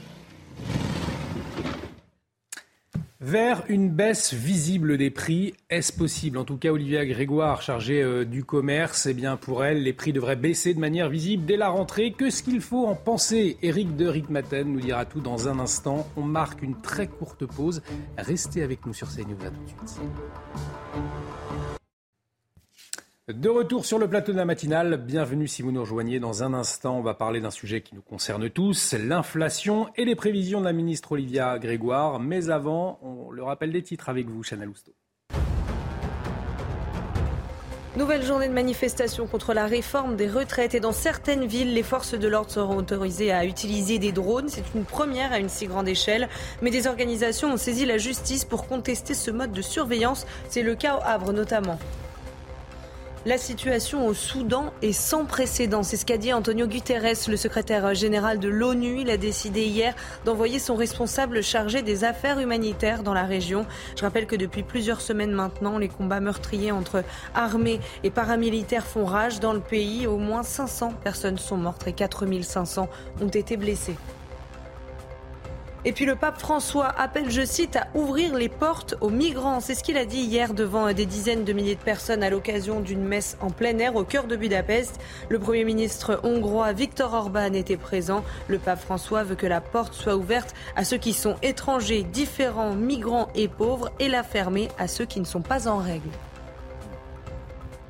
Vers une baisse visible des prix, est-ce possible? En tout cas, Olivia Grégoire, chargée euh, du commerce, eh bien pour elle, les prix devraient baisser de manière visible dès la rentrée. Que ce qu'il faut en penser Eric de Ritmaten nous dira tout dans un instant. On marque une très courte pause. Restez avec nous sur CNews. À tout de suite. De retour sur le plateau de la matinale, bienvenue si vous nous rejoignez. Dans un instant, on va parler d'un sujet qui nous concerne tous, l'inflation et les prévisions de la ministre Olivia Grégoire. Mais avant, on le rappelle des titres avec vous, Chana Lousteau. Nouvelle journée de manifestation contre la réforme des retraites et dans certaines villes, les forces de l'ordre seront autorisées à utiliser des drones. C'est une première à une si grande échelle, mais des organisations ont saisi la justice pour contester ce mode de surveillance. C'est le cas au Havre notamment. La situation au Soudan est sans précédent. C'est ce qu'a dit Antonio Guterres, le secrétaire général de l'ONU. Il a décidé hier d'envoyer son responsable chargé des affaires humanitaires dans la région. Je rappelle que depuis plusieurs semaines maintenant, les combats meurtriers entre armées et paramilitaires font rage dans le pays. Au moins 500 personnes sont mortes et 4500 ont été blessées. Et puis le pape François appelle, je cite, à ouvrir les portes aux migrants. C'est ce qu'il a dit hier devant des dizaines de milliers de personnes à l'occasion d'une messe en plein air au cœur de Budapest. Le Premier ministre hongrois Viktor Orban était présent. Le pape François veut que la porte soit ouverte à ceux qui sont étrangers, différents, migrants et pauvres et la fermer à ceux qui ne sont pas en règle.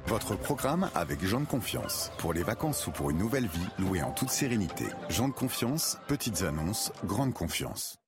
Votre programme avec Jean de Confiance. Pour les vacances ou pour une nouvelle vie, louée en toute sérénité. Jean de Confiance, petites annonces, grande confiance.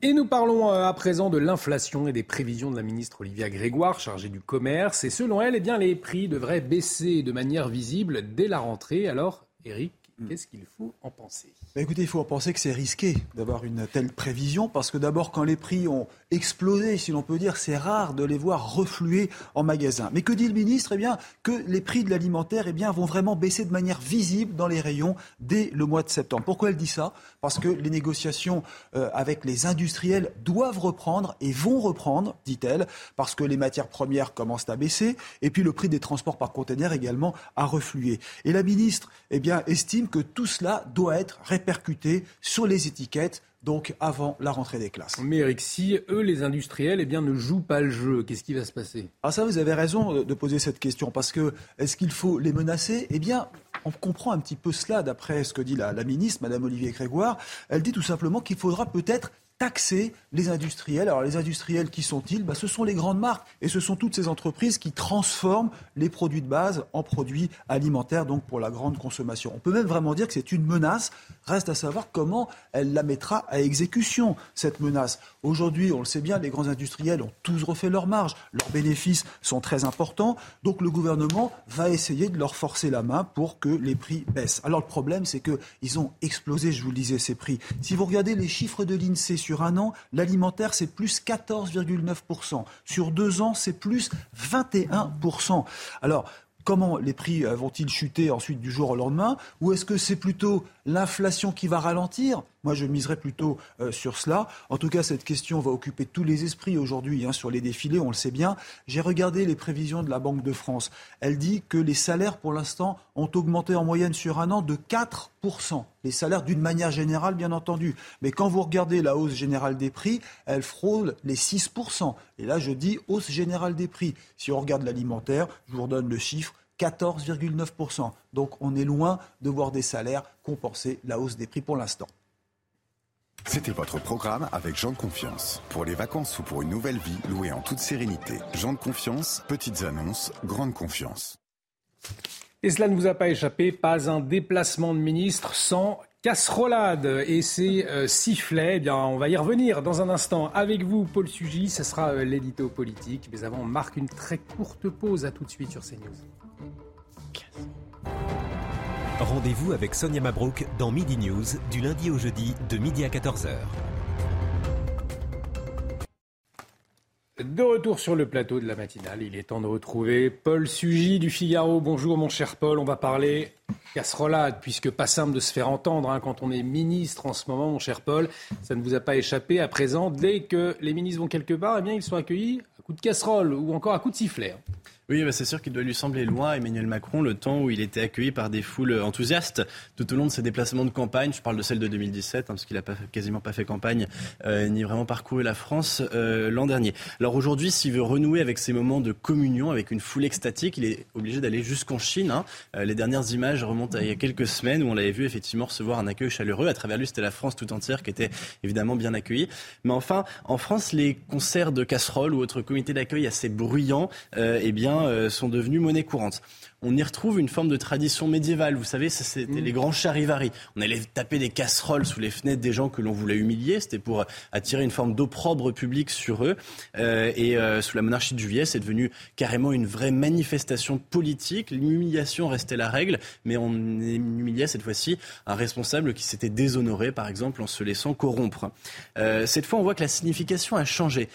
Et nous parlons euh, à présent de l'inflation et des prévisions de la ministre Olivia Grégoire, chargée du commerce. Et selon elle, eh bien, les prix devraient baisser de manière visible dès la rentrée. Alors, Eric, Mm. Qu'est-ce qu'il faut en penser? Bah, Écoutez, il faut en penser que c'est risqué d'avoir une telle prévision parce que d'abord, quand les prix ont explosé, si l'on peut dire, c'est rare de les voir refluer en magasin. Mais que dit le ministre? Eh bien, que les prix de l'alimentaire eh vont vraiment baisser de manière visible dans les rayons dès le mois de septembre. Pourquoi elle dit ça? Parce que les négociations euh, avec les industriels doivent reprendre et vont reprendre, dit-elle, parce que les matières premières commencent à baisser et puis le prix des transports par conteneur également a reflué. Et la ministre eh estime que tout cela doit être répercuté sur les étiquettes donc avant la rentrée des classes. Mais Eric, si eux, les industriels, eh bien, ne jouent pas le jeu, qu'est-ce qui va se passer? Ah ça, vous avez raison de poser cette question, parce que est-ce qu'il faut les menacer? Eh bien, on comprend un petit peu cela d'après ce que dit la, la ministre, Madame Olivier Grégoire. Elle dit tout simplement qu'il faudra peut-être taxer les industriels. Alors les industriels, qui sont-ils? Bah, Ce sont les grandes marques et ce sont toutes ces entreprises qui transforment les produits de base en produits alimentaires, donc pour la grande consommation. On peut même vraiment dire que c'est une menace. Reste à savoir comment elle la mettra à exécution, cette menace. Aujourd'hui, on le sait bien, les grands industriels ont tous refait leurs marges, leurs bénéfices sont très importants, donc le gouvernement va essayer de leur forcer la main pour que les prix baissent. Alors le problème, c'est qu'ils ont explosé, je vous le disais, ces prix. Si vous regardez les chiffres de l'INSEE sur un an, l'alimentaire, c'est plus 14,9%. Sur deux ans, c'est plus 21%. Alors, Comment les prix euh, vont-ils chuter ensuite du jour au lendemain? Ou est-ce que c'est plutôt l'inflation qui va ralentir? Moi, je miserais plutôt euh, sur cela. En tout cas, cette question va occuper tous les esprits aujourd'hui hein, sur les défilés, on le sait bien. J'ai regardé les prévisions de la Banque de France. Elle dit que les salaires, pour l'instant, ont augmenté en moyenne sur un an de 4%. Les salaires d'une manière générale, bien entendu. Mais quand vous regardez la hausse générale des prix, elle frôle les 6%. Et là, je dis hausse générale des prix. Si on regarde l'alimentaire, je vous redonne le chiffre, 14,9%. Donc on est loin de voir des salaires compenser la hausse des prix pour l'instant. C'était votre programme avec Jean de Confiance. Pour les vacances ou pour une nouvelle vie, louée en toute sérénité. Jean de Confiance, petites annonces, grande confiance. Et cela ne vous a pas échappé, pas un déplacement de ministre sans casserolade et ses euh, sifflets. Eh bien, on va y revenir dans un instant avec vous, Paul Sugy. Ce sera euh, l'édito politique. Mais avant, on marque une très courte pause. À tout de suite sur CNews. Rendez-vous avec Sonia Mabrouk dans Midi News du lundi au jeudi de midi à 14h. De retour sur le plateau de la matinale, il est temps de retrouver Paul Sugy du Figaro. Bonjour mon cher Paul, on va parler casserolade, puisque pas simple de se faire entendre hein, quand on est ministre en ce moment, mon cher Paul. Ça ne vous a pas échappé à présent. Dès que les ministres vont quelque part, eh bien, ils sont accueillis à coups de casserole ou encore à coups de sifflet. Hein. Oui, bah, c'est sûr qu'il doit lui sembler loin, Emmanuel Macron, le temps où il était accueilli par des foules enthousiastes tout au long de ses déplacements de campagne. Je parle de celle de 2017, hein, parce qu'il n'a quasiment pas fait campagne, euh, ni vraiment parcouru la France euh, l'an dernier. Alors aujourd'hui, s'il veut renouer avec ces moments de communion, avec une foule extatique, il est obligé d'aller jusqu'en Chine. Hein. Euh, les dernières images remontent à il y a quelques semaines où on l'avait vu effectivement recevoir un accueil chaleureux. À travers lui, c'était la France tout entière qui était évidemment bien accueillie. Mais enfin, en France, les concerts de casseroles ou autres comités d'accueil assez bruyants, eh bien, euh, sont devenus monnaie courante on y retrouve une forme de tradition médiévale. Vous savez, c'était mm. les grands charivaris. On allait taper des casseroles sous les fenêtres des gens que l'on voulait humilier. C'était pour attirer une forme d'opprobre public sur eux. Euh, et euh, sous la monarchie de Juillet, c'est devenu carrément une vraie manifestation politique. L'humiliation restait la règle, mais on humiliait cette fois-ci un responsable qui s'était déshonoré, par exemple, en se laissant corrompre. Euh, cette fois, on voit que la signification a changé.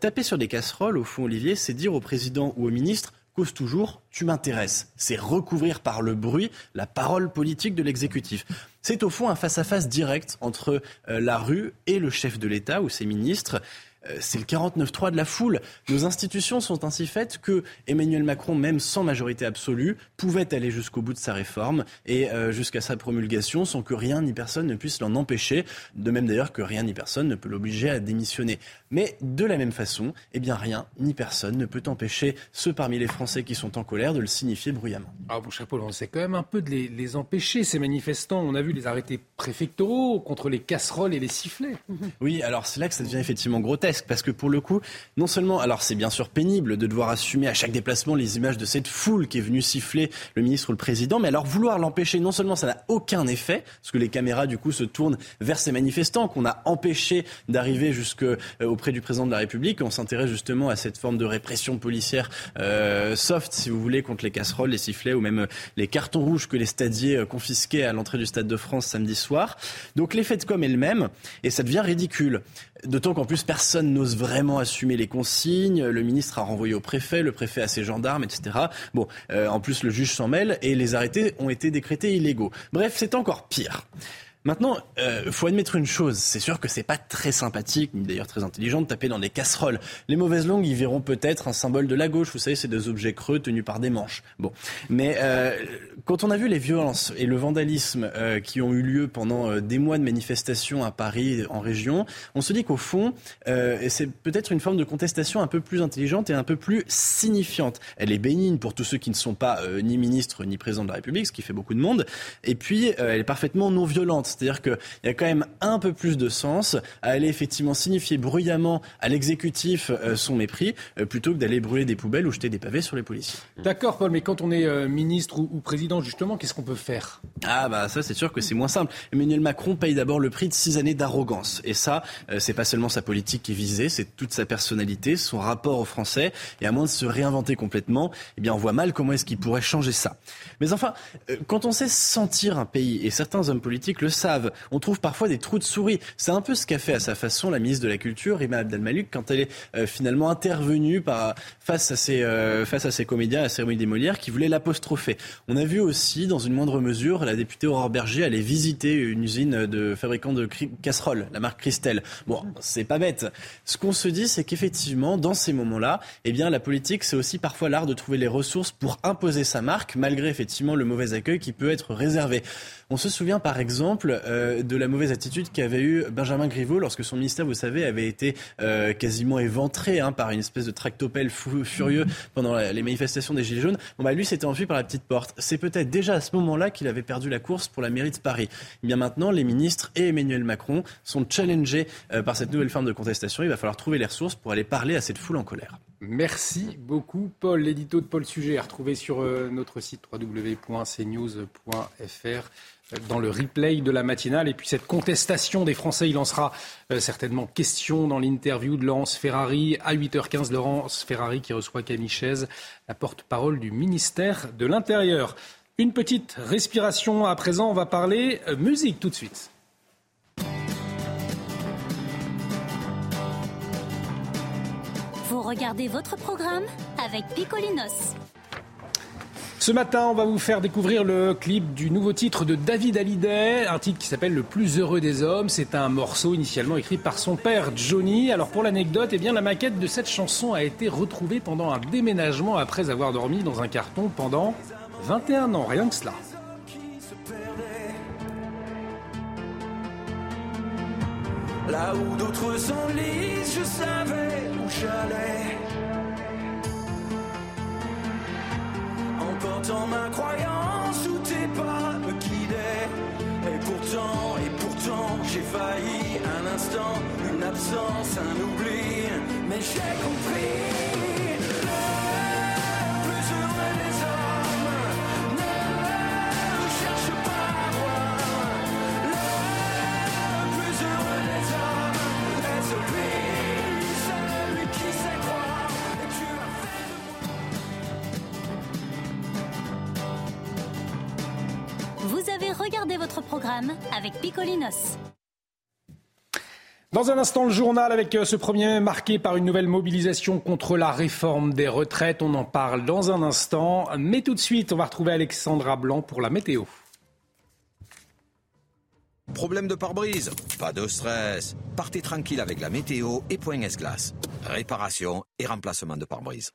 taper sur des casseroles, au fond, Olivier, c'est dire au président ou au ministre cause toujours tu m'intéresses. C'est recouvrir par le bruit la parole politique de l'exécutif. C'est au fond un face-à-face direct entre euh, la rue et le chef de l'État ou ses ministres. Euh, c'est le 49-3 de la foule. Nos institutions sont ainsi faites que Emmanuel Macron, même sans majorité absolue, pouvait aller jusqu'au bout de sa réforme et euh, jusqu'à sa promulgation sans que rien ni personne ne puisse l'en empêcher. De même d'ailleurs que rien ni personne ne peut l'obliger à démissionner. Mais de la même façon, eh bien rien ni personne ne peut empêcher ceux parmi les Français qui sont en colère de le signifier bruyamment. Ah bon, chapeau, on essaie quand même un peu de les, les empêcher, ces manifestants. On a vu les arrêtés préfectoraux contre les casseroles et les sifflets. Oui, alors c'est là que ça devient effectivement grotesque parce que pour le coup, non seulement, alors c'est bien sûr pénible de devoir assumer à chaque déplacement les images de cette foule qui est venue siffler le ministre ou le président, mais alors vouloir l'empêcher, non seulement ça n'a aucun effet, parce que les caméras du coup se tournent vers ces manifestants qu'on a empêchés d'arriver jusque euh, auprès du président de la République, on s'intéresse justement à cette forme de répression policière euh, soft, si vous voulez, contre les casseroles, les sifflets ou même euh, les cartons rouges que les stadiers confisquaient à l'entrée du Stade de France samedi soir. Donc l'effet de com est le même et ça devient ridicule. D'autant qu'en plus, personne n'ose vraiment assumer les consignes. Le ministre a renvoyé au préfet, le préfet à ses gendarmes, etc. Bon, euh, en plus, le juge s'en mêle et les arrêtés ont été décrétés illégaux. Bref, c'est encore pire. Maintenant, il euh, faut admettre une chose, c'est sûr que c'est pas très sympathique, ni d'ailleurs très intelligent, de taper dans des casseroles. Les mauvaises langues y verront peut-être un symbole de la gauche, vous savez, c'est des objets creux tenus par des manches. Bon, mais euh, quand on a vu les violences et le vandalisme euh, qui ont eu lieu pendant des mois de manifestations à Paris, en région, on se dit qu'au fond, c'est peut-être une forme de contestation un peu plus intelligente et un peu plus signifiante. Elle est bénigne pour tous ceux qui ne sont pas ni ministres ni président de la République, ce qui fait beaucoup de monde, et puis elle est parfaitement non violente. C'est-à-dire qu'il y a quand même un peu plus de sens à aller effectivement signifier bruyamment à l'exécutif euh, son mépris euh, plutôt que d'aller brûler des poubelles ou jeter des pavés sur les policiers. D'accord, Paul, mais quand on est euh, ministre ou, président, justement, qu'est-ce qu'on peut faire? Ah, bah ça, c'est sûr que c'est moins simple. Emmanuel Macron paye d'abord le prix de six années d'arrogance. Et ça, c'est pas seulement sa politique qui est visée, c'est toute sa personnalité, son rapport aux Français. Et à moins de se réinventer complètement, eh bien, on voit mal comment est-ce qu'il pourrait changer ça. Mais enfin, quand on sait sentir un pays, et certains hommes politiques le savent. On trouve parfois des trous de souris. C'est un peu ce qu'a fait à sa façon la ministre de la Culture, Rima Abdelmaluk, quand elle est euh, finalement intervenue par, face, à ses, euh, face à ses comédiens à la cérémonie des Molières qui voulaient l'apostropher. On a vu aussi, dans une moindre mesure, la députée Aurore Berger aller visiter une usine de fabricants de casseroles, la marque Christelle. Bon, c'est pas bête. Ce qu'on se dit, c'est qu'effectivement, dans ces moments-là, eh bien, la politique, c'est aussi parfois l'art de trouver les ressources pour imposer sa marque, malgré effectivement le mauvais accueil qui peut être réservé. On se souvient par exemple euh, de la mauvaise attitude qu'avait eu Benjamin Griveaux lorsque son ministère, vous savez, avait été euh, quasiment éventré hein, par une espèce de tractopelle furieux pendant les manifestations des Gilets jaunes. Bon, bah, lui s'était enfui par la petite porte. C'est peut-être déjà à ce moment-là qu'il avait perdu la course pour la mairie de Paris. Eh bien maintenant, les ministres et Emmanuel Macron sont challengés euh, par cette nouvelle forme de contestation. Il va falloir trouver les ressources pour aller parler à cette foule en colère. Merci beaucoup, Paul. L'édito de Paul Sujet est retrouvé sur notre site www.cnews.fr dans le replay de la matinale. Et puis cette contestation des Français, il en sera euh, certainement question dans l'interview de Laurence Ferrari à 8h15. Laurence Ferrari qui reçoit Camille Chaise, la porte-parole du ministère de l'Intérieur. Une petite respiration à présent, on va parler euh, musique tout de suite. Regardez votre programme avec Picolinos. Ce matin, on va vous faire découvrir le clip du nouveau titre de David Hallyday, un titre qui s'appelle Le plus heureux des hommes. C'est un morceau initialement écrit par son père Johnny. Alors pour l'anecdote, eh la maquette de cette chanson a été retrouvée pendant un déménagement après avoir dormi dans un carton pendant 21 ans, rien que cela. Là où d'autres s'enlisent, je savais où j'allais. Portant ma croyance où tes pas me guidaient. Et pourtant, et pourtant, j'ai failli un instant, une absence, un oubli. Mais j'ai compris. Regardez votre programme avec Picolinos. Dans un instant, le journal avec euh, ce premier marqué par une nouvelle mobilisation contre la réforme des retraites. On en parle dans un instant. Mais tout de suite, on va retrouver Alexandra Blanc pour la météo. Problème de pare-brise? Pas de stress. Partez tranquille avec la météo et Point S-Glace. Réparation et remplacement de pare-brise.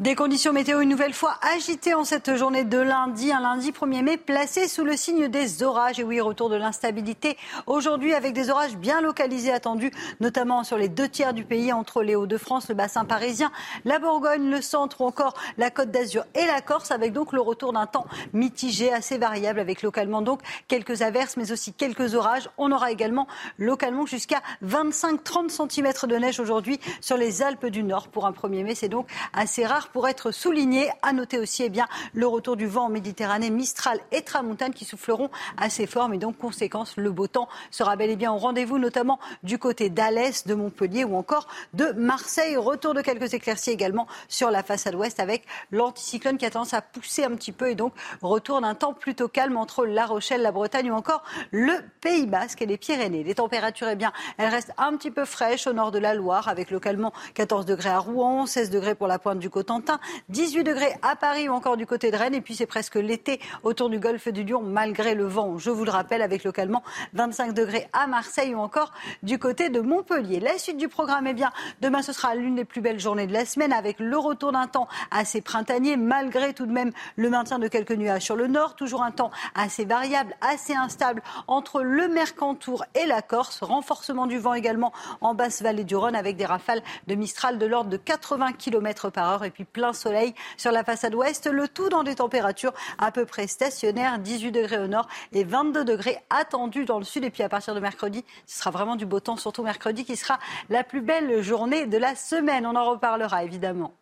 Des conditions météo une nouvelle fois agitées en cette journée de lundi, un lundi 1er mai placé sous le signe des orages. Et oui, retour de l'instabilité aujourd'hui avec des orages bien localisés attendus, notamment sur les deux tiers du pays entre les Hauts-de-France, le bassin parisien, la Bourgogne, le centre ou encore la Côte d'Azur et la Corse avec donc le retour d'un temps mitigé, assez variable avec localement donc quelques averses mais aussi quelques orages. On aura également localement jusqu'à 25-30 cm de neige aujourd'hui sur les Alpes du Nord pour un 1er mai. C'est donc assez c'est rare pour être souligné. À noter aussi eh bien, le retour du vent en Méditerranée, Mistral et Tramontane qui souffleront assez fort. Mais donc, conséquence, le beau temps sera bel et bien au rendez-vous, notamment du côté d'Alès, de Montpellier ou encore de Marseille. Retour de quelques éclaircies également sur la façade ouest avec l'anticyclone qui a tendance à pousser un petit peu et donc retour d'un temps plutôt calme entre La Rochelle, la Bretagne ou encore le Pays Basque et les Pyrénées. Les températures, eh bien, elles restent un petit peu fraîches au nord de la Loire avec localement 14 degrés à Rouen, 16 degrés pour la pointe du Cotentin, 18 degrés à Paris ou encore du côté de Rennes. Et puis c'est presque l'été autour du golfe du Lion, malgré le vent. Je vous le rappelle, avec localement 25 degrés à Marseille ou encore du côté de Montpellier. La suite du programme, eh bien, demain ce sera l'une des plus belles journées de la semaine avec le retour d'un temps assez printanier, malgré tout de même le maintien de quelques nuages sur le nord. Toujours un temps assez variable, assez instable entre le Mercantour et la Corse. Renforcement du vent également en basse vallée du Rhône avec des rafales de Mistral de l'ordre de 80 km par et puis plein soleil sur la façade ouest. Le tout dans des températures à peu près stationnaires, 18 degrés au nord et 22 degrés attendus dans le sud. Et puis à partir de mercredi, ce sera vraiment du beau temps, surtout mercredi qui sera la plus belle journée de la semaine. On en reparlera évidemment.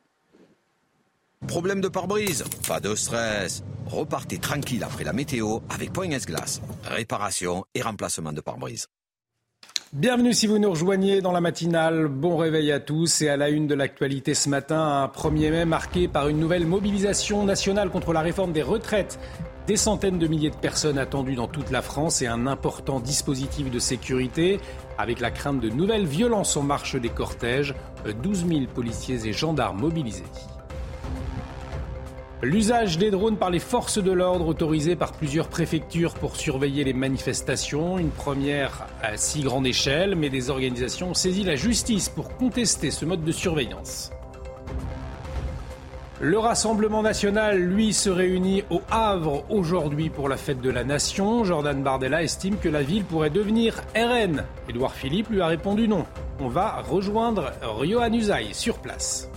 Problème de pare-brise? Pas de stress. Repartez tranquille après la météo avec Point S-Glace. Réparation et remplacement de pare-brise. Bienvenue si vous nous rejoignez dans la matinale. Bon réveil à tous et à la une de l'actualité ce matin, un 1er mai marqué par une nouvelle mobilisation nationale contre la réforme des retraites. Des centaines de milliers de personnes attendues dans toute la France et un important dispositif de sécurité avec la crainte de nouvelles violences en marche des cortèges. 12 000 policiers et gendarmes mobilisés. L'usage des drones par les forces de l'ordre autorisé par plusieurs préfectures pour surveiller les manifestations, une première à si grande échelle, mais des organisations ont saisi la justice pour contester ce mode de surveillance. Le Rassemblement national, lui, se réunit au Havre aujourd'hui pour la fête de la Nation. Jordan Bardella estime que la ville pourrait devenir RN. Édouard Philippe lui a répondu non. On va rejoindre Rio Usaï sur place.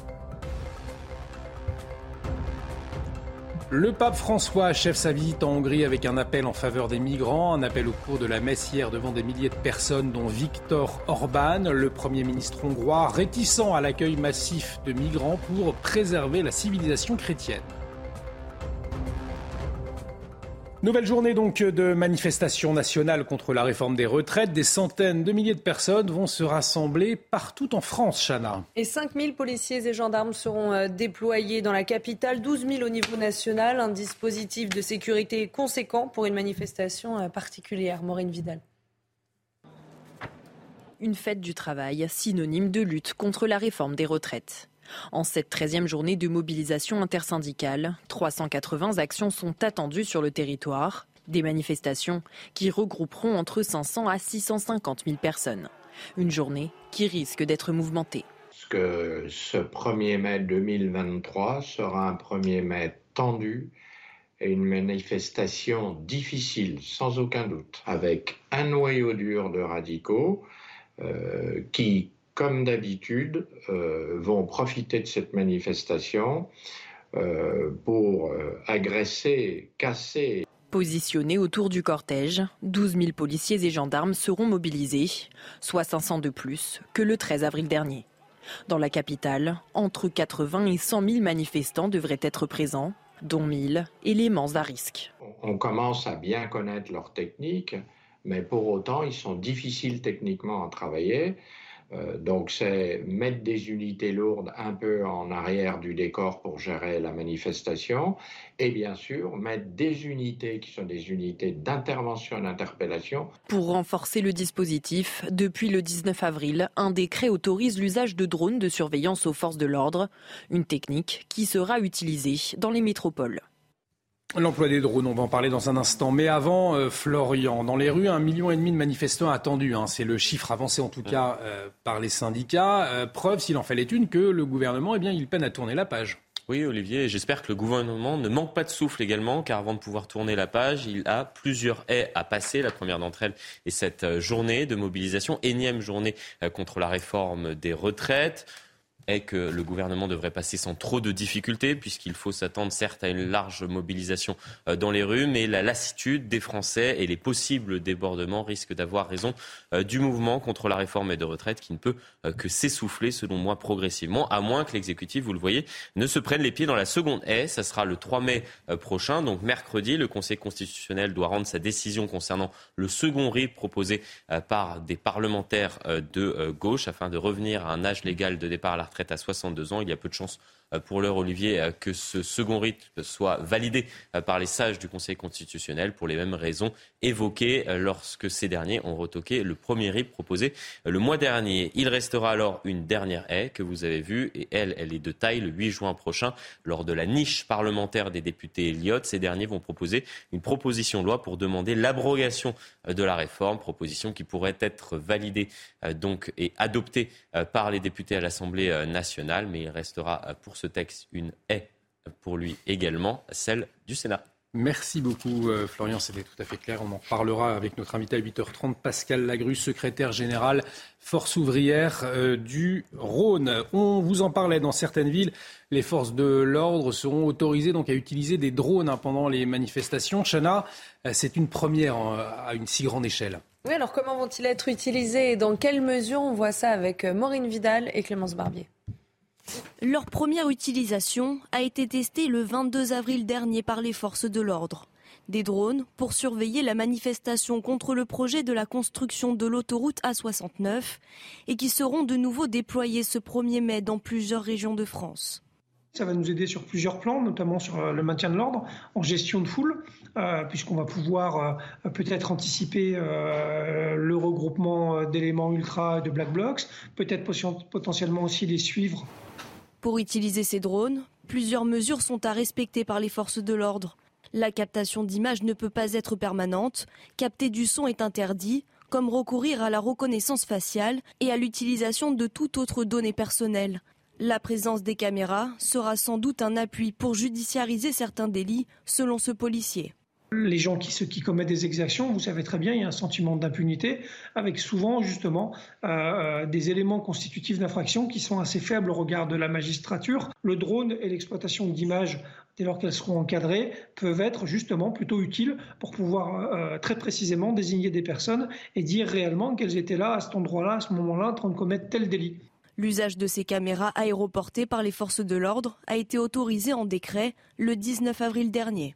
Le pape François achève sa visite en Hongrie avec un appel en faveur des migrants, un appel au cours de la messe devant des milliers de personnes dont Viktor Orban, le Premier ministre hongrois, réticent à l'accueil massif de migrants pour préserver la civilisation chrétienne. Nouvelle journée donc de manifestation nationale contre la réforme des retraites. Des centaines de milliers de personnes vont se rassembler partout en France, Chana. Et 5 000 policiers et gendarmes seront euh, déployés dans la capitale, 12 000 au niveau national. Un dispositif de sécurité conséquent pour une manifestation euh, particulière. Maureen Vidal. une fête du travail, synonyme de lutte contre la réforme des retraites. En cette 13e journée de mobilisation intersyndicale, 380 actions sont attendues sur le territoire, des manifestations qui regrouperont entre 500 à 650 000 personnes. Une journée qui risque d'être mouvementée. Ce 1er mai 2023 sera un 1er mai tendu et une manifestation difficile, sans aucun doute, avec un noyau dur de radicaux euh, qui, comme d'habitude, euh, vont profiter de cette manifestation euh, pour agresser, casser. Positionnés autour du cortège, 12 000 policiers et gendarmes seront mobilisés, soit 500 de plus que le 13 avril dernier. Dans la capitale, entre 80 et 100 000 manifestants devraient être présents, dont 1000 éléments à risque. On commence à bien connaître leurs techniques, mais pour autant, ils sont difficiles techniquement à travailler. Euh, donc c'est mettre des unités lourdes un peu en arrière du décor pour gérer la manifestation et bien sûr mettre des unités qui sont des unités d'intervention et d'interpellation. Pour renforcer le dispositif, depuis le 19 avril, un décret autorise l'usage de drones de surveillance aux forces de l'ordre, une technique qui sera utilisée dans les métropoles. L'emploi des drones, on va en parler dans un instant. Mais avant, euh, Florian, dans les rues, un million et demi de manifestants attendus. Hein. C'est le chiffre avancé en tout cas euh, par les syndicats. Euh, preuve, s'il en fallait une, que le gouvernement, eh bien, il peine à tourner la page. Oui, Olivier, j'espère que le gouvernement ne manque pas de souffle également, car avant de pouvoir tourner la page, il a plusieurs haies à passer. La première d'entre elles est cette journée de mobilisation, énième journée contre la réforme des retraites est que le gouvernement devrait passer sans trop de difficultés, puisqu'il faut s'attendre certes à une large mobilisation euh, dans les rues, mais la lassitude des Français et les possibles débordements risquent d'avoir raison euh, du mouvement contre la réforme de retraite qui ne peut euh, que s'essouffler, selon moi, progressivement, à moins que l'exécutif, vous le voyez, ne se prenne les pieds dans la seconde haie. Ça sera le 3 mai prochain, donc mercredi, le Conseil constitutionnel doit rendre sa décision concernant le second RIP proposé par des parlementaires de gauche afin de revenir à un âge légal de départ à la retraite à 62 ans. Il y a peu de chances pour l'heure, Olivier, euh, que ce second rythme soit validé euh, par les sages du Conseil constitutionnel pour les mêmes raisons évoquées lorsque ces derniers ont retoqué le premier rythme proposé le mois dernier. Il restera alors une dernière haie que vous avez vue et elle, elle est de taille le 8 juin prochain lors de la niche parlementaire des députés Elliott. Ces derniers vont proposer une proposition de loi pour demander l'abrogation de la réforme, proposition qui pourrait être validée donc et adoptée par les députés à l'Assemblée nationale, mais il restera pour ce texte une haie pour lui également, celle du Sénat. Merci beaucoup euh, Florian, c'était tout à fait clair. On en parlera avec notre invité à 8h30, Pascal Lagru, secrétaire général Force ouvrière euh, du Rhône. On vous en parlait dans certaines villes, les forces de l'ordre seront autorisées donc à utiliser des drones hein, pendant les manifestations. Chana, euh, c'est une première à une si grande échelle. Oui, alors comment vont-ils être utilisés et dans quelle mesure? On voit ça avec Maureen Vidal et Clémence Barbier. Leur première utilisation a été testée le 22 avril dernier par les forces de l'ordre. Des drones pour surveiller la manifestation contre le projet de la construction de l'autoroute A69 et qui seront de nouveau déployés ce 1er mai dans plusieurs régions de France. Ça va nous aider sur plusieurs plans, notamment sur euh, le maintien de l'ordre, en gestion de foule, euh, puisqu'on va pouvoir euh, peut-être anticiper le regroupement d'éléments ultra et de black blocs, peut-être potentiellement aussi les suivre pour utiliser ces drones, plusieurs mesures sont à respecter par les forces de l'ordre. La captation d'images ne peut pas être permanente, capter du son est interdit, comme recourir à la reconnaissance faciale et à l'utilisation de toute autre donnée personnelle. La présence des caméras sera sans doute un appui pour judiciariser certains délits, selon ce policier. Les gens qui, commettent des exactions, vous savez très bien, il y a un sentiment d'impunité, avec souvent justement euh, euh, des éléments constitutifs d'infraction qui sont assez faibles au regard de la magistrature. Le drone et l'exploitation d'images, dès lors qu'elles seront encadrées, peuvent être justement plutôt utiles pour pouvoir euh, très précisément désigner des personnes et dire réellement qu'elles étaient là, à cet endroit-là, à ce moment-là, en train de commettre tel délit. L'usage de ces caméras aéroportées par les forces de l'ordre a été autorisé en décret le 19 avril dernier.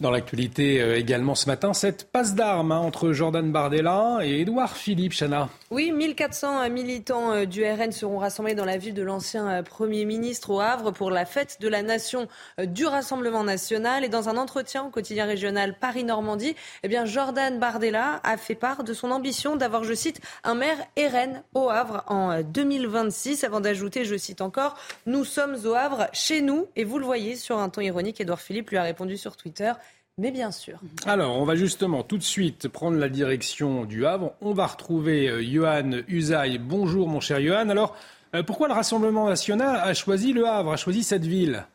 Dans l'actualité euh, également ce matin, cette passe d'armes hein, entre Jordan Bardella et Édouard Philippe, Chana. Oui, 1400 militants euh, du RN seront rassemblés dans la ville de l'ancien euh, Premier ministre au Havre pour la fête de la nation du Rassemblement national. Et dans un entretien au quotidien régional Paris-Normandie, eh bien Jordan Bardella a fait part de son ambition d'avoir, je cite, un maire RN au Havre en 2026, avant d'ajouter, je cite encore, nous sommes au Havre chez nous. Et vous le voyez sur un ton ironique, Édouard Philippe lui a répondu sur Twitter mais bien sûr. Alors, on va justement tout de suite prendre la direction du Havre. On va retrouver euh, Johan. Bonjour, mon cher Johan. Alors, euh, pourquoi le Rassemblement national a choisi le Havre, a choisi cette ville?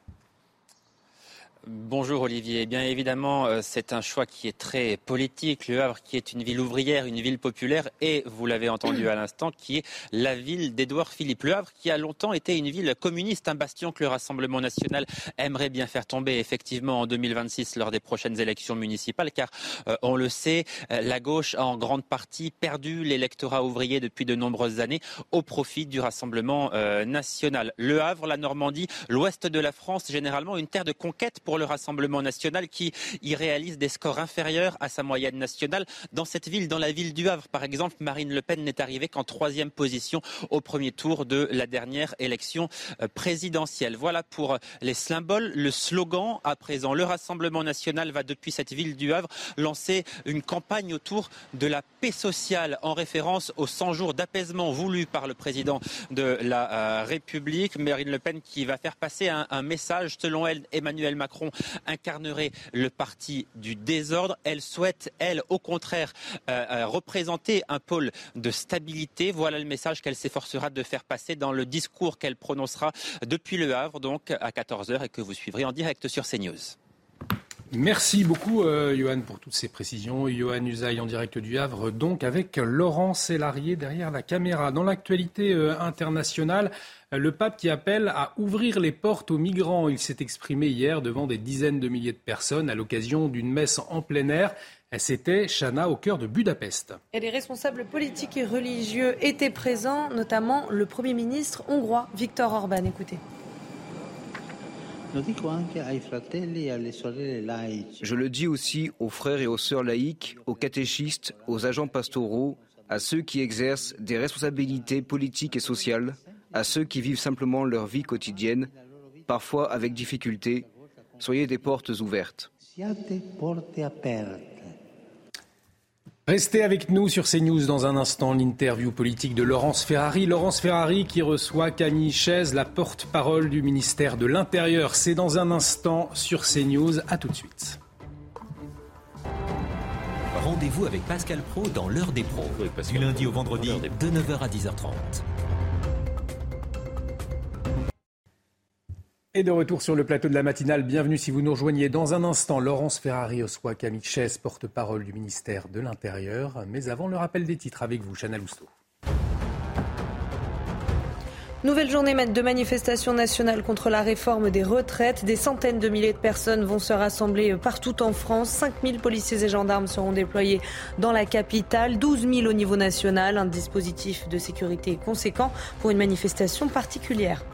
Bonjour Olivier. Eh bien évidemment, euh, c'est un choix qui est très politique. Le Havre, qui est une ville ouvrière, une ville populaire, et vous l'avez entendu à l'instant, qui est la ville d'Édouard Philippe. Le Havre, qui a longtemps été une ville communiste, un bastion que le Rassemblement national aimerait bien faire tomber effectivement en 2026 lors des prochaines élections municipales, car euh, on le sait, euh, la gauche a en grande partie perdu l'électorat ouvrier depuis de nombreuses années au profit du Rassemblement national. Le Havre, la Normandie, l'ouest de la France, généralement une terre de conquête pour le Rassemblement national qui y réalise des scores inférieurs à sa moyenne nationale. Dans cette ville, dans la ville du Havre, par exemple, Marine Le Pen n'est arrivée qu'en troisième position au premier tour de la dernière élection euh, présidentielle. Voilà pour les symboles. Le slogan, à présent, le Rassemblement national va depuis cette ville du Havre lancer une campagne autour de la paix sociale en référence aux 100 jours d'apaisement voulus par le président de la euh, République. Marine Le Pen qui va faire passer un, un message, selon elle, Emmanuel Macron incarnerait le parti du désordre. Elle souhaite, elle, au contraire, euh, euh, représenter un pôle de stabilité. Voilà le message qu'elle s'efforcera de faire passer dans le discours qu'elle prononcera depuis Le Havre, donc à 14h, et que vous suivrez en direct sur CNews. Merci beaucoup, euh, Johan, pour toutes ces précisions. Johan Usaï en direct du Havre, donc avec Laurent Sélarié derrière la caméra. Dans l'actualité internationale, le pape qui appelle à ouvrir les portes aux migrants. Il s'est exprimé hier devant des dizaines de milliers de personnes à l'occasion d'une messe en plein air. C'était Chana au cœur de Budapest. Et les responsables politiques et religieux étaient présents, notamment le Premier ministre hongrois Viktor Orban. Écoutez. Je le dis aussi aux frères et aux sœurs laïques, aux catéchistes, aux agents pastoraux, à ceux qui exercent des responsabilités politiques et sociales, à ceux qui vivent simplement leur vie quotidienne, parfois avec difficulté. Soyez des portes ouvertes. Restez avec nous sur CNews dans un instant, l'interview politique de Laurence Ferrari. Laurence Ferrari qui reçoit Camille Chaise, la porte-parole du ministère de l'Intérieur. C'est dans un instant sur CNews. À tout de suite. Rendez-vous avec Pascal Pro dans l'heure des pros, du lundi au vendredi de 9h à 10h30. Et de retour sur le plateau de la matinale, bienvenue si vous nous rejoignez dans un instant. Laurence Ferrari Oswa Camiches, porte-parole du ministère de l'Intérieur. Mais avant, le rappel des titres avec vous, Chana Lousteau. Nouvelle journée de manifestation nationale contre la réforme des retraites. Des centaines de milliers de personnes vont se rassembler partout en France. 5000 policiers et gendarmes seront déployés dans la capitale, 12 000 au niveau national. Un dispositif de sécurité conséquent pour une manifestation particulière.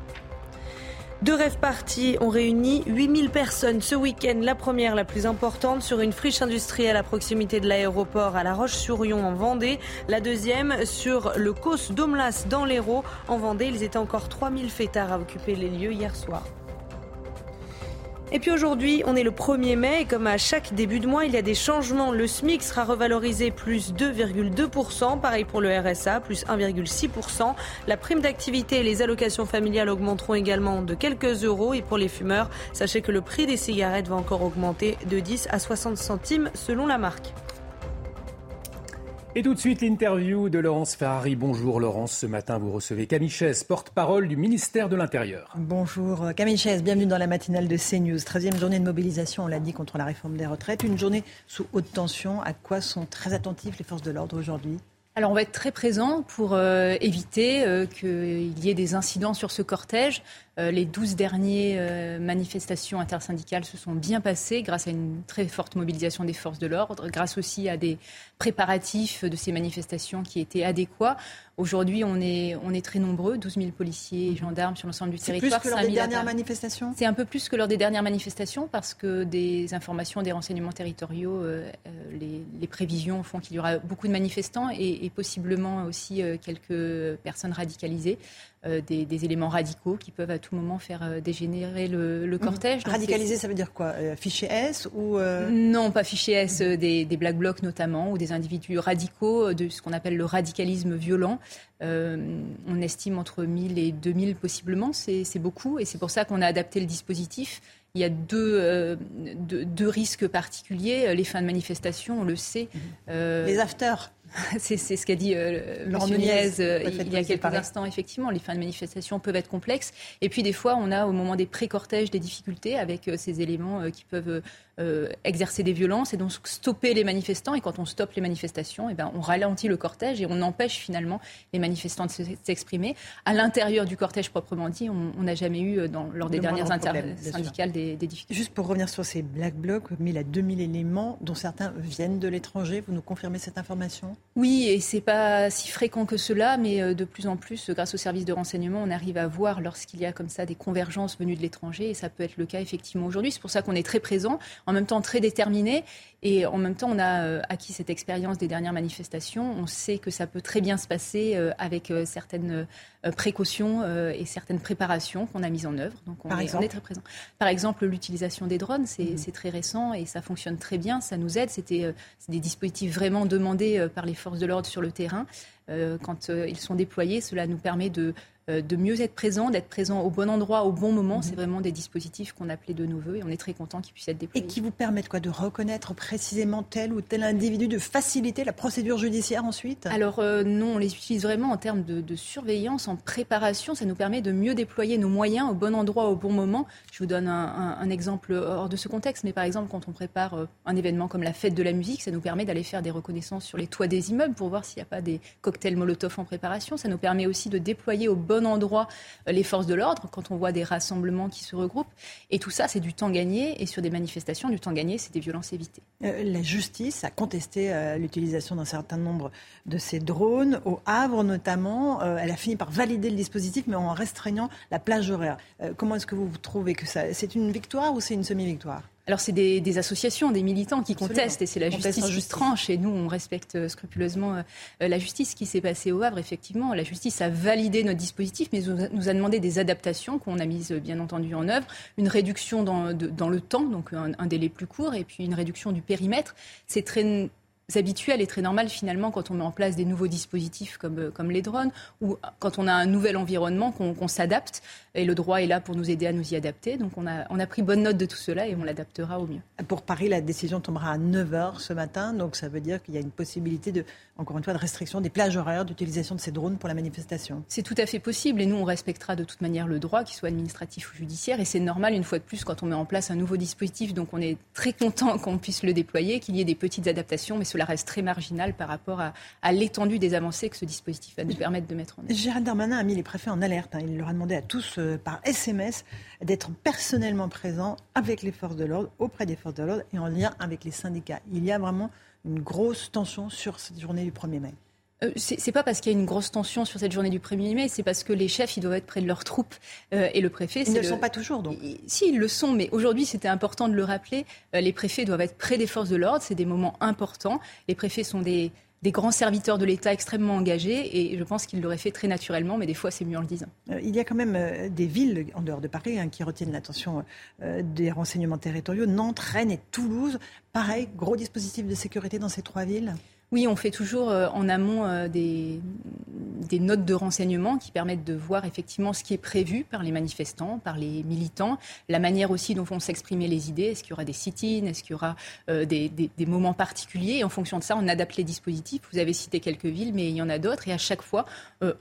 Deux rêves partis ont réuni 8000 personnes ce week-end. La première, la plus importante, sur une friche industrielle à proximité de l'aéroport à La Roche-sur-Yon en Vendée. La deuxième, sur le Cos d'Omlas dans l'Hérault en Vendée. Ils étaient encore 3000 fêtards à occuper les lieux hier soir. Et puis aujourd'hui, on est le 1er mai et comme à chaque début de mois, il y a des changements. Le SMIC sera revalorisé plus 2,2%, pareil pour le RSA, plus 1,6%. La prime d'activité et les allocations familiales augmenteront également de quelques euros. Et pour les fumeurs, sachez que le prix des cigarettes va encore augmenter de 10 à 60 centimes selon la marque. Et tout de suite, l'interview de Laurence Ferrari. Bonjour Laurence, ce matin vous recevez Camille Chaise, porte-parole du ministère de l'Intérieur. Bonjour euh, Camille Chaise, bienvenue dans la matinale de CNews. 13e journée de mobilisation, on l'a dit, contre la réforme des retraites. Une journée sous haute tension. À quoi sont très attentifs les forces de l'ordre aujourd'hui? Alors on va être très présent pour euh, éviter euh, qu'il y ait des incidents sur ce cortège. Les 12 dernières manifestations intersyndicales se sont bien passées grâce à une très forte mobilisation des forces de l'ordre, grâce aussi à des préparatifs de ces manifestations qui étaient adéquats. Aujourd'hui, on est, on est très nombreux, 12 000 policiers et gendarmes sur l'ensemble du territoire. C'est plus que lors des dernières manifestations? C'est un peu plus que lors des dernières manifestations parce que des informations, des renseignements territoriaux, euh, euh, les, prévisions font qu'il y aura beaucoup de manifestants et, possiblement aussi euh, quelques personnes radicalisées. Des, éléments radicaux qui peuvent à tout moment faire dégénérer le, mmh. cortège. Radicalisé, ça veut dire quoi Fichier S ou Non, pas fichier S, des, des black blocs notamment, ou des individus radicaux, de ce qu'on appelle le radicalisme violent. Euh, on estime entre 1000 et 2000 possiblement, c'est beaucoup, et c'est pour ça qu'on a adapté le dispositif. Il y a deux, euh, deux, risques particuliers. Les fins de manifestation, on le sait. Mhm. Euh, les afters c'est ce qu'a dit euh, Laurent Nunez il y a quelques instants. Effectivement, les fins de manifestation peuvent être complexes. Et puis, des fois, on a au moment des pré-cortèges des difficultés avec ces éléments qui peuvent euh, exercer des violences et donc stopper les manifestants. Et quand on stoppe les manifestations, et eh ben, on ralentit le cortège et on empêche finalement les manifestants de s'exprimer. À l'intérieur du cortège proprement dit, on n'a jamais eu, euh, dans, lors des dernières intersyndicales, des, des, difficultés. Juste pour revenir sur ces Black Blocs, 1000 à 2000 éléments, dont certains viennent de l'étranger, vous nous confirmez cette information? Oui, et c'est pas si fréquent que cela, mais euh, de plus en plus, grâce aux services de renseignement, on arrive à voir lorsqu'il y a comme ça des convergences venues de l'étranger, et ça peut être le cas effectivement aujourd'hui. C'est pour ça qu'on est très présent en même temps très déterminé. Et en même temps, on a euh, acquis cette expérience des dernières manifestations. On sait que ça peut très bien se passer euh, avec euh, certaines précautions et certaines préparations qu'on a mises en œuvre. Donc on, Par est, exemple très présent. Par exemple, l'utilisation des drones, mhm. c'est très récent et ça fonctionne très bien. Ça nous aide. C'était des dispositifs vraiment demandés par les forces de l'ordre sur le terrain. Quand ils sont déployés, cela nous permet de euh, de mieux être présent, d'être présent au bon endroit, au bon moment. Mhm. C'est vraiment des dispositifs qu'on appelait de nos voeux et on est très content qu'ils puissent être déployés. Et qui vous permettent quoi De reconnaître précisément tel ou tel individu, de faciliter la procédure judiciaire ensuite? Alors euh, non, on les utilise vraiment en termes de, surveillance, en préparation. Ça nous permet de mieux déployer nos moyens au bon endroit, au bon moment. Je vous donne un, exemple hors de ce contexte, mais par exemple quand on prépare euh, un événement comme la fête de la musique, ça nous permet d'aller faire des reconnaissances sur les toits des immeubles pour voir s'il n'y a pas des cocktails Molotov en préparation. Ça nous permet aussi de déployer au bon endroit euh, les forces de l'ordre, quand on voit des rassemblements qui se regroupent. Et tout ça, c'est du temps gagné. Et sur des manifestations, du temps gagné, c'est des violences évitées. Euh, la justice a contesté euh, l'utilisation d'un certain nombre de ces drones. Au Havre, notamment, elle a fini par valider le dispositif, mais en restreignant la plage horaire. comment est-ce que vous trouvez que ça... C'est une victoire ou c'est une semi-victoire? Alors c'est des, associations, des militants qui contestent et c'est la justice qui tranche et nous on respecte euh, scrupuleusement euh, euh, la justice. Ce qui s'est passé au Havre, effectivement, la justice a validé notre dispositif mais nous a demandé des adaptations qu'on a mises bien entendu en œuvre, une réduction dans, le temps, donc un, un, délai plus court et puis une réduction du périmètre. C'est très habituel et très normal finalement quand on met en place des nouveaux dispositifs comme, euh, comme les drones ou quand on a un nouvel environnement qu'on s'adapte et le droit est là pour nous aider à nous y adapter. Donc on a, on a pris bonne note de tout cela et on l'adaptera au mieux. Pour Paris, la décision tombera à 9h ce matin, donc ça veut dire qu'il y a une possibilité de, encore une fois, de restriction des plages horaires d'utilisation de ces drones pour la manifestation. C'est tout à fait possible et nous on respectera de toute manière le droit, qu'il soit administratif ou judiciaire et c'est normal une fois de plus quand on met en place un nouveau dispositif, donc on est très content qu'on puisse le déployer, qu'il y ait des petites adaptations, mais cela reste très marginal par rapport à, l'étendue des avancées que ce dispositif va nous permettre de mettre en œuvre. Gérald Darmanin a mis les préfets en alerte. Hein. Il leur a demandé à tous, euh, par SMS, d'être personnellement présents avec les forces de l'ordre, auprès des forces de l'ordre et en lien avec les syndicats. Il y a vraiment une grosse tension sur cette journée du 1er mai. Euh, c'est pas parce qu'il y a une grosse tension sur cette journée du 1er mai, c'est parce que les chefs, ils doivent être près de leurs troupes. Euh, et le préfet, Ils ne le sont pas toujours, donc. Si, ils le sont, mais aujourd'hui, c'était important de le rappeler. Euh, les préfets doivent être près des forces de l'ordre. C'est des moments importants. Les préfets sont des, grands serviteurs de l'État extrêmement engagés et je pense qu'ils l'auraient fait très naturellement, mais des fois c'est mieux en le disant. il y a quand même des villes en dehors de Paris hein, qui retiennent l'attention des renseignements territoriaux, Nantes, Rennes et Toulouse. Pareil, gros dispositif de sécurité dans ces trois villes? Oui, on fait toujours euh, en amont euh, des, notes de renseignement qui permettent de voir effectivement ce qui est prévu par les manifestants, par les militants, la manière aussi dont vont s'exprimer les idées. Est-ce qu'il y aura des sit-ins? Est-ce qu'il y aura euh, des, moments particuliers? Et en fonction de ça, on adapte les dispositifs. Vous avez cité quelques villes, mais il y en a d'autres. Et à chaque fois,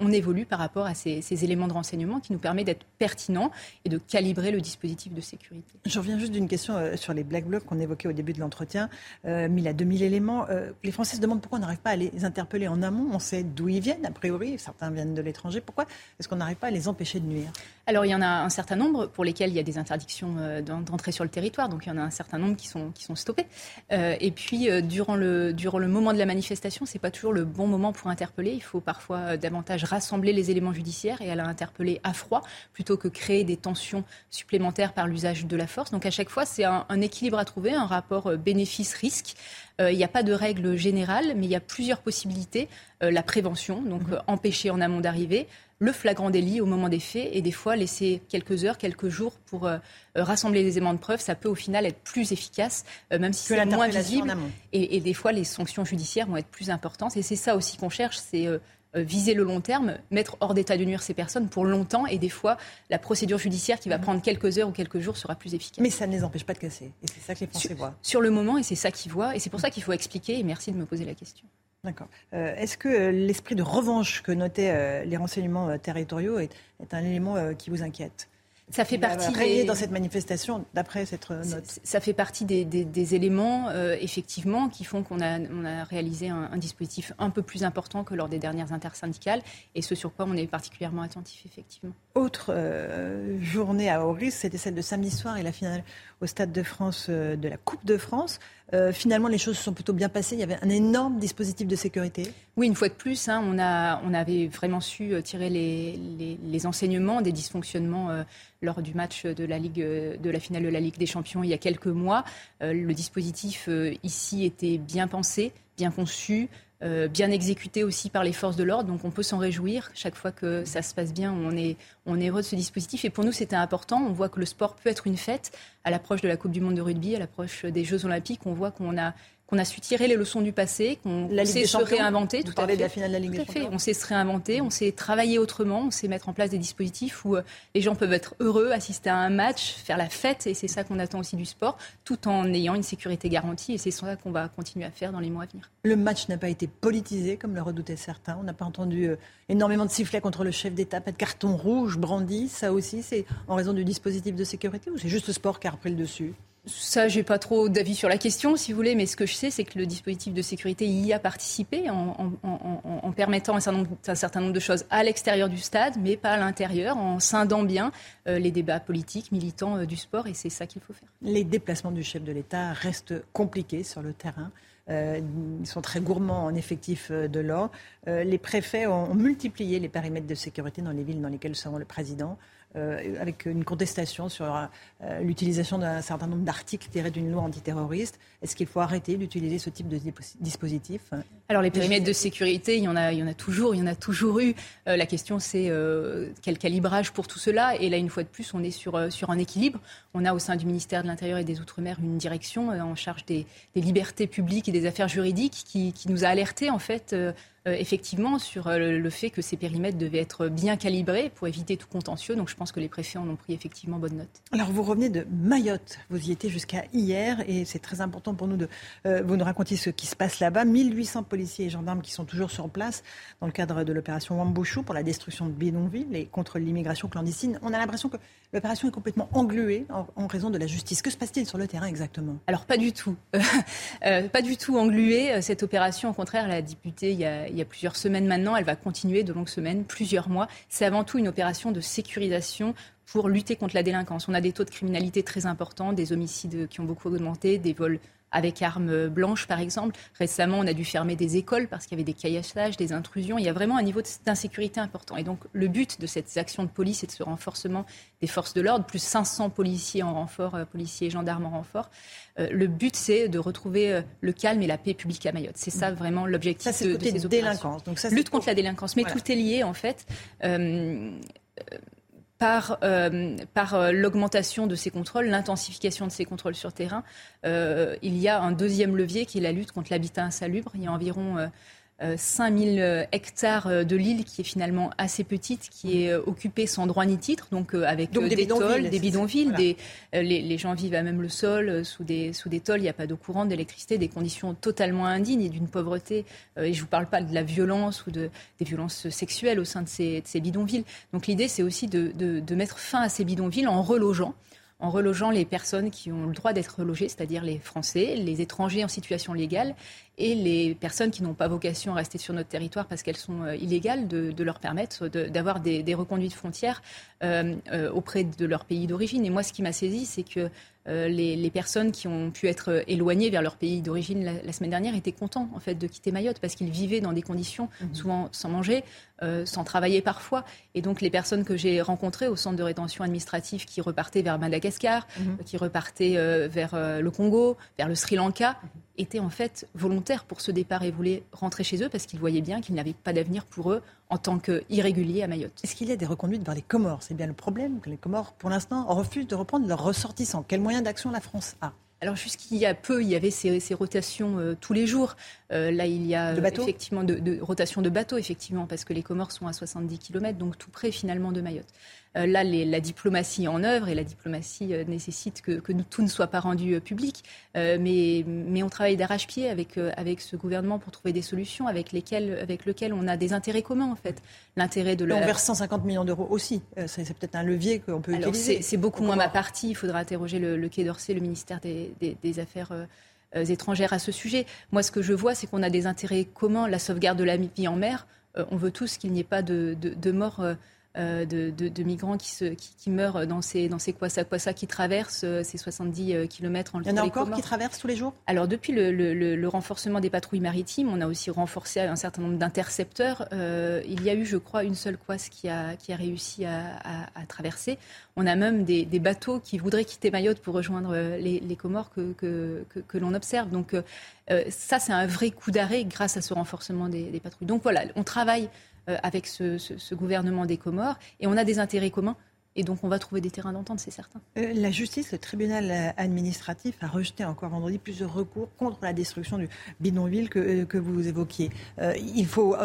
on évolue par rapport à ces, éléments de renseignement qui nous permettent d'être pertinents et de calibrer le dispositif de sécurité. Je reviens juste d'une question sur les Black Blocs qu'on évoquait au début de l'entretien. 1000 à 2000 éléments. les Français se demandent pourquoi on n'arrive pas à les interpeller en amont On sait d'où ils viennent, a priori, certains viennent de l'étranger. Pourquoi est-ce qu'on n'arrive pas à les empêcher de nuire Alors il y en a un certain nombre pour lesquels il y a des interdictions euh, d'entrée sur le territoire, donc il y en a un certain nombre qui sont, qui sont stoppés. Euh, et puis euh, durant, le, durant le moment de la manifestation, c'est pas toujours le bon moment pour interpeller. Il faut parfois davantage rassembler les éléments judiciaires et aller interpeller à froid plutôt que créer des tensions supplémentaires par l'usage de la force. Donc à chaque fois, c'est un, un équilibre à trouver, un rapport bénéfice-risque. Euh, il n'y a pas de règle générale, mais il y a plusieurs possibilités. Euh, la prévention, donc mhm. euh, empêcher en amont d'arriver, le flagrant délit au moment des faits et des fois laisser quelques heures, quelques jours pour rassembler les éléments de preuve, ça peut au final être plus efficace, même si c'est moins visible. Et, et, des fois, les sanctions judiciaires vont être plus importantes. Et c'est ça aussi qu'on cherche, c'est euh, viser le long terme, mettre hors d'état de nuire ces personnes pour longtemps. Et des fois, la procédure judiciaire qui va prendre quelques heures ou quelques jours sera plus efficace. Mais ça ne les empêche pas de casser. Et c'est ça que les Français voient. Sur le moment, et c'est ça qu'ils voient. Et c'est pour ça qu'il faut expliquer. Et merci de me poser la question. D'accord. Euh, est-ce que euh, l'esprit de revanche que notaient les renseignements territoriaux est, un élément qui vous inquiète? Ça fait partie des... dans cette manifestation, d'après cette note. Ça fait partie des, éléments, euh, effectivement, qui font qu'on a, on a réalisé un, dispositif un peu plus important que lors des dernières intersyndicales, et ce sur quoi on est particulièrement attentif, effectivement. Autre euh, journée à haut risque, c'était celle de samedi soir et la finale au Stade de France euh, de la Coupe de France. Euh, finalement, les choses se sont plutôt bien passées. Il y avait un énorme dispositif de sécurité. Oui, une fois de plus, hein, on, a, on avait vraiment su euh, tirer les, les, enseignements des dysfonctionnements lors du match de la, Ligue, de la finale de la Ligue des Champions il y a quelques mois. le dispositif ici était bien pensé, bien conçu. Euh, bien exécuté aussi par les forces de l'ordre. Donc on peut s'en réjouir. Chaque fois que ça se passe bien, on est, on est heureux de ce dispositif. Et pour nous, c'était important. On voit que le sport peut être une fête. À l'approche de la Coupe du Monde de rugby, à l'approche des Jeux Olympiques, on voit qu'on a on a su tirer les leçons du passé, qu'on sait se réinventer. Vous tout parlez de la finale de la Ligue des Champions. On sait se réinventer, on sait travailler autrement, on sait mettre en place des dispositifs où euh, les gens peuvent être heureux, assister à un match, faire la fête, et c'est ça qu'on attend aussi du sport, tout en ayant une sécurité garantie, et c'est ça qu'on va continuer à faire dans les mois à venir. Le match n'a pas été politisé, comme le redoutaient certains. On n'a pas entendu euh, énormément de sifflets contre le chef d'État, pas de carton rouge brandi. Ça aussi, c'est en raison du dispositif de sécurité, ou c'est juste le sport qui a repris le dessus? Ça, j'ai pas trop d'avis sur la question, si vous voulez, mais ce que je sais, c'est que le dispositif de sécurité y a participé en, permettant un certain, nombre, de choses à l'extérieur du stade, mais pas à l'intérieur, en scindant bien euh, les débats politiques, militants euh, du sport, et c'est ça qu'il faut faire. Les déplacements du chef de l'État restent compliqués sur le terrain. Euh, ils sont très gourmands en effectifs de l'ordre. les préfets ont multiplié les périmètres de sécurité dans les villes dans lesquelles seront le président. Euh, avec une contestation sur euh, l'utilisation d'un certain nombre d'articles tirés d'une loi antiterroriste. Est-ce qu'il faut arrêter d'utiliser ce type de dispositif? Alors les périmètres de sécurité, il y en a, il y en a toujours, il y en a toujours eu. Euh, la question c'est quel calibrage pour tout cela? Et là, une fois de plus, on est sur, un équilibre. On a au sein du ministère de l'Intérieur et des Outre-mer une direction en charge des, libertés publiques et des affaires juridiques qui, qui nous a alertés en fait effectivement sur euh, le fait que ces périmètres devaient être bien calibrés pour éviter tout contentieux. Donc je pense que les préfets en ont pris effectivement bonne note. Alors vous revenez de Mayotte. Vous y étiez jusqu'à hier et c'est très important pour nous de euh, vous nous raconter ce qui se passe là-bas. 1800 policiers et gendarmes qui sont toujours sur place dans le cadre de l'opération Wambouchou pour la destruction de bidonvilles et contre l'immigration clandestine. On a l'impression que l'opération est complètement engluée en, raison de la justice. Que se passe-t-il sur le terrain exactement? Alors pas du tout. pas du tout engluée. Cette opération, au contraire, la députée il y a il y a plusieurs semaines maintenant. Elle va continuer de longues semaines, plusieurs mois. C'est avant tout une opération de sécurisation pour lutter contre la délinquance. On a des taux de criminalité très importants, des homicides qui ont beaucoup augmenté, des vols avec armes blanches, par exemple. Récemment, on a dû fermer des écoles parce qu'il y avait des caillassages, des intrusions. Il y a vraiment un niveau d'insécurité important. Et donc, le but de cette action de police et de ce renforcement des forces de l'ordre, plus 500 policiers en renfort, euh, policiers et gendarmes en renfort, euh, le but, c'est de retrouver euh, le calme et la paix publique à Mayotte. C'est ça vraiment l'objectif de, de, ces délinquance. Donc ça, Lutte contre la délinquance. Mais tout est lié, en fait par, euh, euh, l'augmentation de ces contrôles, l'intensification de ces contrôles sur terrain. Euh, il y a un deuxième levier qui est la lutte contre l'habitat insalubre. Il y a environ 5000 euh, hectares euh, de l'île qui est finalement assez petite, qui est euh, occupée sans droit ni titre, donc avec des, des tôles, des bidonvilles. Des, les, gens vivent à même le sol, sous des, sous des tôles, il n'y a pas d'eau courante, d'électricité, des conditions totalement indignes et d'une pauvreté. et je ne vous parle pas de la violence ou de, des violences sexuelles au sein de ces, de ces bidonvilles. Donc l'idée, c'est aussi de, de, de mettre fin à ces bidonvilles en relogeant en relogeant les personnes qui ont le droit d'être relogées, c'est-à-dire les Français, les étrangers en situation légale et les personnes qui n'ont pas vocation à rester sur notre territoire parce qu'elles sont euh, illégales, de, leur permettre d'avoir des, reconduites frontières euh, euh, auprès de leur pays d'origine. Et moi, ce qui m'a saisi, c'est que les, personnes qui ont pu être éloignées vers leur pays d'origine la, semaine dernière étaient contents en fait de quitter Mayotte parce qu'ils vivaient dans des conditions mmh. souvent sans manger, sans travailler parfois. Et donc les personnes que j'ai rencontrées au centre de rétention administrative qui repartaient vers Madagascar, mmh. qui repartaient vers le Congo, vers le Sri Lanka, mmh étaient en fait volontaires pour ce départ et voulaient rentrer chez eux parce qu'ils voyaient bien qu'ils n'avaient pas d'avenir pour eux en tant qu'irréguliers à Mayotte. Est-ce qu'il y a des reconduites vers les Comores? C'est bien le problème que les Comores, pour l'instant, refusent de reprendre leurs ressortissants. Quel moyen d'action la France a? Alors jusqu'il y a peu, il y avait ces, rotations euh, tous les jours. Euh, là, il y a effectivement de, de, rotation de bateaux, effectivement, parce que les Comores sont à 70 km, donc tout près finalement de Mayotte. Euh, là, la diplomatie en œuvre et la diplomatie euh, nécessite que, tout ne soit pas rendu euh, public. mais, on travaille d'arrache-pied avec, avec ce gouvernement pour trouver des solutions avec, lesquelles, avec lesquelles on a des intérêts communs, en fait. L'intérêt de la... On verse 150 millions d'euros aussi. C'est, peut-être un levier qu'on peut utiliser. C'est, beaucoup moins ma partie. Il faudra interroger le, Quai d'Orsay, le ministère des, Affaires étrangères à ce sujet. Moi, ce que je vois, c'est qu'on a des intérêts communs. La sauvegarde de la vie en mer, on veut tous qu'il n'y ait pas de, de, euh, de, migrants qui, se, qui, meurent dans ces, dans ces qui traversent euh, ces 70 euh, km entre Il y en a encore qui traversent tous les jours? Alors, depuis le, renforcement des patrouilles maritimes, on a aussi renforcé un certain nombre d'intercepteurs. il y a eu, je crois, une seule Kwasa qui a, qui a réussi à, traverser. On a même des, bateaux qui voudraient quitter Mayotte pour rejoindre les, les Comores que, que, que, l'on observe. Donc, ça, c'est un vrai coup d'arrêt grâce à ce renforcement des, des patrouilles. Donc, voilà, on travaille euh, avec ce, gouvernement des Comores. Et on a des intérêts communs. Et donc, on va trouver des terrains d'entente, c'est certain. Euh, la justice, le tribunal administratif, a rejeté encore vendredi plusieurs recours contre la destruction du bidonville que, euh, que vous évoquiez. il faut,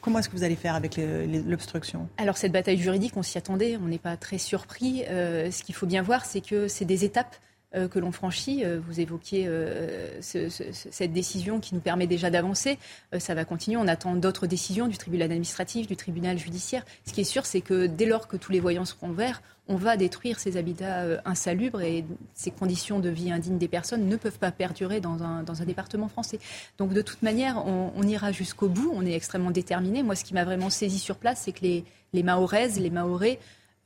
comment est-ce que vous allez faire avec l'obstruction? Alors, cette bataille juridique, on s'y attendait. On n'est pas très surpris. ce qu'il faut bien voir, c'est que c'est des étapes euh, que l'on franchit. Euh, vous évoquiez euh, cette décision qui nous permet déjà d'avancer. ça va continuer. On attend d'autres décisions du tribunal administratif, du tribunal judiciaire. Ce qui est sûr, c'est que dès lors que tous les voyants seront verts, on va détruire ces habitats insalubres et ces conditions de vie indignes des personnes ne peuvent pas perdurer dans un, département français. Donc de toute manière, on, ira jusqu'au bout. On est extrêmement déterminés. Moi, ce qui m'a vraiment saisi sur place, c'est que les, les Mahoraises, les Mahorais,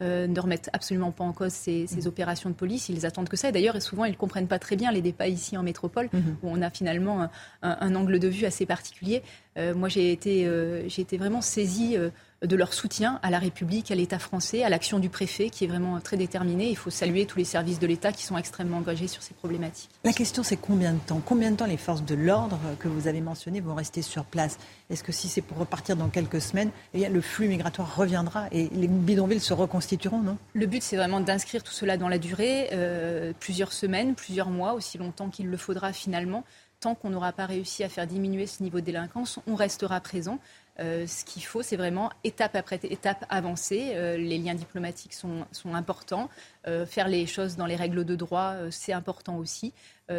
euh, ne remettent absolument pas en cause ces, mm. opérations de police. Ils attendent que ça. Et d'ailleurs, souvent, ils ne comprennent pas très bien les débats ici en métropole, mm-hmm. où on a finalement un, angle de vue assez particulier. Euh, moi, j'ai été, euh, j'ai été vraiment saisie de leur soutien à la République, à l'État français, à l'action du préfet qui est vraiment très déterminé. Il faut saluer tous les services de l'État qui sont extrêmement engagés sur ces problématiques. La question c'est combien de temps? Combien de temps les forces de l'ordre que vous avez mentionnées vont rester sur place? Est-ce que si c'est pour repartir dans quelques semaines, eh le flux migratoire reviendra et les bidonvilles se reconstitueront, non? Le but c'est vraiment d'inscrire tout cela dans la durée, euh, plusieurs semaines, plusieurs mois, aussi longtemps qu'il le faudra finalement. Tant qu'on n'aura pas réussi à faire diminuer ce niveau de délinquance, on restera présent. Euh, ce qu'il faut, c'est vraiment étape après étape avancer. Euh, les liens diplomatiques sont, importants. Euh, faire les choses dans les règles de droit, c'est important aussi.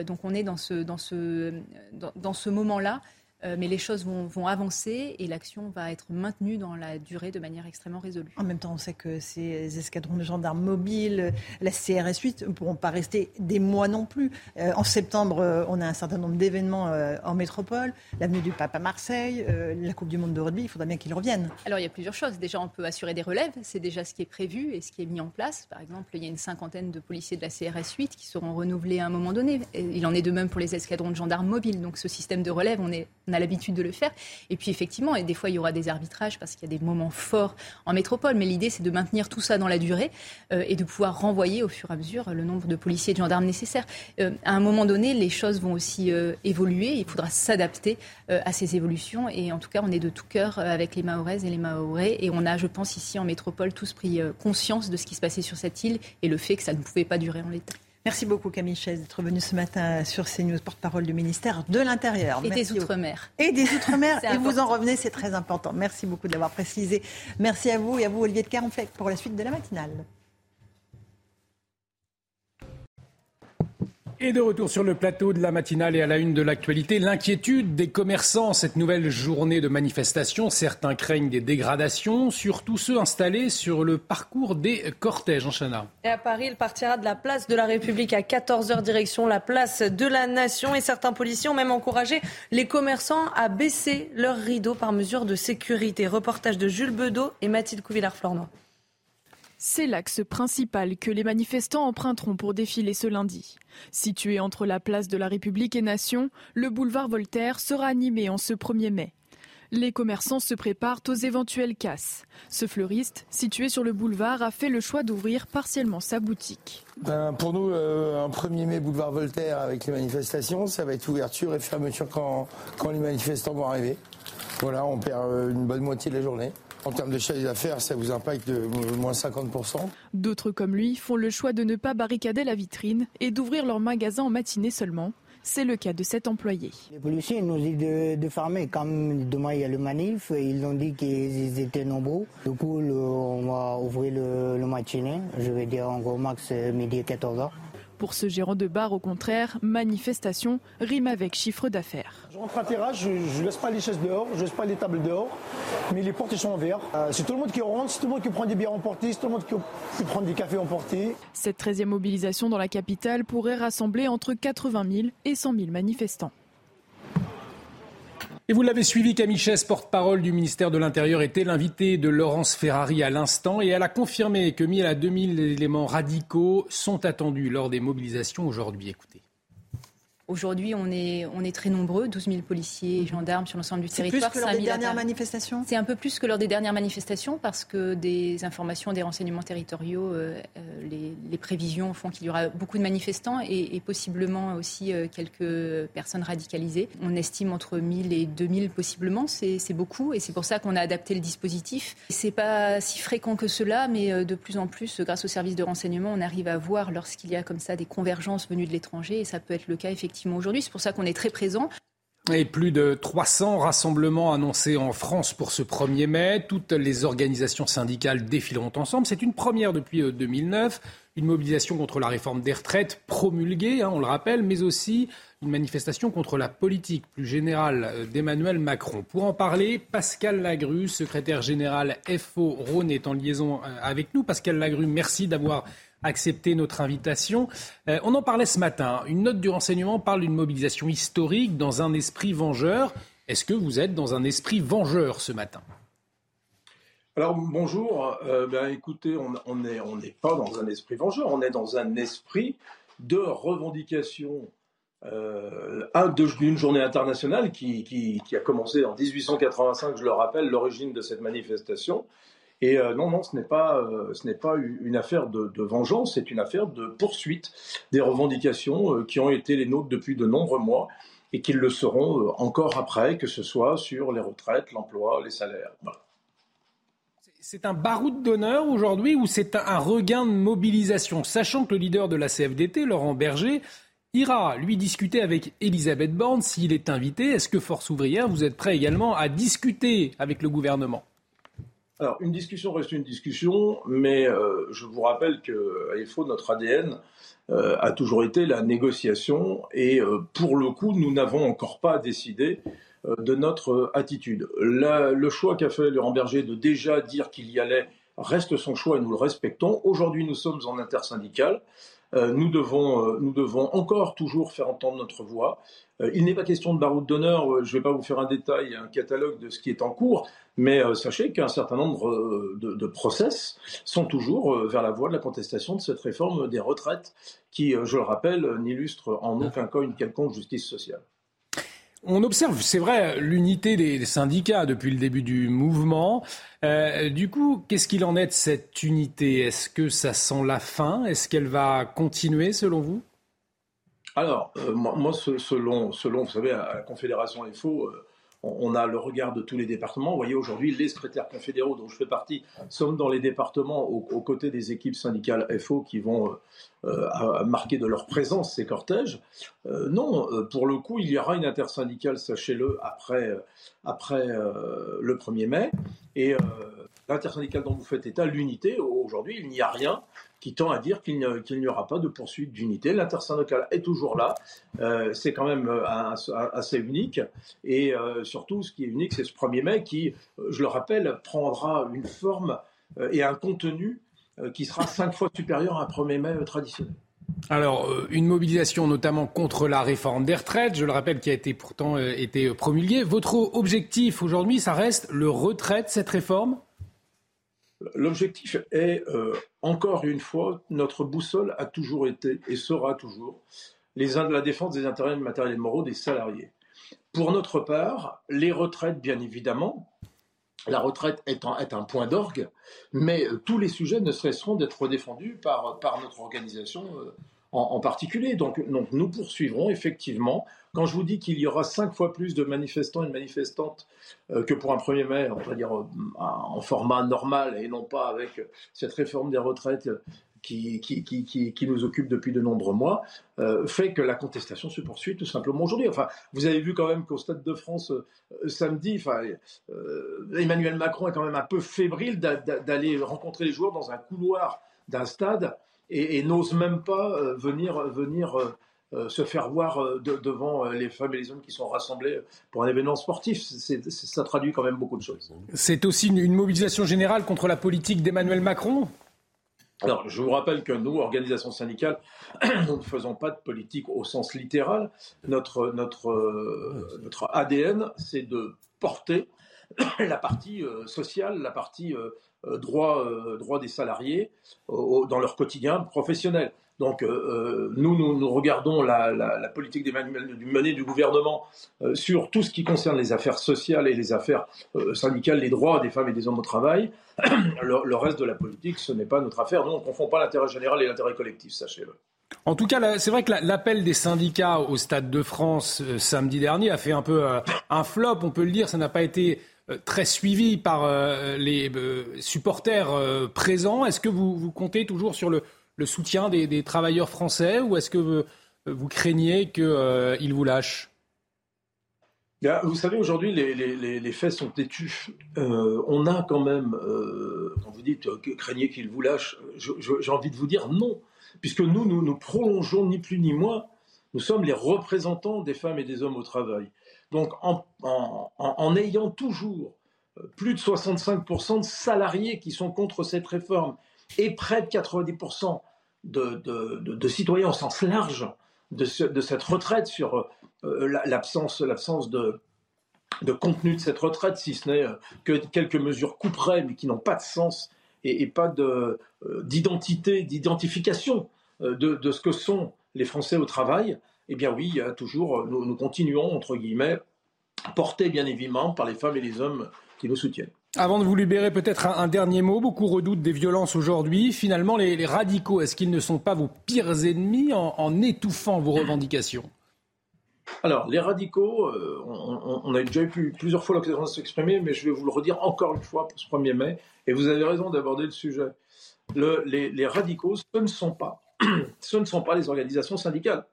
donc on est dans ce, dans ce, dans ce moment-là euh, mais les choses vont, avancer et l'action va être maintenue dans la durée de manière extrêmement résolue. En même temps, on sait que ces escadrons de gendarmes mobiles, la CRS 8, ne pourront pas rester des mois non plus. Euh, en septembre, euh, on a un certain nombre d'événements en métropole, l'avenue du Pape à Marseille, la Coupe du Monde de rugby, il faudra bien qu'ils reviennent. Alors il y a plusieurs choses. Déjà, on peut assurer des relèves, c'est déjà ce qui est prévu et ce qui est mis en place. Par exemple, il y a une cinquantaine de policiers de la CRS 8 qui seront renouvelés à un moment donné. il en est de même pour les escadrons de gendarmes mobiles. Donc ce système de relève, on est on a l'habitude de le faire. Et puis effectivement, et des fois il y aura des arbitrages parce qu'il y a des moments forts en métropole, mais l'idée c'est de maintenir tout ça dans la durée euh, et de pouvoir renvoyer au fur et à mesure le nombre de policiers et de gendarmes nécessaires. Euh, à un moment donné, les choses vont aussi euh, évoluer, il faudra s'adapter à ces évolutions et en tout cas on est de tout cœur avec les Mahoraises et les Mahorais et on a, je pense, ici en métropole tous pris conscience de ce qui se passait sur cette île et le fait que ça ne pouvait pas durer en l'état. Merci beaucoup Camille Chaise d'être venue ce matin sur CNews, porte-parole du ministère de l'Intérieur. Et des Outre-mer. Et des Outre-mer. et vous en revenez, c'est très important. Merci beaucoup de l'avoir précisé. Merci à vous et à vous Olivier de Caronfleck pour la suite de la matinale. Et de retour sur le plateau de la matinale et à la une de l'actualité, l'inquiétude des commerçants. Cette nouvelle journée de manifestation, certains craignent des dégradations, surtout ceux installés sur le parcours des cortèges. En Et à Paris, il partira de la place de la République à 14h direction la place de la Nation. Et certains policiers ont même encouragé les commerçants à baisser leurs rideaux par mesure de sécurité. Reportage de Jules Bedeau et Mathilde Couvillard-Flornois. C'est l'axe principal que les manifestants emprunteront pour défiler ce lundi. Situé entre la place de la République et Nation, le boulevard Voltaire sera animé en ce 1er mai. Les commerçants se préparent aux éventuelles casses. Ce fleuriste, situé sur le boulevard, a fait le choix d'ouvrir partiellement sa boutique. Ben, pour nous, euh, un 1er mai boulevard Voltaire avec les manifestations, ça va être ouverture et fermeture quand, les manifestants vont arriver. Voilà, on perd euh, une bonne moitié de la journée. En termes de chiffre d'affaires, ça vous impacte de moins 50%. D'autres comme lui font le choix de ne pas barricader la vitrine et d'ouvrir leur magasin en matinée seulement. C'est le cas de cet employé. Les policiers nous disent de, de fermer. Comme demain il y a le manif, ils ont dit qu'ils étaient nombreux. Du coup, on va ouvrir le, le matinée. Je vais dire en gros max midi 14h. Pour ce gérant de bar, au contraire, manifestation rime avec chiffre d'affaires. Je rentre à terrasse, je ne laisse pas les chaises dehors, je ne laisse pas les tables dehors, mais les portes sont en verre. Euh, c'est tout le monde qui rentre, c'est tout le monde qui prend des bières emportées, c'est tout le monde qui, prend des cafés emportés. Cette 13e mobilisation dans la capitale pourrait rassembler entre 80 000 et 100 000 manifestants. Et vous l'avez suivi, Camille porte-parole du ministère de l'Intérieur, était l'invité de Laurence Ferrari à l'instant et elle a confirmé que 1000 à 2000 éléments radicaux sont attendus lors des mobilisations aujourd'hui. Écoutez. Aujourd'hui, on est, on est très nombreux, 12 000 policiers et gendarmes sur l'ensemble du territoire. C'est plus que lors des dernières manifestations? C'est un peu plus que lors des dernières manifestations parce que des informations, des renseignements territoriaux, euh, euh, les, prévisions font qu'il y aura beaucoup de manifestants et, possiblement aussi euh, quelques personnes radicalisées. On estime entre 1000 et 2000 possiblement, c'est beaucoup et c'est pour ça qu'on a adapté le dispositif. C'est pas si fréquent que cela, mais de plus en plus, grâce aux services de renseignement, on arrive à voir lorsqu'il y a comme ça des convergences venues de l'étranger et ça peut être le cas effectivement aujourd'hui. C'est pour ça qu'on est très présent. Et plus de 300 rassemblements annoncés en France pour ce 1er mai. Toutes les organisations syndicales défileront ensemble. C'est une première depuis 2009. Euh, une mobilisation contre la réforme des retraites promulguée, hein, on le rappelle, mais aussi une manifestation contre la politique plus générale euh, d'Emmanuel Macron. Pour en parler, Pascal Lagru, secrétaire général FO Rhône, est en liaison euh, avec nous. Pascal Lagru, merci d'avoir accepté notre invitation. Euh, on en parlait ce matin. Une note du renseignement parle d'une mobilisation historique dans un esprit vengeur. Est-ce que vous êtes dans un esprit vengeur ce matin? Alors bonjour, euh, ben, écoutez, on n'est on pas dans un esprit vengeur, on est dans un esprit de revendication euh, d'une journée internationale qui, qui, a commencé en 1885, je le rappelle, l'origine de cette manifestation, et euh, non, non, ce n'est pas, euh, une affaire de, vengeance, c'est une affaire de poursuite des revendications euh, qui ont été les nôtres depuis de nombreux mois et qui le seront encore après, que ce soit sur les retraites, l'emploi, les salaires. C'est un baroud d'honneur aujourd'hui ou c'est un regain de mobilisation, sachant que le leader de la CFDT, Laurent Berger, ira lui discuter avec Elisabeth Borne s'il est invité. Est-ce que Force ouvrière, vous êtes prêt également à discuter avec le gouvernement? Alors, une discussion reste une discussion, mais euh, je vous rappelle que, à EFO, notre ADN euh, a toujours été la négociation, et euh, pour le coup, nous n'avons encore pas décidé de notre attitude. le choix qu'a fait Laurent Berger de déjà dire qu'il y allait reste son choix et nous le respectons. Aujourd'hui, nous sommes en intersyndical. Nous, devons, nous devons encore toujours faire entendre notre voix. il n'est pas question de baroud d'honneur. je ne vais pas vous faire un détail, un catalogue de ce qui est en cours. Mais euh, sachez qu'un certain nombre euh, de, process sont toujours euh, vers la voie de la contestation de cette réforme des retraites, qui, je le rappelle, n'illustre en aucun cas une quelconque justice sociale. On observe, c'est vrai, l'unité des syndicats depuis le début du mouvement. du coup, qu'est-ce qu'il en est de cette unité? Est-ce que ça sent la fin? Est-ce qu'elle va continuer selon vous? Alors, moi, selon, selon, vous savez, la Confédération FO, on a le regard de tous les départements. Vous voyez, aujourd'hui, les secrétaires confédéraux dont je fais partie sommes dans les départements aux, côtés des équipes syndicales FO qui vont euh, euh, marquer de leur présence ces cortèges. Euh, non, pour le coup, il y aura une intersyndicale, sachez-le, après, après le 1er mai. Et l'intersyndicale dont vous faites état, l'unité, aujourd'hui, il n'y a rien qui tend à dire qu'il n'y aura pas de poursuite d'unité. L'intersyndicale est toujours là. Euh, c'est quand même euh, assez unique. Et euh, surtout, ce qui est unique, c'est ce 1er mai qui, je le rappelle, prendra une forme et un contenu qui sera cinq fois supérieur à un 1er mai traditionnel. Alors, une mobilisation notamment contre la réforme des retraites, je le rappelle, qui a été pourtant été promulguée. Votre objectif aujourd'hui, ça reste le retrait de cette réforme? L'objectif est, euh, encore une fois, notre boussole a toujours été et sera toujours les, la défense des intérêts matériels et moraux des salariés. Pour notre part, les retraites, bien évidemment, la retraite est, un point d'orgue, mais euh, tous les sujets ne cesseront d'être défendus par, notre organisation euh, en, particulier. Donc, nous poursuivrons effectivement. Quand je vous dis qu'il y aura cinq fois plus de manifestants et de manifestantes euh, que pour un 1er mai, on va dire euh, en format normal et non pas avec cette réforme des retraites qui, qui, nous occupe depuis de nombreux mois, euh, fait que la contestation se poursuit tout simplement aujourd'hui. Enfin, vous avez vu quand même qu'au Stade de France, samedi, Emmanuel Macron est quand même un peu fébrile d'aller rencontrer les joueurs dans un couloir d'un stade et, n'ose même pas euh, venir, venir euh, euh, se faire voir devant les femmes et les hommes qui sont rassemblés pour un événement sportif. ça traduit quand même beaucoup de choses. C'est aussi une, mobilisation générale contre la politique d'Emmanuel Macron? Alors, je vous rappelle que nous, organisations syndicales, nous ne faisons pas de politique au sens littéral. Notre, notre, notre ADN, c'est de porter la partie sociale, la partie euh, droit, euh, des salariés dans leur quotidien professionnel. Donc euh, nous, nous, regardons la, politique des menée du gouvernement sur tout ce qui concerne les affaires sociales et les affaires syndicales, les droits des femmes et des hommes au travail. le, reste de la politique, ce n'est pas notre affaire. Nous, on ne confond pas l'intérêt général et l'intérêt collectif, sachez-le. En tout cas, c'est vrai que l'appel des syndicats au Stade de France samedi dernier a fait un peu un flop, on peut le dire. Ça n'a pas été euh, très suivi par euh, les euh, supporters présents. Est-ce que vous, comptez toujours sur le, soutien des, travailleurs français ou est-ce que vous, craignez qu'ils vous lâchent? Vous savez, aujourd'hui, les, faits sont têtus. on a quand même, quand vous dites craignez qu'ils vous lâchent, j'ai envie de vous dire non, puisque nous, nous, nous prolongeons ni plus ni moins, nous sommes les représentants des femmes et des hommes au travail. Donc en, ayant toujours euh, plus de 65% de salariés qui sont contre cette réforme et près de 90% de, citoyens au sens large de, cette retraite sur euh, l'absence de, contenu de cette retraite, si ce n'est euh, que quelques mesures couperaient, mais qui n'ont pas de sens et pas d'identité, d'identification de, ce que sont les Français au travail, eh bien oui, il y a toujours, nous, continuons, entre guillemets, portés bien évidemment par les femmes et les hommes qui nous soutiennent. Avant de vous libérer, peut-être un, dernier mot. Beaucoup redoutent des violences aujourd'hui. Finalement, les, radicaux, est-ce qu'ils ne sont pas vos pires ennemis en, étouffant vos revendications? Alors, les radicaux, euh, on, a déjà eu plusieurs fois l'occasion de s'exprimer, mais je vais vous le redire encore une fois pour ce 1er mai, et vous avez raison d'aborder le sujet. les, les, radicaux, ce ne sont pas, ce ne sont pas les organisations syndicales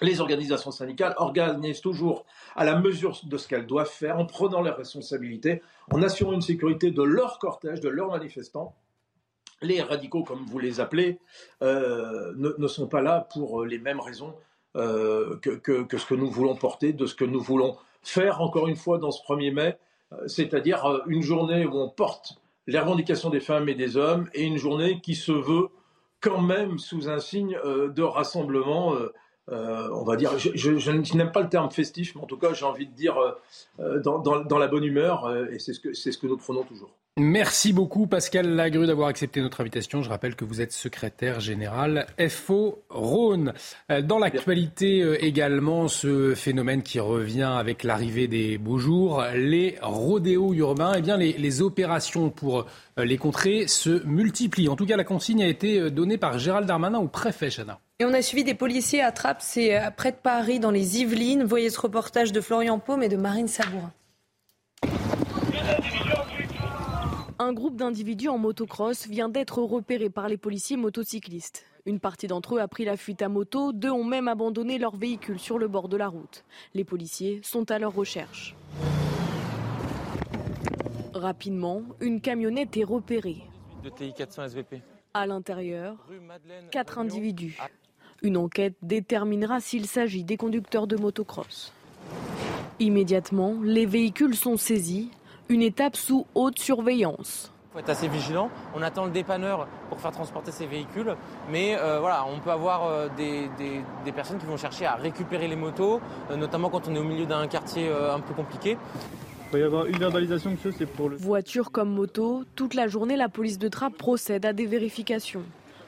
les organisations syndicales organisent toujours à la mesure de ce qu'elles doivent faire, en prenant leurs responsabilités, en assurant une sécurité de leur cortège, de leurs manifestants. Les radicaux, comme vous les appelez, euh, ne, sont pas là pour les mêmes raisons euh, que, ce que nous voulons porter, de ce que nous voulons faire, encore une fois, dans ce 1er mai, euh, c'est-à-dire une journée où on porte les revendications des femmes et des hommes, et une journée qui se veut quand même sous un signe de rassemblement euh, on va dire, je, n'aime pas le terme festif, mais en tout cas, j'ai envie de dire euh, euh, dans, la bonne humeur, et c'est ce, que, ce que nous prenons toujours. Merci beaucoup Pascal Lagru d'avoir accepté notre invitation. Je rappelle que vous êtes secrétaire général FO Rhône. Dans l'actualité également, ce phénomène qui revient avec l'arrivée des beaux jours, les rodéos urbains, eh bien les, opérations pour les contrer se multiplient. En tout cas, la consigne a été donnée par Gérald Darmanin au préfet Chana. Et on a suivi des policiers à Trappes, c'est euh, près de Paris, dans les Yvelines. Voyez ce reportage de Florian Paume et de Marine Sabourin. Un groupe d'individus en motocross vient d'être repéré par les policiers motocyclistes. Une partie d'entre eux a pris la fuite à moto, deux ont même abandonné leur véhicule sur le bord de la route. Les policiers sont à leur recherche. Rapidement, une camionnette est repérée. De TI 400 SVP. À l'intérieur, quatre individus. Une enquête déterminera s'il s'agit des conducteurs de motocross. Immédiatement, les véhicules sont saisis, une étape sous haute surveillance. Il faut être assez vigilant. On attend le dépanneur pour faire transporter ces véhicules, mais euh, voilà, on peut avoir euh, des, personnes qui vont chercher à récupérer les motos, euh, notamment quand on est au milieu d'un quartier un peu compliqué. Il va y avoir une verbalisation, monsieur, c'est pour le... Voiture comme moto, toute la journée, la police de Trappes procède à des vérifications.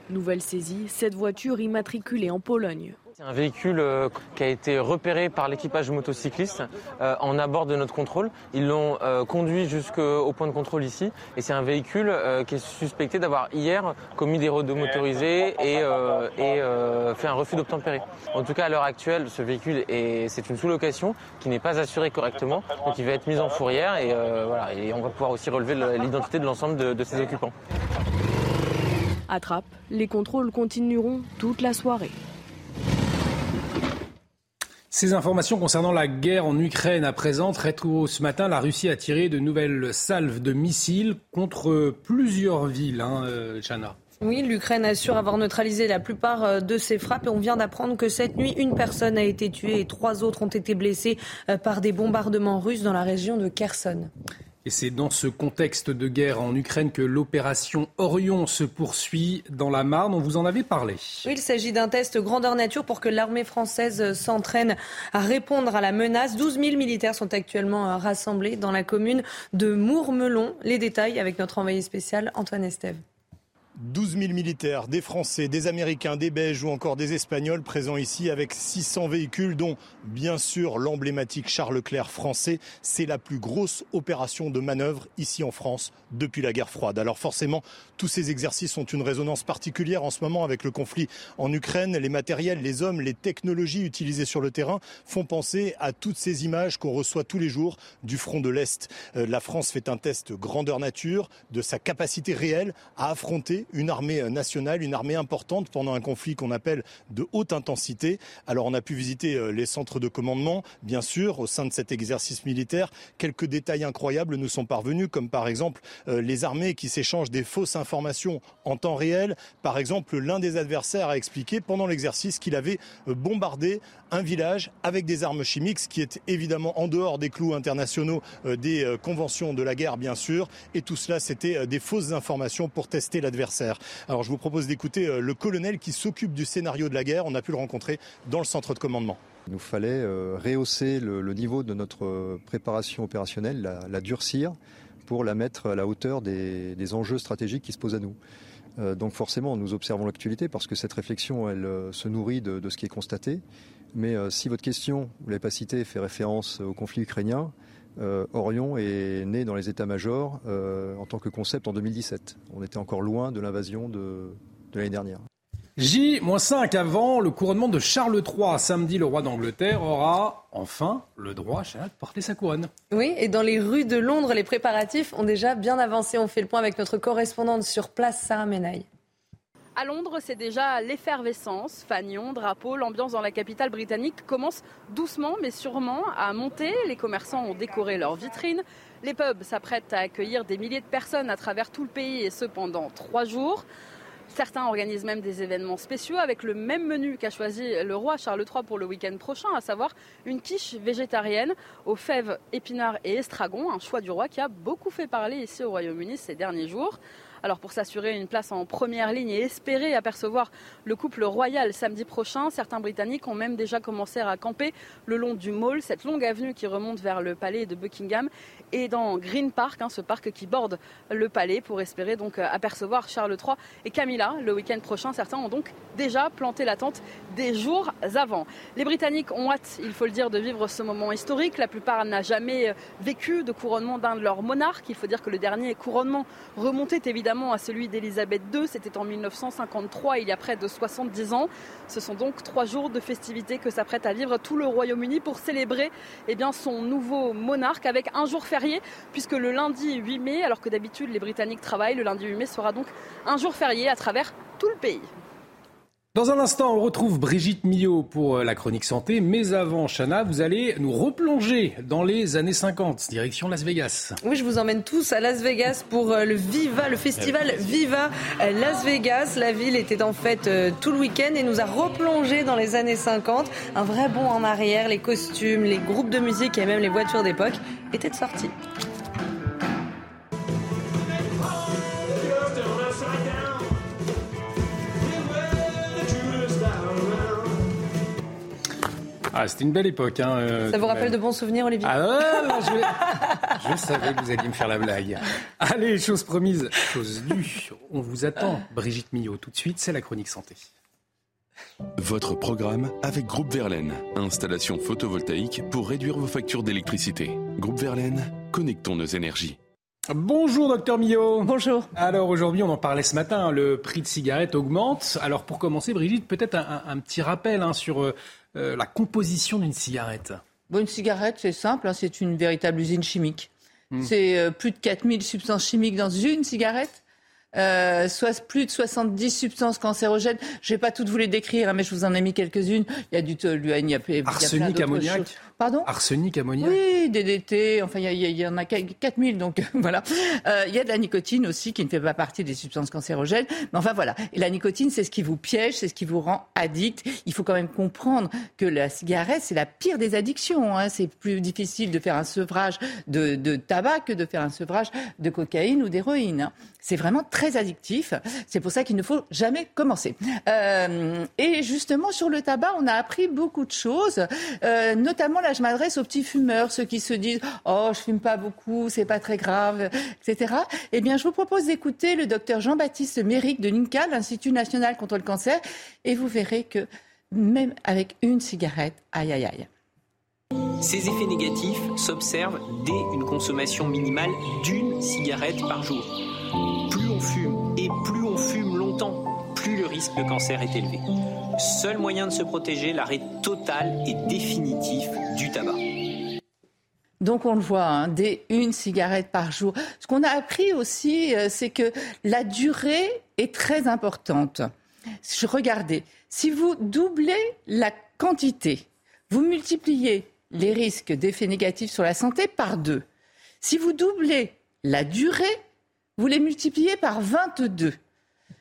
Nouvelle saisie, cette voiture immatriculée en Pologne. C'est un véhicule euh, qui a été repéré par l'équipage motocycliste euh, en abord de notre contrôle. Ils l'ont euh, conduit jusqu'au point de contrôle ici. Et c'est un véhicule qui est suspecté d'avoir hier commis des rodes motorisés et, fait un refus d'obtempérer. En tout cas, à l'heure actuelle, ce véhicule est une sous-location qui n'est pas assurée correctement, donc il va être mis en fourrière et on va pouvoir aussi relever l'identité de l'ensemble de, de ses occupants. Attrape, les contrôles continueront toute la soirée. Ces informations concernant la guerre en Ukraine à présent, très tôt ce matin, la Russie a tiré de nouvelles salves de missiles contre plusieurs villes, hein, euh, Chana. Oui, l'Ukraine assure avoir neutralisé la plupart euh, de ses frappes et on vient d'apprendre que cette nuit, une personne a été tuée et trois autres ont été blessés euh, par des bombardements russes dans la région de Kherson. Et c'est dans ce contexte de guerre en Ukraine que l'opération Orion se poursuit dans la Marne. On vous en avait parlé. il s'agit d'un test grandeur nature pour que l'armée française s'entraîne à répondre à la menace. 12 000 militaires sont actuellement rassemblés dans la commune de Mourmelon. Les détails avec notre envoyé spécial Antoine Estève. 12 000 militaires, des Français, des Américains, des Belges ou encore des Espagnols présents ici avec 600 véhicules dont bien sûr l'emblématique Charles Leclerc français. C'est la plus grosse opération de manœuvre ici en France depuis la guerre froide. Alors forcément, tous ces exercices ont une résonance particulière en ce moment avec le conflit en Ukraine. Les matériels, les hommes, les technologies utilisées sur le terrain font penser à toutes ces images qu'on reçoit tous les jours du front de l'Est. Euh, la France fait un test grandeur nature de sa capacité réelle à affronter une armée nationale, une armée importante pendant un conflit qu'on appelle de haute intensité. Alors on a pu visiter euh, les centres de commandement, bien sûr, au sein de cet exercice militaire. Quelques détails incroyables nous sont parvenus, comme par exemple euh, les armées qui s'échangent des fausses informations en temps réel. Par exemple, l'un des adversaires a expliqué pendant l'exercice qu'il avait euh, bombardé un village avec des armes chimiques, ce qui est évidemment en dehors des clous internationaux des conventions de la guerre, bien sûr. Et tout cela, c'était des fausses informations pour tester l'adversaire. Alors je vous propose d'écouter euh, le colonel qui s'occupe du scénario de la guerre. On a pu le rencontrer dans le centre de commandement. Il nous fallait euh, rehausser le, niveau de notre euh, préparation opérationnelle, la, durcir pour la mettre à la hauteur des, enjeux stratégiques qui se posent à nous. donc forcément, nous observons l'actualité parce que cette réflexion, elle se nourrit de, ce qui est constaté. Mais si votre question, vous l'avez pas cité, fait référence au conflit ukrainien, euh, Orion est né dans les états-majors euh, en tant que concept en 2017. On était encore loin de l'invasion de, l'année dernière. J-5 avant le couronnement de Charles III. Samedi, le roi d'Angleterre aura enfin le droit de porter sa couronne. Oui, et dans les rues de Londres, les préparatifs ont déjà bien avancé. On fait le point avec notre correspondante sur place, Sarah Menaille. À Londres, c'est déjà l'effervescence. Fanion, drapeau, l'ambiance dans la capitale britannique commence doucement mais sûrement à monter. Les commerçants ont décoré leurs vitrines. Les pubs s'apprêtent à accueillir des milliers de personnes à travers tout le pays et ce pendant trois jours. Certains organisent même des événements spéciaux avec le même menu qu'a choisi le roi Charles III pour le week-end prochain, à savoir une quiche végétarienne aux fèves, épinards et estragon, un choix du roi qui a beaucoup fait parler ici au Royaume-Uni ces derniers jours. Alors pour s'assurer une place en première ligne et espérer apercevoir le couple royal samedi prochain, certains Britanniques ont même déjà commencé à camper le long du Mall, cette longue avenue qui remonte vers le palais de Buckingham, et dans Green Park, hein, ce parc qui borde le palais, pour espérer donc euh, apercevoir Charles III et Camilla le week-end prochain. Certains ont donc déjà planté la tente des jours avant. Les Britanniques ont hâte, il faut le dire, de vivre ce moment historique. La plupart n'a jamais euh, vécu de couronnement d'un de leurs monarques. Il faut dire que le dernier couronnement remontait évidemment à celui d'Elisabeth II. C'était en 1953, il y a près de 70 ans. Ce sont donc trois jours de festivités que s'apprête à vivre tout le Royaume-Uni pour célébrer eh son nouveau monarque avec un jour férié, puisque le lundi 8 mai, alors que d'habitude les Britanniques travaillent, le lundi 8 mai sera donc un jour férié à travers tout le pays. Dans un instant, on retrouve Brigitte Millot pour euh, la chronique santé. Mais avant, Chana, vous allez nous replonger dans les années 50, direction Las Vegas. Oui, je vous emmène tous à Las Vegas pour euh, le Viva, le festival Viva euh, Las Vegas. La ville était en fait tout le week-end et nous a replongé dans les années 50. Un vrai bond en arrière, les costumes, les groupes de musique et même les voitures d'époque étaient sortis. Ah, c'était une belle époque. Hein, euh, Ça vous rappelle de bons souvenirs, Olivier Ah, je... je... savais que vous alliez me faire la blague. Allez, chose promise, chose due. On vous attend. Brigitte Millot, tout de suite, c'est la chronique santé. Votre programme avec Groupe Verlaine. Installation photovoltaïque pour réduire vos factures d'électricité. Groupe Verlaine, connectons nos énergies. Bonjour docteur Millot. Bonjour. Alors aujourd'hui, on en parlait ce matin, le prix de cigarette augmente. Alors pour commencer, Brigitte, peut-être un, petit rappel hein, sur euh, la composition d'une cigarette bon, Une cigarette, c'est simple, hein, c'est une véritable usine chimique. Hmm. C'est euh, plus de 4000 substances chimiques dans une cigarette. Euh, soit plus de 70 substances cancérogènes. Je vais pas toutes vous les décrire, hein, mais je vous en ai mis quelques-unes. Il y a du toluène, il y a, il y a Arsenic, ammoniac. Pardon? Arsenic, ammoniac Oui, DDT, enfin, il y, en a 4000, donc voilà. Euh, il y a de la nicotine aussi, qui ne fait pas partie des substances cancérogènes. Mais enfin, voilà. Et la nicotine, c'est ce qui vous piège, c'est ce qui vous rend addict. Il faut quand même comprendre que la cigarette, c'est la pire des addictions. Hein. C'est plus difficile de faire un sevrage de, de, tabac que de faire un sevrage de cocaïne ou d'héroïne. C'est vraiment très addictif. C'est pour ça qu'il ne faut jamais commencer. Euh, et justement, sur le tabac, on a appris beaucoup de choses, euh, notamment la je m'adresse aux petits fumeurs, ceux qui se disent Oh, je fume pas beaucoup, c'est pas très grave, etc. Eh bien, je vous propose d'écouter le docteur Jean-Baptiste Méric de l'INCA, l'Institut national contre le cancer, et vous verrez que même avec une cigarette, aïe aïe aïe. Ces effets négatifs s'observent dès une consommation minimale d'une cigarette par jour. Fume et plus on fume longtemps, plus le risque de cancer est élevé. Seul moyen de se protéger, l'arrêt total et définitif du tabac. Donc on le voit, hein, dès une cigarette par jour. Ce qu'on a appris aussi, euh, c'est que la durée est très importante. Regardez, si vous doublez la quantité, vous multipliez les risques d'effets négatifs sur la santé par deux. Si vous doublez la durée, vous les multipliez par 22.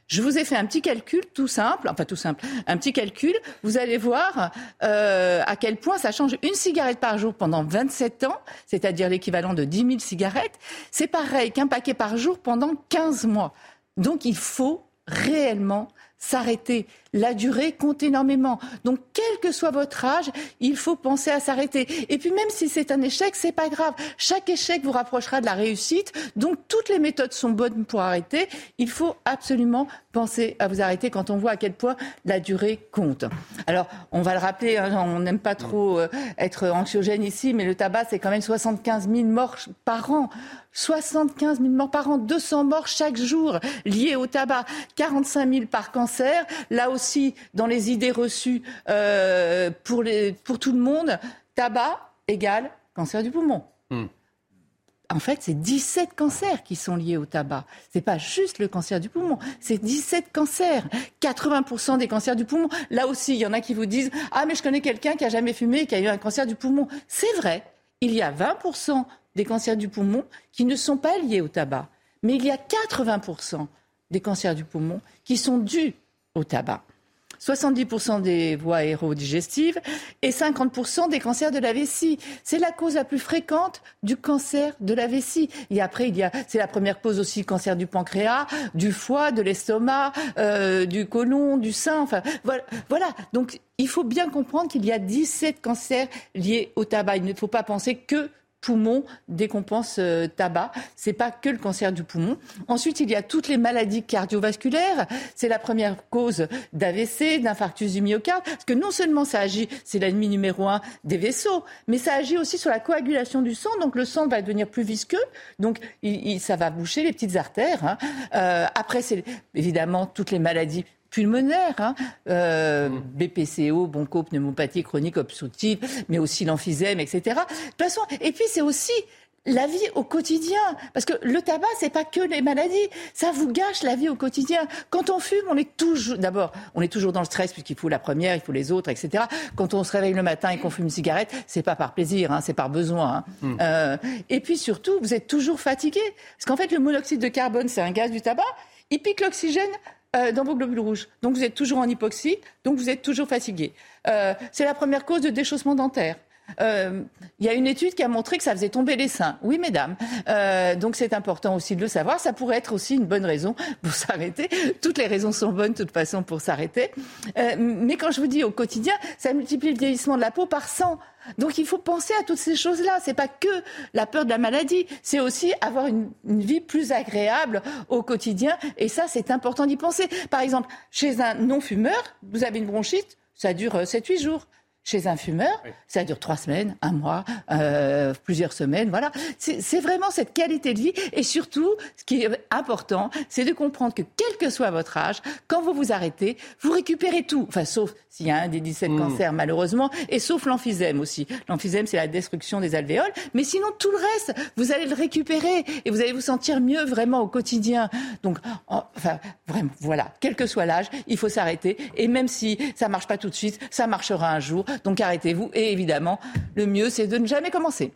Je vous ai fait un petit calcul tout simple, enfin tout simple, un petit calcul. Vous allez voir euh, à quel point ça change une cigarette par jour pendant 27 ans, c'est-à-dire l'équivalent de 10 000 cigarettes. C'est pareil qu'un paquet par jour pendant 15 mois. Donc il faut réellement s'arrêter. La durée compte énormément. Donc, quel que soit votre âge, il faut penser à s'arrêter. Et puis, même si c'est un échec, c'est pas grave. Chaque échec vous rapprochera de la réussite. Donc, toutes les méthodes sont bonnes pour arrêter. Il faut absolument penser à vous arrêter quand on voit à quel point la durée compte. Alors, on va le rappeler, hein, on n'aime pas trop euh, être anxiogène ici, mais le tabac, c'est quand même 75 000 morts par an. 75 000 morts par an, 200 morts chaque jour liés au tabac, 45 000 par cancer. Là aussi, dans les idées reçues euh, pour, les, pour tout le monde, tabac égale cancer du poumon. Hmm. En fait, c'est 17 cancers qui sont liés au tabac. C'est pas juste le cancer du poumon, c'est 17 cancers. 80% des cancers du poumon. Là aussi, il y en a qui vous disent "Ah mais je connais quelqu'un qui a jamais fumé et qui a eu un cancer du poumon." C'est vrai. Il y a 20% des cancers du poumon qui ne sont pas liés au tabac. Mais il y a 80% des cancers du poumon qui sont dus au tabac. 70% des voies aérodigestives et 50% des cancers de la vessie. C'est la cause la plus fréquente du cancer de la vessie. Et après, il y a, c'est la première cause aussi cancer du pancréas, du foie, de l'estomac, euh, du côlon, du sein. Enfin, voilà. voilà. Donc, il faut bien comprendre qu'il y a 17 cancers liés au tabac. Il ne faut pas penser que poumon dès qu'on pense euh, tabac. C'est pas que le cancer du poumon. Ensuite, il y a toutes les maladies cardiovasculaires. C'est la première cause d'AVC, d'infarctus du myocarde. Parce que non seulement ça agit, c'est l'ennemi numéro un des vaisseaux, mais ça agit aussi sur la coagulation du sang. Donc le sang va devenir plus visqueux. Donc il, ça va boucher les petites artères. Hein. Euh, après, c'est évidemment toutes les maladies pulmonaire, hein, euh, mmh. BPCO, bronchopneumopathie chronique obstructive, mais aussi l'emphysème, etc. De toute façon, et puis c'est aussi la vie au quotidien. Parce que le tabac, c'est pas que les maladies. Ça vous gâche la vie au quotidien. Quand on fume, on est toujours, d'abord, on est toujours dans le stress puisqu'il faut la première, il faut les autres, etc. Quand on se réveille le matin et qu'on fume une cigarette, c'est pas par plaisir, hein, c'est par besoin. Hein. Hmm. Euh, et puis surtout, vous êtes toujours fatigué. Parce qu'en fait, le monoxyde de carbone, c'est un gaz du tabac. Il pique l'oxygène euh, dans vos globules rouges. Donc vous êtes toujours en hypoxie, donc vous êtes toujours fatigué. Euh, c'est la première cause de déchaussement dentaire. Euh, il y a une étude qui a montré que ça faisait tomber les seins. Oui, mesdames. Donc c'est important aussi de le savoir. Ça pourrait être aussi une bonne raison pour s'arrêter. Toutes les raisons sont bonnes, de toute façon, pour s'arrêter. Mais quand je vous dis au quotidien, ça multiplie le vieillissement de la peau par 100. Donc il faut penser à toutes ces choses-là. C'est pas que la peur de la maladie, c'est aussi avoir une, une, vie plus agréable au quotidien. Et ça, c'est important d'y penser. Par exemple, chez un non-fumeur, vous avez une bronchite, ça dure 7-8 jours. Chez un fumeur, ça dure trois semaines, un mois, euh, plusieurs semaines, voilà. C'est vraiment cette qualité de vie. Et surtout, ce qui est important, c'est de comprendre que quel que soit votre âge, quand vous vous arrêtez, vous récupérez tout. Enfin, sauf s'il y a un des 17 mmh. cancers, malheureusement, et sauf l'emphysème aussi. L'emphysème, c'est la destruction des alvéoles. Mais sinon, tout le reste, vous allez le récupérer et vous allez vous sentir mieux vraiment au quotidien. Donc, enfin, vraiment, voilà. Quel que soit l'âge, il faut s'arrêter. Et même si ça marche pas tout de suite, ça marchera un jour. Donc arrêtez-vous. Et évidemment, le mieux, c'est de ne jamais commencer.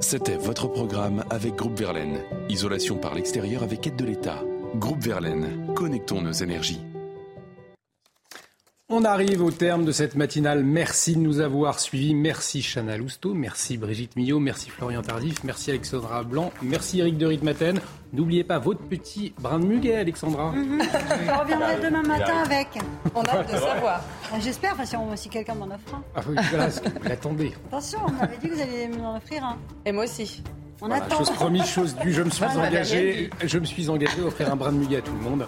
C'était votre programme avec Groupe Verlaine. Isolation par l'extérieur avec aide de l'État. Groupe Verlaine, connectons nos énergies. On arrive au terme de cette matinale. Merci de nous avoir suivis. Merci Chana Lousteau, merci Brigitte Millot, merci Florian Tardif, merci Alexandra Blanc, merci Eric de Ritmaten. N'oubliez pas votre petit brin de muguet, Alexandra. Mhm. Je reviendrai demain matin avec. On a hâte de savoir. J'espère, si, si quelqu'un m'en offre un. Ah oui, voilà, attendez. Attention, on m'avait dit que vous alliez m'en offrir un. Et moi aussi. On attend. Chose promise, chose due. Je me suis engagé. Je me suis engagé à offrir un brin de muguet à tout le monde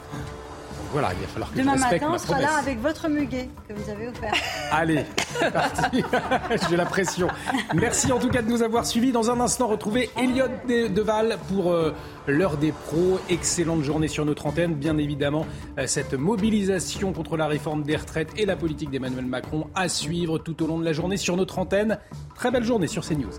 voilà, il va falloir que Demain je matin, on sera là avec votre muguet que vous avez offert. Allez, c'est parti. J'ai la pression. Merci en tout cas de nous avoir suivis. Dans un instant, retrouver Elliot Deval pour euh, l'heure des pros. Excellente journée sur notre antenne. Bien évidemment, euh, cette mobilisation contre la réforme des retraites et la politique d'Emmanuel Macron à suivre tout au long de la journée sur notre antenne. Très belle journée sur CNews.